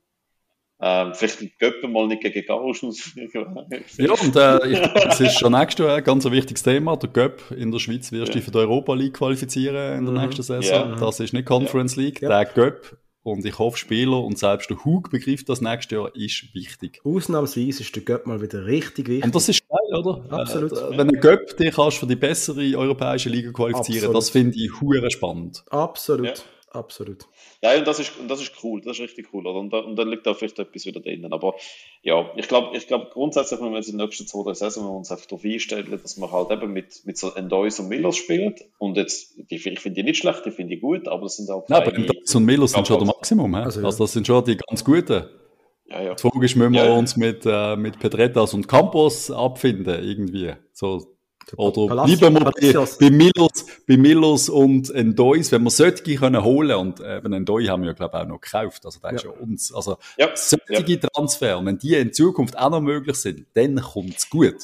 Ähm, vielleicht ein Göppen mal nicht gegen Gausch Ja, und äh, ich, es ist schon nächstes Jahr ein ganz ein wichtiges Thema. Der Göpp in der Schweiz wirst du dich für die Europa League qualifizieren in der Mhm. nächsten Saison. Ja. Das ist nicht Conference League. Ja. Der Göpp und ich hoffe Spieler und selbst der Hug begreift das nächstes Jahr ist wichtig. Ausnahmsweise ist der Göpp mal wieder richtig wichtig. Und das ist geil, oder? Absolut. Äh, wenn ein Göpp dich kannst für die bessere europäische Liga qualifizieren, Absolut. das finde ich hure spannend. Absolut. Ja. Absolut. Ja, und das ist, und das ist cool, das ist richtig cool. Oder? Und, da, und dann liegt da vielleicht etwas wieder drinnen. Aber ja, ich glaube, ich glaub, grundsätzlich, wenn wir jetzt in den nächsten zwei, drei Saison uns einfach darauf einstellen, dass wir halt eben mit, mit so Endois und Millers spielen. Und jetzt, die, ich finde die nicht schlecht, die finde ich gut, aber das sind auch Nein, aber Dawes und Miller sind schon der Ja, Maximum. He? Also, Also, ja. das sind schon die ganz guten. ja, ja. Die Frage ist, müssen wir Ja, ja. uns mit, äh, mit Pedretas und Campos abfinden, irgendwie. So, oder Palacios- bleiben wir bei, Palacios. bei, Millers, bei Millers und Endois, wenn wir solche können holen, und äh, eben Endoi haben wir ja, glaube ich, auch noch gekauft, also der ist ja. uns, also Ja, solche Transfer, wenn die in Zukunft auch noch möglich sind, dann kommt's gut.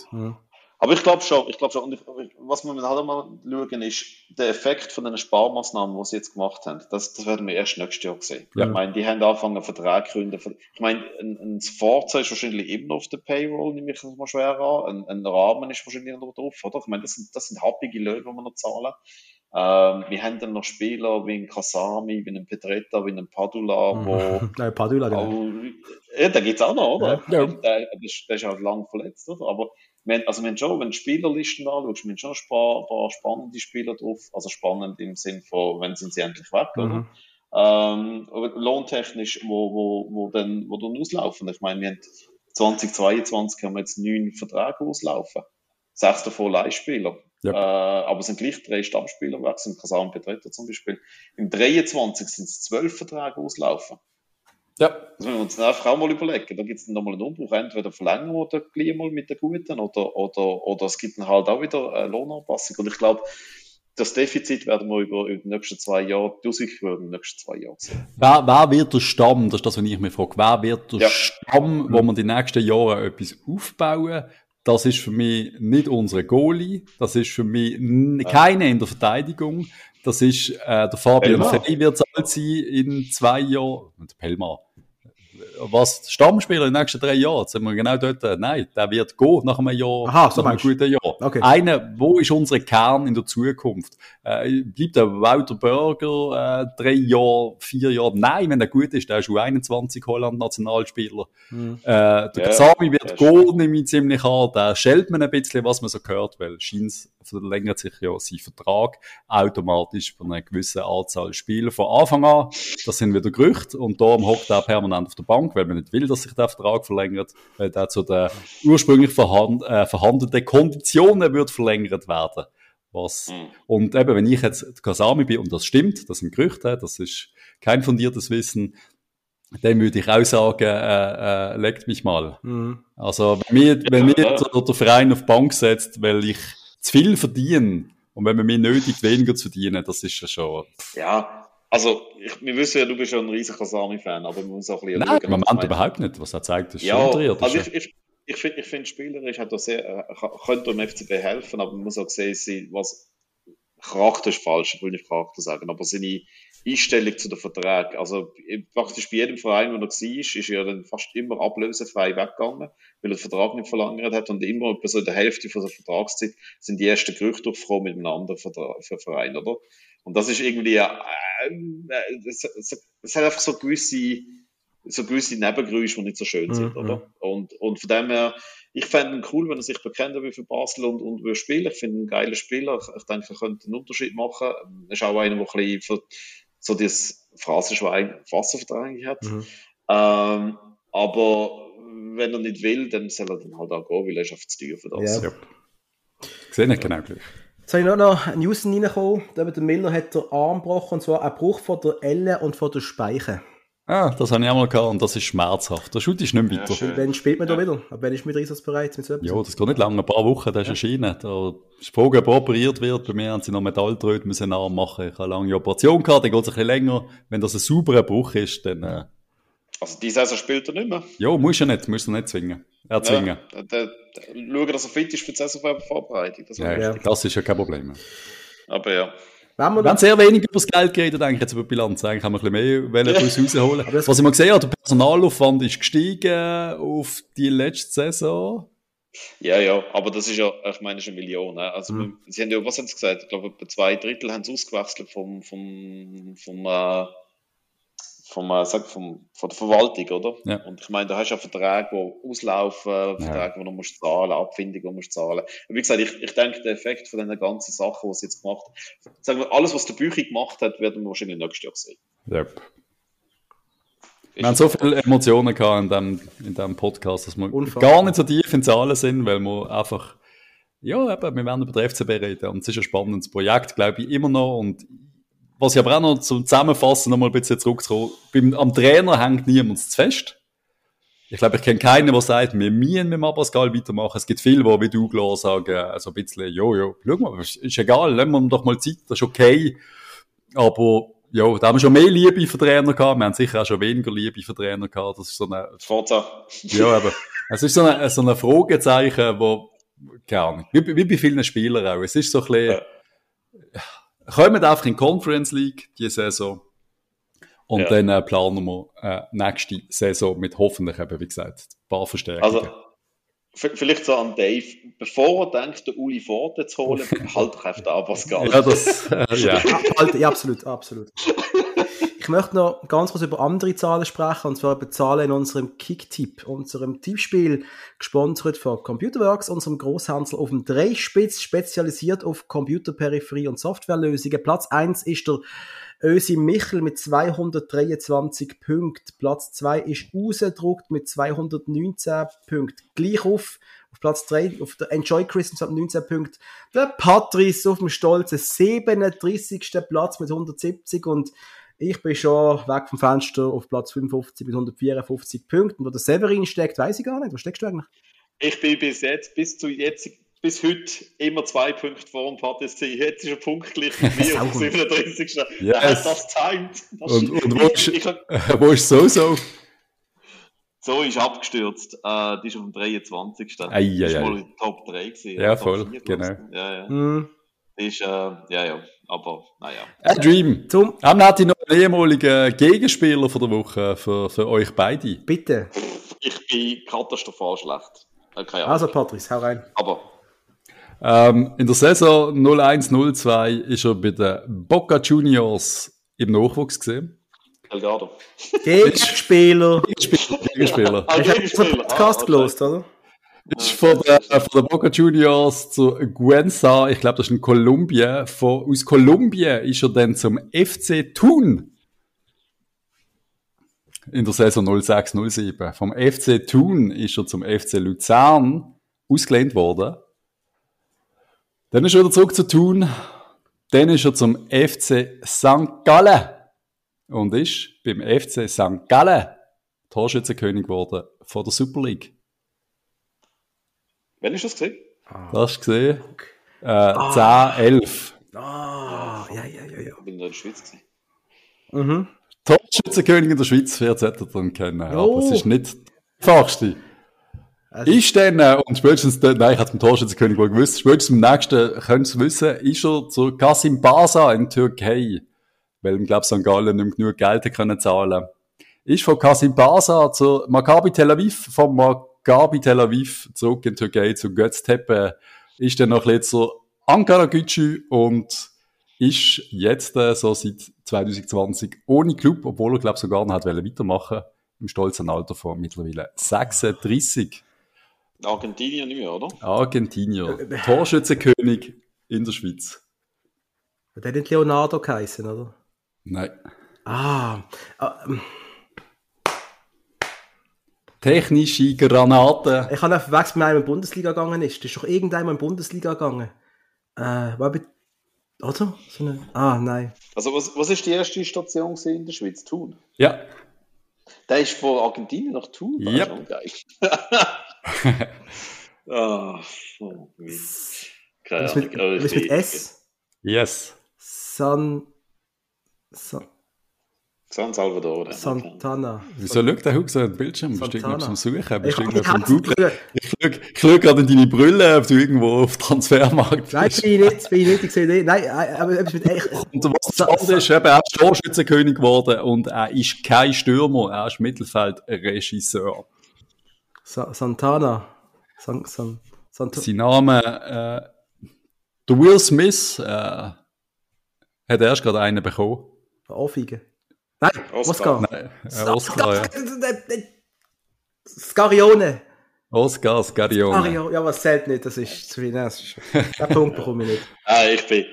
Aber ich glaube schon, ich glaube schon. Und ich, was wir halt mal schauen, ist der Effekt von den Sparmaßnahmen, die sie jetzt gemacht haben. Das, das werden wir erst nächstes Jahr sehen. Ja. Ich meine, die haben angefangen, Verträge zu gründen. Ich meine, ein, ein Forza ist wahrscheinlich immer auf der Payroll, nehme ich das mal schwer an. Ein, ein Rahmen ist wahrscheinlich noch drauf, oder? Ich meine, das sind, das sind happige Löhne, die wir noch zahlen. Ähm, wir haben dann noch Spieler wie ein Kasami, wie ein Petretta, wie ein Padula, wo Nein, Padula, genau. auch, ja, da geht's auch noch, oder? Ja. Der, der, ist, der ist halt lang verletzt, oder? Aber wir also wir haben schon, wenn du Spielerlisten anschaust, wir haben schon ein paar, paar spannende Spieler drauf. Also spannend im Sinn von, wenn sind sie endlich weg, oder? Mhm. Ähm, aber lohntechnisch, wo, wo, wo dann, wo dann auslaufen. Ich meine, wir haben 2022 haben wir jetzt neun Verträge auslaufen. Sechs davon Leihspieler. Ja. Äh, aber es sind gleich drei Stammspieler weg, sind Kasan Petretta zum Beispiel. Im 23 sind es zwölf Verträge auslaufen. Ja. Das müssen wir uns dann einfach auch mal überlegen. Da gibt es dann nochmal einen Umbruch. Entweder verlängern wir den gleich mal mit den Guten oder, oder, oder es gibt dann halt auch wieder eine Lohnanpassung. Und ich glaube, das Defizit werden wir über, über die nächsten zwei Jahre, die Auswirkungen über die nächsten zwei Jahre sehen. Wer, wer wird der Stamm, das ist das, was ich mich frage, wer wird der Ja. Stamm, wo man die nächsten Jahre etwas aufbauen? Das ist für mich nicht unsere Goalie, das ist für mich keine in der Verteidigung, das ist äh, der Fabian. Frey wird es alt sein in zwei Jahren. Und Pelmar. Was Stammspieler in den nächsten drei Jahren, jetzt sind wir genau dort, äh, nein, der wird gehen nach einem Jahr, Aha, so nach einem guten Jahr. Okay. Einer, wo ist unser Kern in der Zukunft? Äh, bleibt der Wouter Burger äh, drei Jahre, vier Jahre? Nein, wenn der gut ist, der ist U21 Holland-Nationalspieler. Mhm. Äh, der Ja, Kasami wird ja, gehen, nehme ich ziemlich an. Da schält man ein bisschen, was man so hört, weil Scheins verlängert sich ja sein Vertrag automatisch von einer gewissen Anzahl Spieler von Anfang an. Das sind wieder Gerüchte und darum hockt er permanent auf der Bank, weil man nicht will, dass sich der Vertrag verlängert, weil der zu den ursprünglich vorhand, äh, vorhandenen Konditionen wird verlängert werden. Was, Mhm. und eben, wenn ich jetzt Kasami bin, und das stimmt, das sind Gerüchte, das ist kein fundiertes Wissen, dann würde ich auch sagen, äh, äh, leckt mich mal. Mhm. Also, wenn mir, wenn mir der, der Verein auf die Bank setzt, weil ich zu viel verdiene, und wenn man mir nötigt, weniger zu verdienen, das ist ja schon, Ja, also, ich, wir wissen ja, du bist ja ein riesiger Kasami-Fan, aber man muss auch ein bisschen nein, schauen, Moment überhaupt nicht, was er zeigt, ist Ja, schon also ich, ich, ich finde, ich find, spielerisch hat er sehr, äh, könnte dem FCB helfen, aber man muss auch sehen, was, Charakter ist falsch, ich will nicht Charakter sagen, aber seine Einstellung zu den Verträgen, also praktisch bei jedem Verein, wo er war, ist er dann fast immer ablösefrei weggegangen, weil er den Vertrag nicht verlängert hat und immer etwa so in der Hälfte von der Vertragszeit sind die ersten Gerüchte durchgekommen mit einem anderen Vertrag, für Verein, oder? Und das ist irgendwie, äh, äh, es, es, hat einfach so gewisse, so gewisse Nebengeräusche, die nicht so schön sind, Mhm. oder? Und, und von dem her, ich fände ihn cool, wenn er sich bekennt will für Basel und, und will spielen. Ich finde ihn ein geiler Spieler. Ich, ich denke, er könnte einen Unterschied machen. Er ist auch einer, der ein bisschen für, so dieses Phrasenschwein Wasserverträge hat. Mhm. Ähm, aber wenn er nicht will, dann soll er dann halt auch gehen, weil er ist auf zu teuer für das. Ja. sehe nicht genau gleich. Jetzt habe ich noch noch eine News reingekommen. Der Miller hat den Arm gebrochen, und zwar ein Bruch von der Elle und von der Speiche. Ah, das habe ich auch mal gehabt und das ist schmerzhaft. Der Schut ist nicht mehr Ja. Wann spielt man da Ja. wieder? Ab wann ist man wieder einsatzbereit? Mit so? Ja, das geht nicht lange, ein paar Wochen, das ist erschienen. Da ist Frage, ob er operiert wird. Bei mir haben sie noch Metalltröd müssen nachmachen. Ich habe eine lange Operation gehabt, dann geht es ein bisschen länger. Wenn das ein sauberer Bruch ist, dann, äh, Also, die Saison spielt er nicht mehr. ja, muss er nicht, muss er nicht zwingen. Erzwingen. Ja, der, der, schauen, dass er fit ist für die Saisonvorbereitung. Das Ja, Ja. Das ist ja kein Problem. Aber ja. Wenn wir Wir haben sehr wenig über das Geld geredet, eigentlich jetzt über die Bilanz. Eigentlich haben wir ein bisschen mehr wollen daraus rausholen. Was ich mal gesehen habe, der Personalaufwand ist gestiegen auf die letzte Saison. Ja, ja, aber das ist ja, ich meine, das ist eine Million. Ne? Also, Mhm. sie haben ja, was haben sie gesagt? Ich glaube, etwa zwei Drittel haben sie ausgewechselt vom, vom, vom, äh, vom, äh, sag, vom, von der Verwaltung, oder? Ja. Und ich meine, da hast du ja Verträge, die auslaufen, Verträge, die du musst zahlen, Abfindungen, die du musst zahlen. Und wie gesagt, ich, ich denke, der Effekt von den ganzen Sachen, die sie jetzt gemacht haben, sagen wir, alles, was der Bücher gemacht hat, werden wir wahrscheinlich nächstes Jahr sehen. Yep. Wir haben so viele Emotionen gehabt in dem, in dem Podcast, dass wir Unfassbar. gar nicht so tief in Zahlen sind, weil wir einfach, ja, eben, wir werden über den FCB reden und es ist ein spannendes Projekt, glaube ich, immer noch und was ich aber auch noch zum Zusammenfassen noch mal ein bisschen zurückzukommen, beim, am Trainer hängt niemand zu fest. Ich glaube, ich kenne keinen, der sagt, wir müssen mit Abascal weitermachen. Es gibt viele, die wie du klar sagen, also ein bisschen, jo, jo, schau mal, ist, ist egal, lassen wir ihm doch mal Zeit, das ist okay. Aber, ja, da haben wir schon mehr Liebe für Trainer gehabt, wir haben sicher auch schon weniger Liebe für Trainer gehabt. Das ist so eine, Forza. ja, aber es ist so ein so eine Fragezeichen, wo, keine Ahnung, wie, wie bei vielen Spielern auch. Es ist so ein bisschen, kommen einfach in die Conference League diese Saison und Ja. dann äh, planen wir äh, nächste Saison mit hoffentlich eben, wie gesagt, ein paar Verstärkungen. Also, vielleicht so an Dave, bevor er denkt, den Uli Forte zu holen, halt doch einfach den Pascal. ja, das, äh, ja. Ja, absolut, absolut. Ich möchte noch ganz kurz über andere Zahlen sprechen, und zwar über Zahlen in unserem Kick-Tipp, unserem Tippspiel, gesponsert von Computerworks, unserem Großhändler auf dem Dreispitz, spezialisiert auf Computerperipherie und Softwarelösungen. Platz 1 ist der Ösi Michel mit 223 Punkten. Platz 2 ist Usendruckt mit 219 Punkten. Gleich auf, auf Platz 3, auf der Enjoy Christmas mit 19 Punkten. Der Patrice auf dem stolzen 37. Platz mit 170 und ich bin schon weg vom Fenster auf Platz 55 mit 154 Punkten. Wo der Severin steckt, weiß ich gar nicht. Wo steckst du eigentlich? Ich bin bis jetzt, bis zu jetzt bis heute immer zwei Punkte vor dem Patrice. Jetzt ist er punktgleich mit mir auf 37. Yes. Hat das timed. Das Und, ist- und wo, ich, ich, ist, wo ist so so? so ist abgestürzt. Äh, die ist auf dem 23. Ei, ei, Das ist ei. mal in Top 3 gewesen. Ja, voll, 4, genau. Ja, ja. Hm. Ist, äh, ja, ja. Aber, naja. A Dream. Zum, Haben wir noch einen ehemaligen Gegenspieler von der Woche für, für euch beide? bitte. Ich bin katastrophal schlecht. Äh, keine Ahnung. Also, Patrice, hau rein. Aber, Ähm, in der Saison 01-02 ist er bei den Boca Juniors im Nachwuchs gesehen. Elgado. Gegenspieler. Gegenspieler. Gegenspieler. Ich habe Gegenspieler. unseren Podcast Ah, gelost, oder? Ist von der, von der Boca Juniors zu Guenza, ich glaube, das ist in Kolumbien. Von, aus Kolumbien ist er dann zum FC Thun. In der Saison 06-07. Vom FC Thun ist er zum FC Luzern ausgelehnt worden. Dann ist er wieder zurück zu Thun. Dann ist er zum FC St. Gallen. Und ist beim FC St. Gallen Torschützenkönig geworden von der Super League. Wann ist das gesehen? Das hast du gesehen? Äh, 10, 11. Ah, ja, ja, ja, ja. Ich bin da in der Schweiz gewesen. Mhm. Torschützenkönig in der Schweiz, wer hätte er dann kennen. Aber Oh. es ist nicht der einfachste. Also- ist dann, äh, und spätestens dann, nein, ich hatte vom Torschützenkönig wohl gewusst, spätestens im nächsten könnt ihr wissen, ist er zu Kasim Basa in Türkei, weil ich glaube, St. Gallen nicht mehr genug Geld können zahlen. Ist von Kasim Basa zu Maccabi Tel Aviv, von Maccabi Tel Aviv zurück in die Türkei zu Göztepe, ist dann noch zu Ankara Gücü und ist jetzt äh, so seit 2020 ohne Club, obwohl er, glaube sogar noch hat wollen weitermachen im stolzen Alter von mittlerweile 36. Argentinien nicht mehr, oder? Argentinier, Torschützenkönig in der Schweiz. Der hat nicht Leonardo geheißen, oder? Nein. Ah, ah, ähm, Technische Granate. ich habe einfach verwechselt, mit einem in die Bundesliga gegangen ist. Das ist doch irgendeinmal in die Bundesliga gegangen. Äh, war bei, oder? So eine, ah, nein. Also, was, was ist die erste Station in der Schweiz? Thun. Ja. Der ist von Argentinien nach Thun. Das Yep. ist schon geil. ah, oh. Keine Ahnung. was mit S? Yes. San, San, San Salvador. Santana. Wieso schaut der Hug so an den Bildschirm? Bist du Santana. zum Suchen? Bist Ich du vom Herzen Googlen? Ich schau, ich schau gerade in deine Brille, ob du irgendwo auf Transfermarkt Nein, bist. bin ich nicht, bin ich nicht, ich sehe nicht. Nein, äh, aber etwas mit echt. Und was das andere ist, eben, er ist Torschützenkönig geworden und er ist kein Stürmer, er ist Mittelfeldregisseur. Sa Santana. San, San, Santa Sein Name, äh, der Will Smith, äh, hat erst gerade einen bekommen. Aufwiegen. Nein, Oscar. Oscar. Nein, äh, Oscar, ja. Scarione. Oscar Scarione. Scarione. Ja, was zählt nicht, das ist zu viel. Nein, das ist, den Punkt bekomme ich nicht. Ah, ich bin.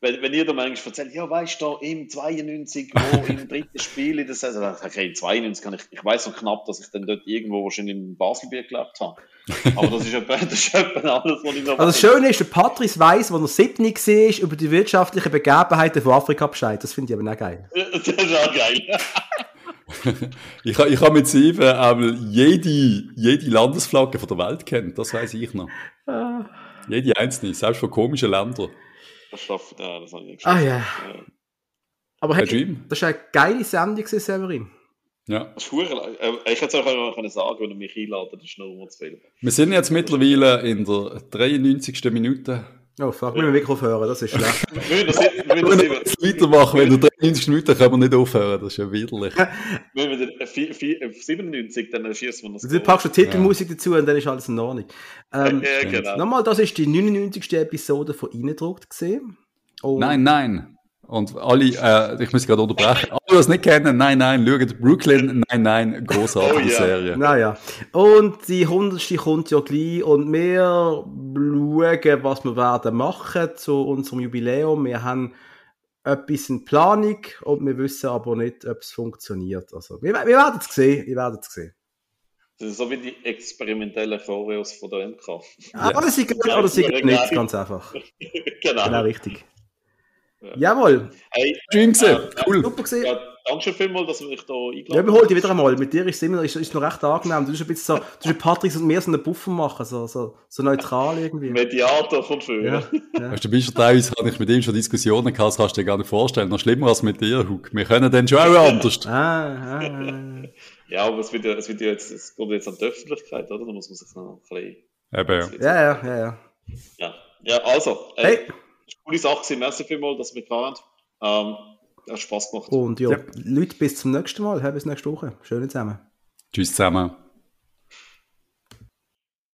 Wenn, wenn ihr da manchmal erzählt, ja, weißt du, im 92, wo im dritten Spiel in der Saison, dann sag ich, okay, 92 kann ich, ich weiß so knapp, dass ich dann dort irgendwo wahrscheinlich in Baselbier gelebt habe. Aber das ist etwa, das ist etwa alles, was ich noch Also das Schöne ist, der Patrice weiss, wo er 7 war, über die wirtschaftlichen Begebenheiten von Afrika Bescheid. Das finde ich aber auch geil. Das ist auch geil. Ich, ich habe mit sieben aber jede, jede Landesflagge von der Welt kennt, das weiß ich noch. Jede einzelne, selbst von komischen Ländern. Das schafft, ja, das habe ich nicht Ah geschafft. ja. Aber Herr hey, Dream? das war eine geile Sendung, gewesen, Severin. Ja. Das ist verdammt- äh, Ich hätte es auch noch können sagen, wenn er mich einladet, das ist noch zu viel. Wir sind jetzt mittlerweile in der 93. Minute. Oh fuck, wir müssen wirklich aufhören, das ist schlecht. Wir müssen das- wir Wenn weitermachen, wenn der 93 Minuten können wir nicht aufhören, das ist ja widerlich. wenn wir den- äh, vier- vier- äh, 97, dann schießen wir das. Du packst du Titelmusik dazu und dann ist alles in Ordnung. Ähm, Ja, genau. Nochmal, das ist die 99. Episode von Eindruckt gesehen. Nein, nein. Und alle, äh, ich muss gerade unterbrechen. Alle, die es nicht kennen, nein, nein, schaut Brooklyn, nein, nein, großartige Oh ja. Serie. Naja. Und die 100. kommt ja gleich und wir schauen, was wir werden machen zu unserem Jubiläum. Wir haben etwas in Planung und wir wissen aber nicht, ob es funktioniert. Also, wir, wir werden es sehen. Wir werden es sehen. Das ist so wie die experimentellen Choreos von der MK. Aber sie geht oder Ja, nicht, ja. ganz einfach. genau. Genau richtig. Ja. Jawohl. Hey, Schön gesehen. Äh, cool. Super gesehen. Ja, danke schön vielmals, dass ihr mich da eingeladen Ja, wir holen dich wieder einmal. Mit dir ist es immer ist, ist noch recht angenehm. Du bist ein bisschen so, du bist Patrick und mir so einen Buffer machen, so, so, so neutral irgendwie. Mediator von früher. Ja, ja. Weißt du, bist du teilweise, habe ich mit ihm schon Diskussionen gehabt, das kannst du dir gar nicht vorstellen. Noch schlimmer als mit dir, Hug. Wir können dann schon auch anders. Ah, ah, ah. Ja, aber es wird ja, es wird ja jetzt, es kommt jetzt an die Öffentlichkeit, oder? Da muss man sich noch ein bisschen. Eben, ja. Ja, ja, ja, ja. Ja, ja also. Äh, Hey, Coole Sache gewesen. Merci vielmals, dass wir da haben. Ähm, hat Spaß gemacht. und ja, Ja. Leute, bis zum nächsten Mal. Bis nächste Woche. Schön zusammen. Tschüss zusammen.